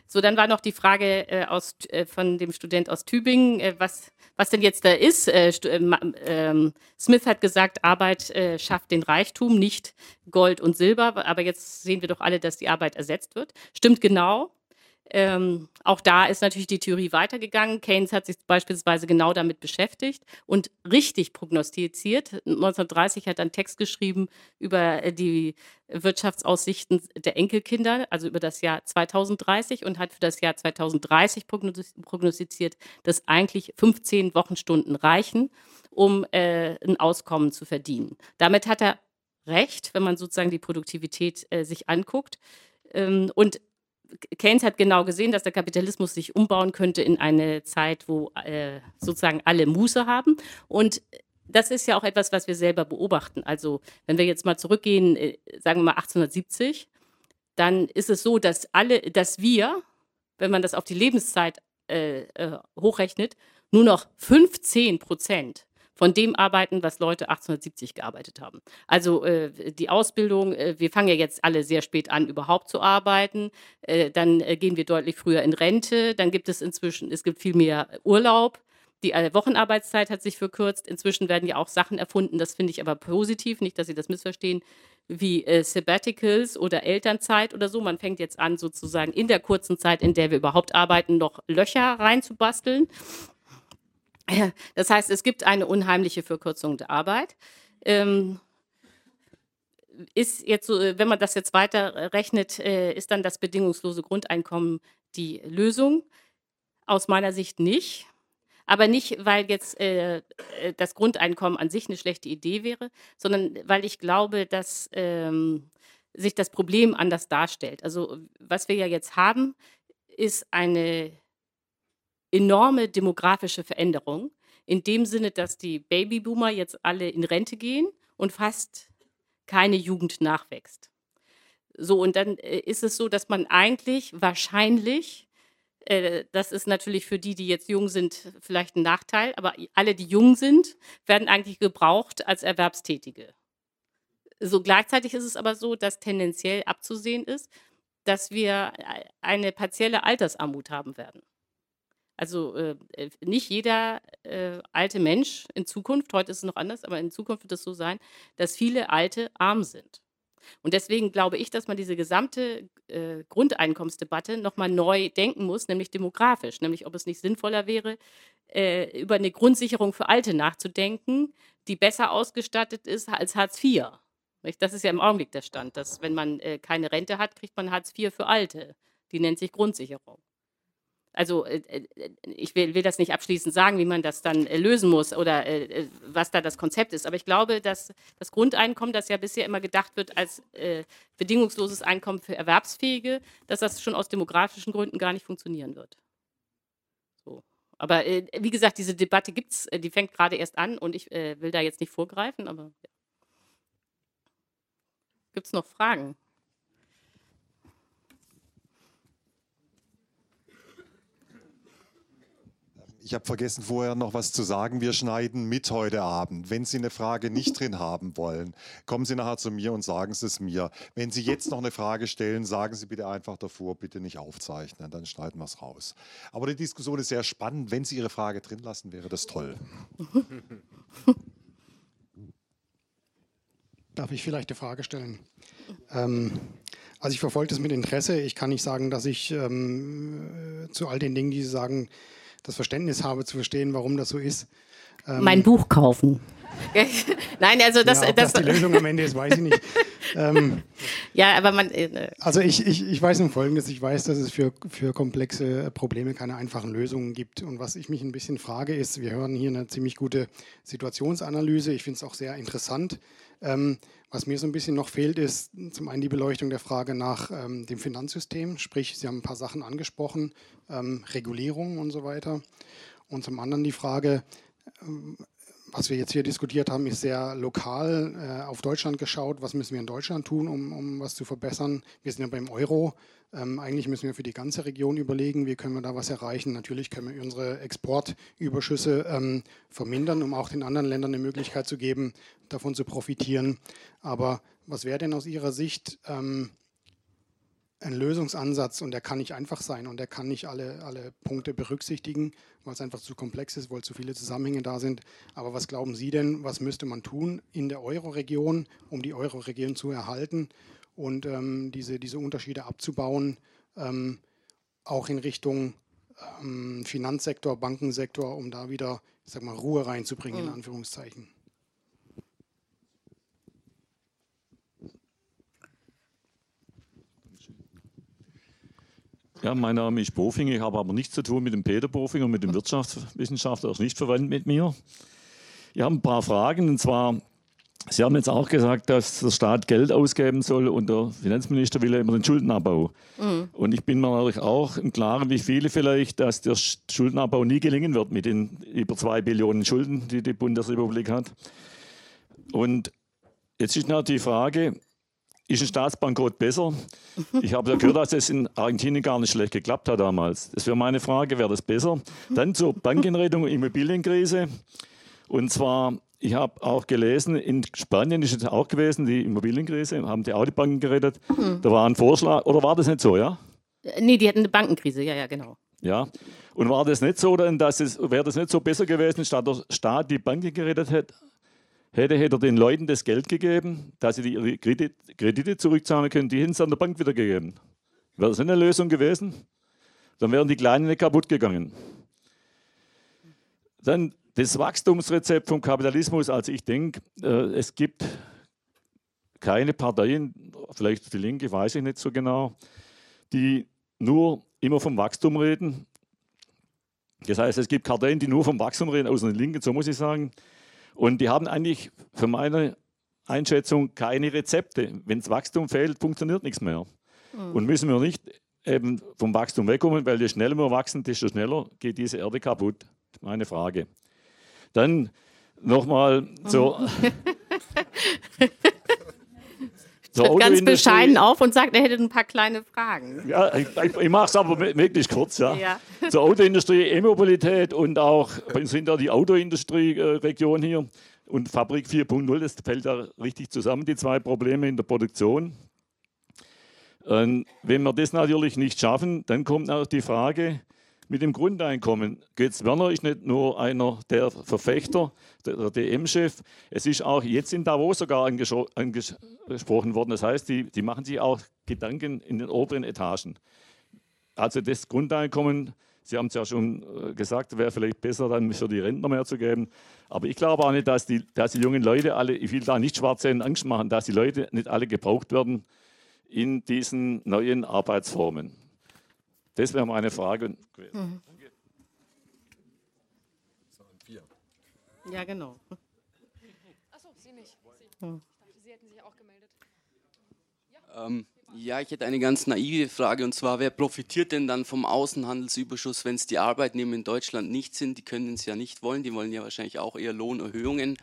So, dann war noch die Frage äh, aus, äh, von dem Student aus Tübingen, äh, was, was denn jetzt da ist. Äh, äh, ähm, Smith hat gesagt, Arbeit äh, schafft den Reichtum, nicht Gold und Silber. Aber jetzt sehen wir doch alle, dass die Arbeit ersetzt wird. Stimmt genau. Ähm, auch da ist natürlich die Theorie weitergegangen. Keynes hat sich beispielsweise genau damit beschäftigt und richtig prognostiziert. 1930 hat er einen Text geschrieben über äh, die Wirtschaftsaussichten der Enkelkinder, also über das Jahr 2030 und hat für das Jahr 2030 prognostiziert, dass eigentlich 15 Wochenstunden reichen, um äh, ein Auskommen zu verdienen. Damit hat er recht, wenn man sozusagen die Produktivität äh, sich anguckt. Ähm, und Keynes hat genau gesehen, dass der Kapitalismus sich umbauen könnte in eine Zeit, wo äh, sozusagen alle Muße haben. Und das ist ja auch etwas, was wir selber beobachten. Also wenn wir jetzt mal zurückgehen, äh, sagen wir mal 1870, dann ist es so, dass alle, dass wir, wenn man das auf die Lebenszeit äh, äh hochrechnet, nur noch 15 Prozent von dem arbeiten, was Leute 1870 gearbeitet haben. Also äh, die Ausbildung, äh, wir fangen ja jetzt alle sehr spät an, überhaupt zu arbeiten. Äh, dann äh, gehen wir deutlich früher in Rente. Dann gibt es inzwischen, es gibt viel mehr Urlaub. Die äh, Wochenarbeitszeit hat sich verkürzt. Inzwischen werden ja auch Sachen erfunden, das finde ich aber positiv, nicht, dass Sie das missverstehen, wie äh, Sabbaticals oder Elternzeit oder so. Man fängt jetzt an, sozusagen in der kurzen Zeit, in der wir überhaupt arbeiten, noch Löcher reinzubasteln. Das heißt, es gibt eine unheimliche Verkürzung der Arbeit. Ähm, ist jetzt so, wenn man das jetzt weiter rechnet, äh, ist dann das bedingungslose Grundeinkommen die Lösung? Aus meiner Sicht nicht. Aber nicht, weil jetzt äh, äh, das Grundeinkommen an sich eine schlechte Idee wäre, sondern weil ich glaube, dass ähm, sich das Problem anders darstellt. Also was wir ja jetzt haben, ist eine enorme demografische Veränderung. In dem Sinne, dass die Babyboomer jetzt alle in Rente gehen und fast keine Jugend nachwächst. So, und dann äh, ist es so, dass man eigentlich wahrscheinlich, äh, das ist natürlich für die, die jetzt jung sind, vielleicht ein Nachteil, aber alle, die jung sind, werden eigentlich gebraucht als Erwerbstätige. So gleichzeitig ist es aber so, dass tendenziell abzusehen ist, dass wir äh, eine partielle Altersarmut haben werden. Also äh, äh, nicht jeder äh, alte Mensch in Zukunft, heute ist es noch anders, aber in Zukunft wird es so sein, dass viele Alte arm sind. Und deswegen glaube ich, dass man diese gesamte äh, Grundeinkommensdebatte nochmal neu denken muss, nämlich demografisch, nämlich ob es nicht sinnvoller wäre, äh, über eine Grundsicherung für Alte nachzudenken, die besser ausgestattet ist als Hartz IV. Das ist ja im Augenblick der Stand, dass wenn man äh, keine Rente hat, kriegt man Hartz IV für Alte. Die nennt sich Grundsicherung. Also äh, äh, ich will, will, das nicht abschließend sagen, wie man das dann äh, lösen muss oder was da das Konzept ist. Aber ich glaube, dass das Grundeinkommen, das ja bisher immer gedacht wird als bedingungsloses Einkommen für Erwerbsfähige, dass das schon aus demografischen Gründen gar nicht funktionieren wird. So. Aber wie gesagt, diese Debatte gibt es, die fängt gerade erst an und ich will da jetzt nicht vorgreifen, aber ja. gibt es noch Fragen? Ich habe vergessen, vorher noch was zu sagen. Wir schneiden mit heute Abend. Wenn Sie eine Frage nicht drin haben wollen, kommen Sie nachher zu mir und sagen Sie es mir. Wenn Sie jetzt noch eine Frage stellen, sagen Sie bitte einfach davor, bitte nicht aufzeichnen, dann schneiden wir es raus. Aber die Diskussion ist sehr spannend. Wenn Sie Ihre Frage drin lassen, wäre das toll. (laughs) Darf ich vielleicht eine Frage stellen? Ähm, also ich verfolge das mit Interesse. Ich kann nicht sagen, dass ich ähm, zu all den Dingen, die Sie sagen, das Verständnis habe zu verstehen, warum das so ist. Ähm, mein Buch kaufen. (laughs) Nein, also das, ja, das, das die Lösung am Ende ist, weiß ich nicht. (laughs) ähm, ja, aber man. Äh, also ich, ich, ich weiß nun Folgendes: Ich weiß, dass es für, für komplexe Probleme keine einfachen Lösungen gibt. Und was ich mich ein bisschen frage, ist: Wir hören hier eine ziemlich gute Situationsanalyse. Ich finde es auch sehr interessant. Ähm, was mir so ein bisschen noch fehlt, ist zum einen die Beleuchtung der Frage nach ähm, dem Finanzsystem, sprich, Sie haben ein paar Sachen angesprochen, ähm, Regulierung und so weiter. Und zum anderen die Frage, ähm, was wir jetzt hier diskutiert haben, ist sehr lokal äh, auf Deutschland geschaut. Was müssen wir in Deutschland tun, um, um was zu verbessern? Wir sind ja beim Euro. Ähm, eigentlich müssen wir für die ganze Region überlegen, wie können wir da was erreichen. Natürlich können wir unsere Exportüberschüsse ähm, vermindern, um auch den anderen Ländern eine Möglichkeit zu geben, davon zu profitieren. Aber was wäre denn aus Ihrer Sicht ähm, ein Lösungsansatz und der kann nicht einfach sein und der kann nicht alle, alle Punkte berücksichtigen, weil es einfach zu komplex ist, weil zu viele Zusammenhänge da sind. Aber was glauben Sie denn, was müsste man tun in der Euro-Region, um die Euro-Region zu erhalten und ähm, diese, diese Unterschiede abzubauen, ähm, auch in Richtung ähm, Finanzsektor, Bankensektor, um da wieder, ich sag mal, Ruhe reinzubringen, mhm. in Anführungszeichen? Ja, mein Name ist Bofing. Ich habe aber nichts zu tun mit dem Peter Bofing und mit dem Wirtschaftswissenschaftler, er ist nicht verwandt mit mir. Ich habe ein paar Fragen und zwar, Sie haben jetzt auch gesagt, dass der Staat Geld ausgeben soll und der Finanzminister will ja immer den Schuldenabbau. Mhm. Und ich bin mir natürlich auch im Klaren, wie viele vielleicht, dass der Schuldenabbau nie gelingen wird mit den über zwei Billionen Schulden, die die Bundesrepublik hat. Und jetzt ist natürlich die Frage, ist ein Staatsbankrott besser? (laughs) Ich habe ja gehört, dass es in Argentinien gar nicht schlecht geklappt hat damals. Das wäre meine Frage, wäre das besser? Dann zur (laughs) Bankenrettung und Immobilienkrise. Und zwar, ich habe auch gelesen, in Spanien ist es auch gewesen, die Immobilienkrise, haben die auch die Banken gerettet. Mhm. Da war ein Vorschlag, oder war das nicht so, ja? Äh, nee, die hatten eine Bankenkrise, ja, ja, genau. Ja, und war das nicht so, dass es, wäre das nicht so besser gewesen, statt der Staat die Banken gerettet hätte, hätte, hätte er den Leuten das Geld gegeben, dass sie ihre Kredit, Kredite zurückzahlen können, die hätten sie an der Bank wieder gegeben. Wäre das eine Lösung gewesen? Dann wären die Kleinen nicht kaputt gegangen. Dann das Wachstumsrezept vom Kapitalismus. Also ich denke, äh, es gibt keine Parteien, vielleicht die Linke, weiß ich nicht so genau, die nur immer vom Wachstum reden. Das heißt, es gibt Parteien, die nur vom Wachstum reden, außer den Linken, so muss ich sagen. Und die haben eigentlich für meine Einschätzung keine Rezepte. Wenn das Wachstum fehlt, funktioniert nichts mehr. Mhm. Und müssen wir nicht eben vom Wachstum wegkommen, weil je schneller wir wachsen, desto schneller geht diese Erde kaputt. Meine Frage. Dann nochmal so. (laughs) tritt ganz bescheiden auf und sagt, er hätte ein paar kleine Fragen. Ja, ich, ich mache es aber wirklich kurz. Ja. ja. (laughs) Zur Autoindustrie, E-Mobilität und auch, wir sind ja die Autoindustrie-Region hier und Fabrik 4.0, das fällt da richtig zusammen, die zwei Probleme in der Produktion. Und wenn wir das natürlich nicht schaffen, dann kommt auch die Frage, mit dem Grundeinkommen. Götz Werner ist nicht nur einer der Verfechter, der DM-Chef. Es ist auch jetzt in Davos sogar angesprochen worden. Das heißt, die, die machen sich auch Gedanken in den oberen Etagen. Also das Grundeinkommen, Sie haben es ja schon äh, gesagt, wäre vielleicht besser, dann für die Rentner mehr zu geben. Aber ich glaube auch nicht, dass die, dass die jungen Leute alle, ich will da nicht schwarz sehen, Angst machen, dass die Leute nicht alle gebraucht werden in diesen neuen Arbeitsformen. Das wäre meine Frage. Mhm. Ja, genau. Achso, Sie nicht. Sie. Ich dachte, Sie hätten sich auch gemeldet. Ähm, ja, ich hätte eine ganz naive Frage und zwar, wer profitiert denn dann vom Außenhandelsüberschuss, wenn es die Arbeitnehmer in Deutschland nicht sind? Die können es ja nicht wollen, die wollen ja wahrscheinlich auch eher Lohnerhöhungen.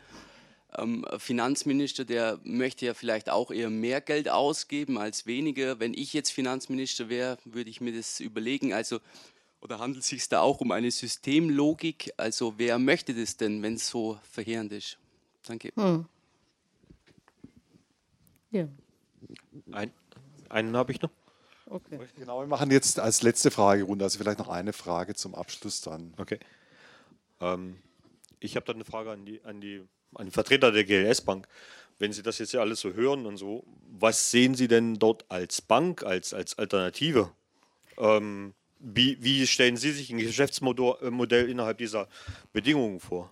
Ähm, Finanzminister, der möchte ja vielleicht auch eher mehr Geld ausgeben als weniger. Wenn ich jetzt Finanzminister wäre, würde ich mir das überlegen. Also, oder handelt es sich da auch um eine Systemlogik? Also, wer möchte das denn, wenn es so verheerend ist? Danke. Hm. Ja. Ein, einen habe ich noch. Okay. Genau, wir machen jetzt als letzte Fragerunde, also vielleicht noch eine Frage zum Abschluss dann. Okay. Ähm, ich habe da eine Frage an die, an, die, die Vertreter der GLS Bank. Wenn Sie das jetzt ja alles so hören und so, was sehen Sie denn dort als Bank, als, als Alternative? Ähm, wie, wie stellen Sie sich ein Geschäftsmodell innerhalb dieser Bedingungen vor?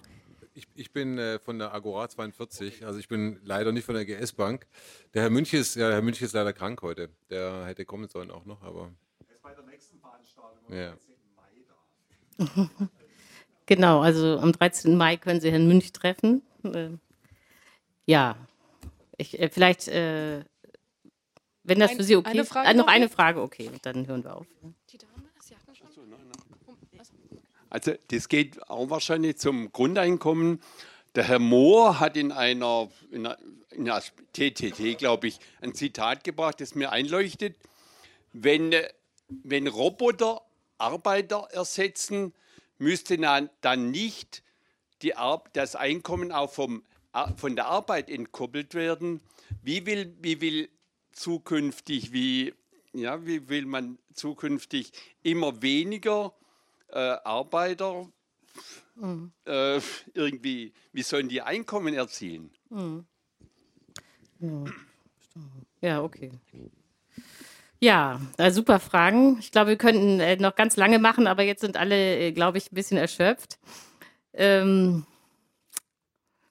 Ich, ich bin äh, von der Agora 42, also ich bin leider nicht von der GS Bank. Der Herr Münch ist, ja, Herr Münch ist leider krank heute. Der hätte kommen sollen auch noch, aber. Er ist bei der nächsten Veranstaltung. Ja. (laughs) Genau, also am 13. Mai können Sie Herrn Münch treffen. Äh, ja, ich, äh, vielleicht, äh, wenn das Ein- für Sie okay eine ist. Ah, noch noch? eine Frage, okay, dann hören wir auf. Die Dame, Sie hatten schon. Also das geht auch wahrscheinlich zum Grundeinkommen. Der Herr Mohr hat in einer, in einer, in einer TTT, glaube ich, ein Zitat gebracht, das mir einleuchtet. Wenn, äh, wenn Roboter Arbeiter ersetzen, müsste dann nicht die Ar das Einkommen auch vom, Ar- von der Arbeit entkoppelt werden. Wie will, wie will zukünftig, wie, ja, wie will man zukünftig immer weniger äh, Arbeiter Mhm. äh, irgendwie, wie sollen die Einkommen erzielen? Mhm. Ja. ja, okay. Ja, äh, super Fragen. Ich glaube, wir könnten äh, noch ganz lange machen, aber jetzt sind alle, äh, glaube ich, ein bisschen erschöpft. Ähm,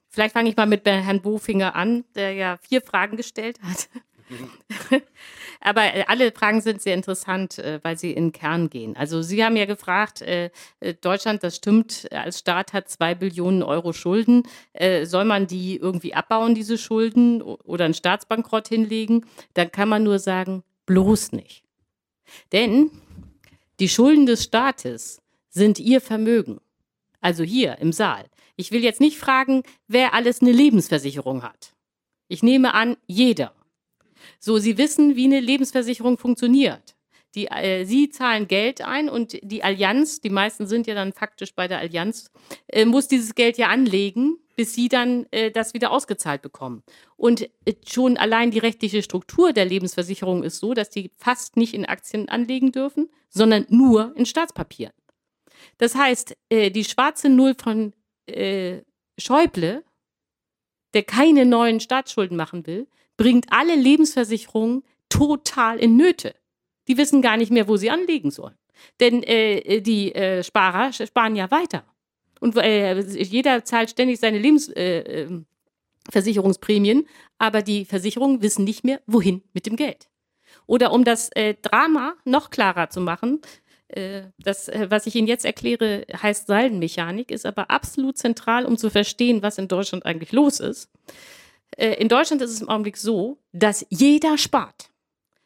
vielleicht fange ich mal mit Herrn Bofinger an, der ja vier Fragen gestellt hat. (laughs) Aber äh, alle Fragen sind sehr interessant, äh, weil sie in den Kern gehen. Also Sie haben ja gefragt, äh, Deutschland, das stimmt, als Staat hat zwei Billionen Euro Schulden. Soll man die irgendwie abbauen, diese Schulden, oder einen Staatsbankrott hinlegen? Dann kann man nur sagen, bloß nicht. Denn die Schulden des Staates sind Ihr Vermögen. Also hier im Saal. Ich will jetzt nicht fragen, wer alles eine Lebensversicherung hat. Ich nehme an, jeder. So, Sie wissen, wie eine Lebensversicherung funktioniert. Die, äh, Sie zahlen Geld ein und die Allianz, die meisten sind ja dann faktisch bei der Allianz, äh, muss dieses Geld ja anlegen, bis Sie dann äh, das wieder ausgezahlt bekommen. Und äh, schon allein die rechtliche Struktur der Lebensversicherung ist so, dass die fast nicht in Aktien anlegen dürfen, sondern nur in Staatspapieren. Das heißt, äh, die schwarze Null von äh, Schäuble, der keine neuen Staatsschulden machen will, bringt alle Lebensversicherungen total in Nöte. Die wissen gar nicht mehr, wo sie anlegen sollen. Denn äh, die äh, Sparer sparen ja weiter. Und äh, jeder zahlt ständig seine Lebensversicherungsprämien, äh, Versicherungsprämien, aber die Versicherungen wissen nicht mehr, wohin mit dem Geld. Oder um das äh, Drama noch klarer zu machen, äh, das, äh, was ich Ihnen jetzt erkläre, heißt Saldenmechanik, ist aber absolut zentral, um zu verstehen, was in Deutschland eigentlich los ist. Äh, in Deutschland ist es im Augenblick so, dass jeder spart.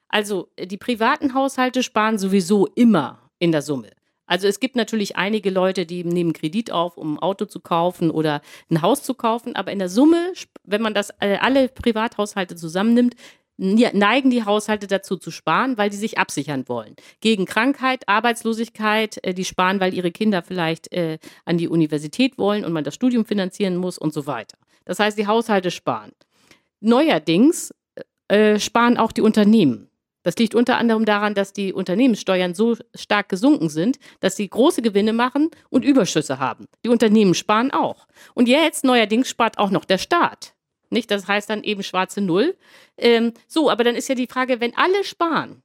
Also äh, die privaten Haushalte sparen sowieso immer in der Summe. Also es gibt natürlich einige Leute, die nehmen Kredit auf, um ein Auto zu kaufen oder ein Haus zu kaufen, aber in der Summe, wenn man das äh, alle Privathaushalte zusammennimmt, neigen die Haushalte dazu zu sparen, weil die sich absichern wollen. Gegen Krankheit, Arbeitslosigkeit, äh, die sparen, weil ihre Kinder vielleicht äh, an die Universität wollen und man das Studium finanzieren muss und so weiter. Das heißt, die Haushalte sparen. Neuerdings äh, sparen auch die Unternehmen. Das liegt unter anderem daran, dass die Unternehmenssteuern so stark gesunken sind, dass sie große Gewinne machen und Überschüsse haben. Die Unternehmen sparen auch. Und jetzt neuerdings spart auch noch der Staat. Nicht? Das heißt dann eben schwarze Null. Ähm, so, aber dann ist ja die Frage, wenn alle sparen,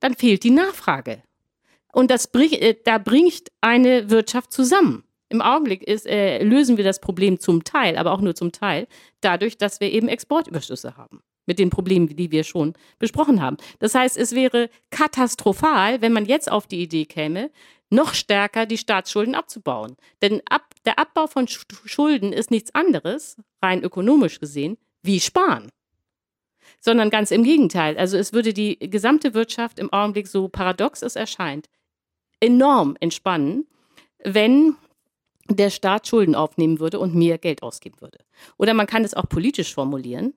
dann fehlt die Nachfrage. Und das bring, äh, da bringt eine Wirtschaft zusammen. Im Augenblick ist, äh, lösen wir das Problem zum Teil, aber auch nur zum Teil, dadurch, dass wir eben Exportüberschüsse haben. mit den Problemen, die wir schon besprochen haben. Das heißt, es wäre katastrophal, wenn man jetzt auf die Idee käme, noch stärker die Staatsschulden abzubauen. Denn ab, der Abbau von Sch- Schulden ist nichts anderes, rein ökonomisch gesehen, wie Sparen. Sondern ganz im Gegenteil. Also es würde die gesamte Wirtschaft im Augenblick, so paradox es erscheint, enorm entspannen, wenn der Staat Schulden aufnehmen würde und mehr Geld ausgeben würde. Oder man kann es auch politisch formulieren.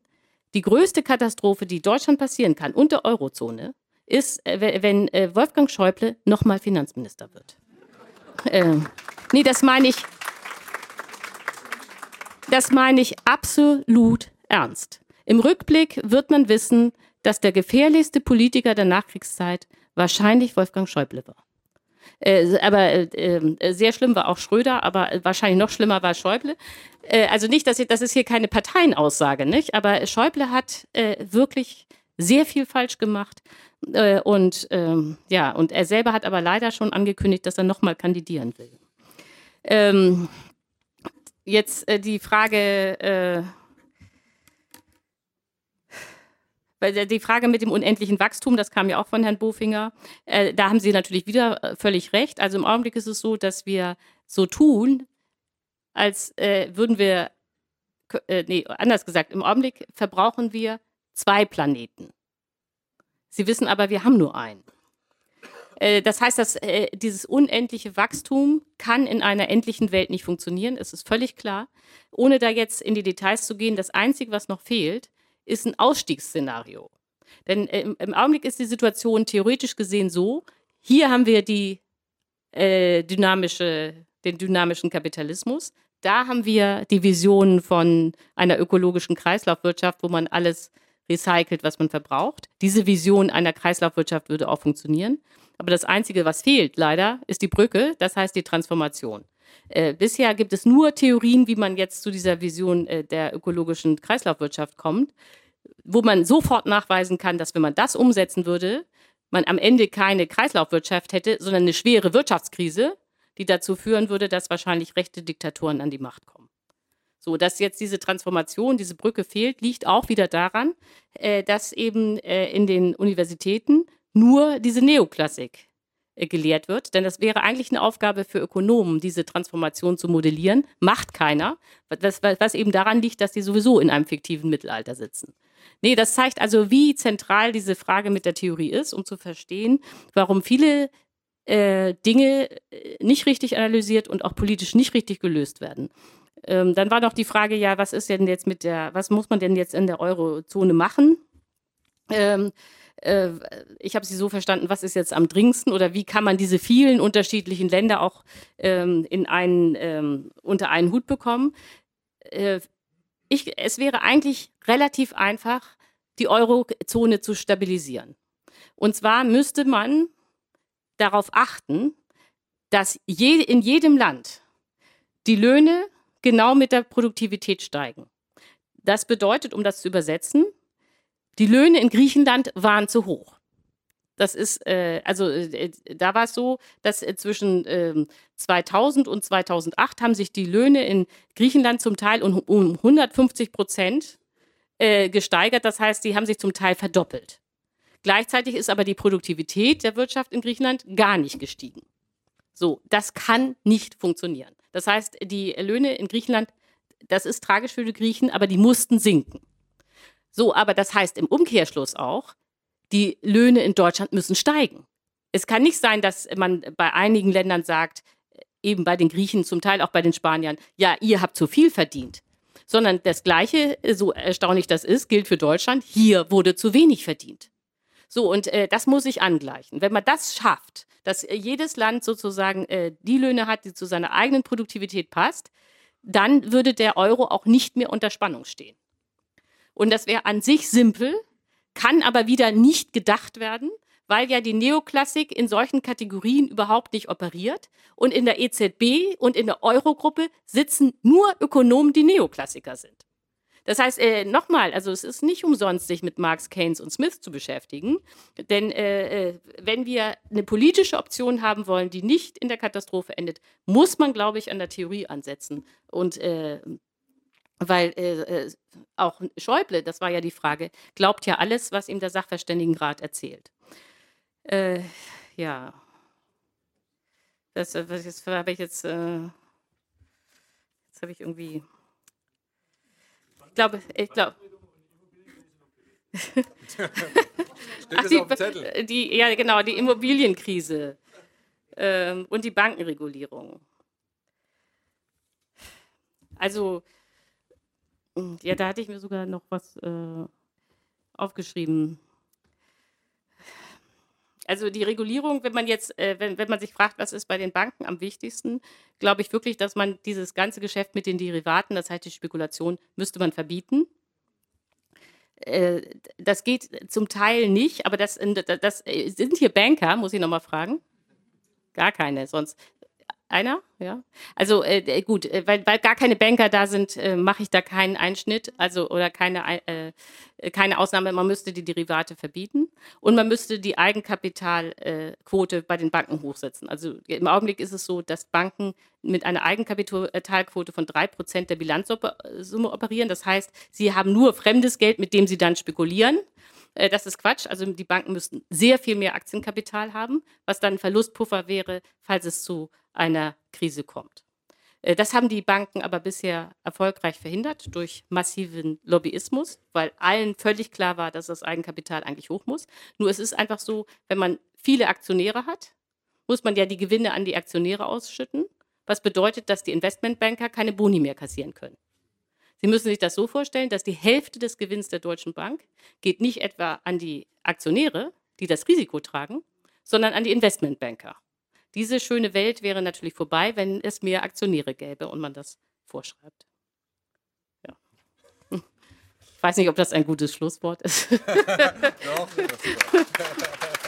Die größte Katastrophe, die Deutschland passieren kann und der Eurozone, ist, äh, we- wenn äh, Wolfgang Schäuble nochmal Finanzminister wird. Ähm, nee, das meine ich, das meine ich absolut ernst. Im Rückblick wird man wissen, dass der gefährlichste Politiker der Nachkriegszeit wahrscheinlich Wolfgang Schäuble war. Äh, aber äh, äh, sehr schlimm war auch Schröder, aber wahrscheinlich noch schlimmer war Schäuble. Äh, also nicht, dass ich, das ist hier keine Parteienaussage, nicht? Aber Schäuble hat äh, wirklich sehr viel falsch gemacht. Äh, und ähm, ja, und er selber hat aber leider schon angekündigt, dass er nochmal kandidieren will. Ähm, jetzt äh, die Frage, äh, der- die Frage mit dem unendlichen Wachstum, das kam ja auch von Herrn Bofinger, äh, da haben Sie natürlich wieder äh, völlig recht. Also im Augenblick ist es so, dass wir so tun, als äh, würden wir, äh, nee, anders gesagt, im Augenblick verbrauchen wir zwei Planeten. Sie wissen aber, wir haben nur einen. Äh, Das heißt, dass äh, dieses unendliche Wachstum kann in einer endlichen Welt nicht funktionieren. Es ist völlig klar. Ohne da jetzt in die Details zu gehen, das Einzige, was noch fehlt, ist ein Ausstiegsszenario. Denn äh, im, Augenblick ist die Situation theoretisch gesehen so: Hier haben wir die äh, dynamische, den dynamischen Kapitalismus. Da haben wir die Vision von einer ökologischen Kreislaufwirtschaft, wo man alles recycelt, was man verbraucht. Diese Vision einer Kreislaufwirtschaft würde auch funktionieren. Aber das Einzige, was fehlt, leider, ist die Brücke, das heißt die Transformation. Äh, bisher gibt es nur Theorien, wie man jetzt zu dieser Vision äh, der ökologischen Kreislaufwirtschaft kommt, wo man sofort nachweisen kann, dass wenn man das umsetzen würde, man am Ende keine Kreislaufwirtschaft hätte, sondern eine schwere Wirtschaftskrise, die dazu führen würde, dass wahrscheinlich rechte Diktatoren an die Macht kommen. So, dass jetzt diese Transformation, diese Brücke fehlt, liegt auch wieder daran, äh, dass eben äh, in den Universitäten nur diese Neoklassik äh, gelehrt wird. Denn das wäre eigentlich eine Aufgabe für Ökonomen, diese Transformation zu modellieren. Macht keiner, was, was, eben daran liegt, dass die sowieso in einem fiktiven Mittelalter sitzen. Nee, das zeigt also, wie zentral diese Frage mit der Theorie ist, um zu verstehen, warum viele äh, Dinge äh, nicht richtig analysiert und auch politisch nicht richtig gelöst werden. Ähm, dann war noch die Frage, ja, was ist denn jetzt mit der, was muss man denn jetzt in der Eurozone machen? Ähm, äh, ich habe sie so verstanden, was ist jetzt am dringendsten oder wie kann man diese vielen unterschiedlichen Länder auch ähm, in einen, ähm, unter einen Hut bekommen? Äh, ich, es wäre eigentlich relativ einfach, die Eurozone zu stabilisieren. Und zwar müsste man darauf achten, dass je, in jedem Land die Löhne genau mit der Produktivität steigen. Das bedeutet, um das zu übersetzen, die Löhne in Griechenland waren zu hoch. Das ist, äh, also äh, da war es so, dass äh, zwischen ähm, 2000 und 2008 haben sich die Löhne in Griechenland zum Teil um, um 150 Prozent äh, gesteigert. Das heißt, die haben sich zum Teil verdoppelt. Gleichzeitig ist aber die Produktivität der Wirtschaft in Griechenland gar nicht gestiegen. So, das kann nicht funktionieren. Das heißt, die Löhne in Griechenland, das ist tragisch für die Griechen, aber die mussten sinken. So, aber das heißt im Umkehrschluss auch, die Löhne in Deutschland müssen steigen. Es kann nicht sein, dass man bei einigen Ländern sagt, eben bei den Griechen, zum Teil auch bei den Spaniern, ja, ihr habt zu viel verdient. Sondern das Gleiche, so erstaunlich das ist, gilt für Deutschland, hier wurde zu wenig verdient. So, und äh, das muss sich angleichen. Wenn man das schafft, dass äh, jedes Land sozusagen äh, die Löhne hat, die zu seiner eigenen Produktivität passt, dann würde der Euro auch nicht mehr unter Spannung stehen. Und das wäre an sich simpel, kann aber wieder nicht gedacht werden, weil ja die Neoklassik in solchen Kategorien überhaupt nicht operiert. Und in der EZB und in der Eurogruppe sitzen nur Ökonomen, die Neoklassiker sind. Das heißt, äh, nochmal, also es ist nicht umsonst, sich mit Marx, Keynes und Smith zu beschäftigen. Denn äh, äh, wenn wir eine politische Option haben wollen, die nicht in der Katastrophe endet, muss man, glaube ich, an der Theorie ansetzen. Und äh, weil äh, äh, auch Schäuble, das war ja die Frage, glaubt ja alles, was ihm der Sachverständigenrat erzählt. Äh, ja, das, äh, was jetzt habe ich jetzt, äh, jetzt habe ich irgendwie, ich glaube, ich glaube. Ach, die? Die, ja, genau, die Immobilienkrise ähm, und die Bankenregulierung. Also, ja, da hatte ich mir sogar noch was äh, aufgeschrieben. Also die Regulierung, wenn man jetzt, äh, wenn, wenn man sich fragt, was ist bei den Banken am wichtigsten, glaube ich wirklich, dass man dieses ganze Geschäft mit den Derivaten, das heißt die Spekulation, müsste man verbieten. Äh, das geht zum Teil nicht, aber das, das äh, sind hier Banker, muss ich nochmal fragen. Gar keine, sonst. Einer, ja. Also äh, gut, äh, weil, weil gar keine Banker da sind, äh, mache ich da keinen Einschnitt, also oder keine, äh, keine Ausnahme. Man müsste die Derivate verbieten und man müsste die Eigenkapitalquote bei den Banken hochsetzen. Also im Augenblick ist es so, dass Banken mit einer Eigenkapitalquote von 3% der Bilanzsumme operieren. Das heißt, sie haben nur fremdes Geld, mit dem sie dann spekulieren. Äh, Das ist Quatsch. Also die Banken müssten sehr viel mehr Aktienkapital haben, was dann ein Verlustpuffer wäre, falls es zu einer Krise kommt. Äh, Das haben die Banken aber bisher erfolgreich verhindert durch massiven Lobbyismus, weil allen völlig klar war, dass das Eigenkapital eigentlich hoch muss. Nur es ist einfach so, wenn man viele Aktionäre hat, muss man ja die Gewinne an die Aktionäre ausschütten, was bedeutet, dass die Investmentbanker keine Boni mehr kassieren können. Sie müssen sich das so vorstellen, dass die Hälfte des Gewinns der Deutschen Bank geht nicht etwa an die Aktionäre, die das Risiko tragen, sondern an die Investmentbanker. Diese schöne Welt wäre natürlich vorbei, wenn es mehr Aktionäre gäbe und man das vorschreibt. Ja. Ich weiß nicht, ob das ein gutes Schlusswort ist. (laughs) Doch, (laughs)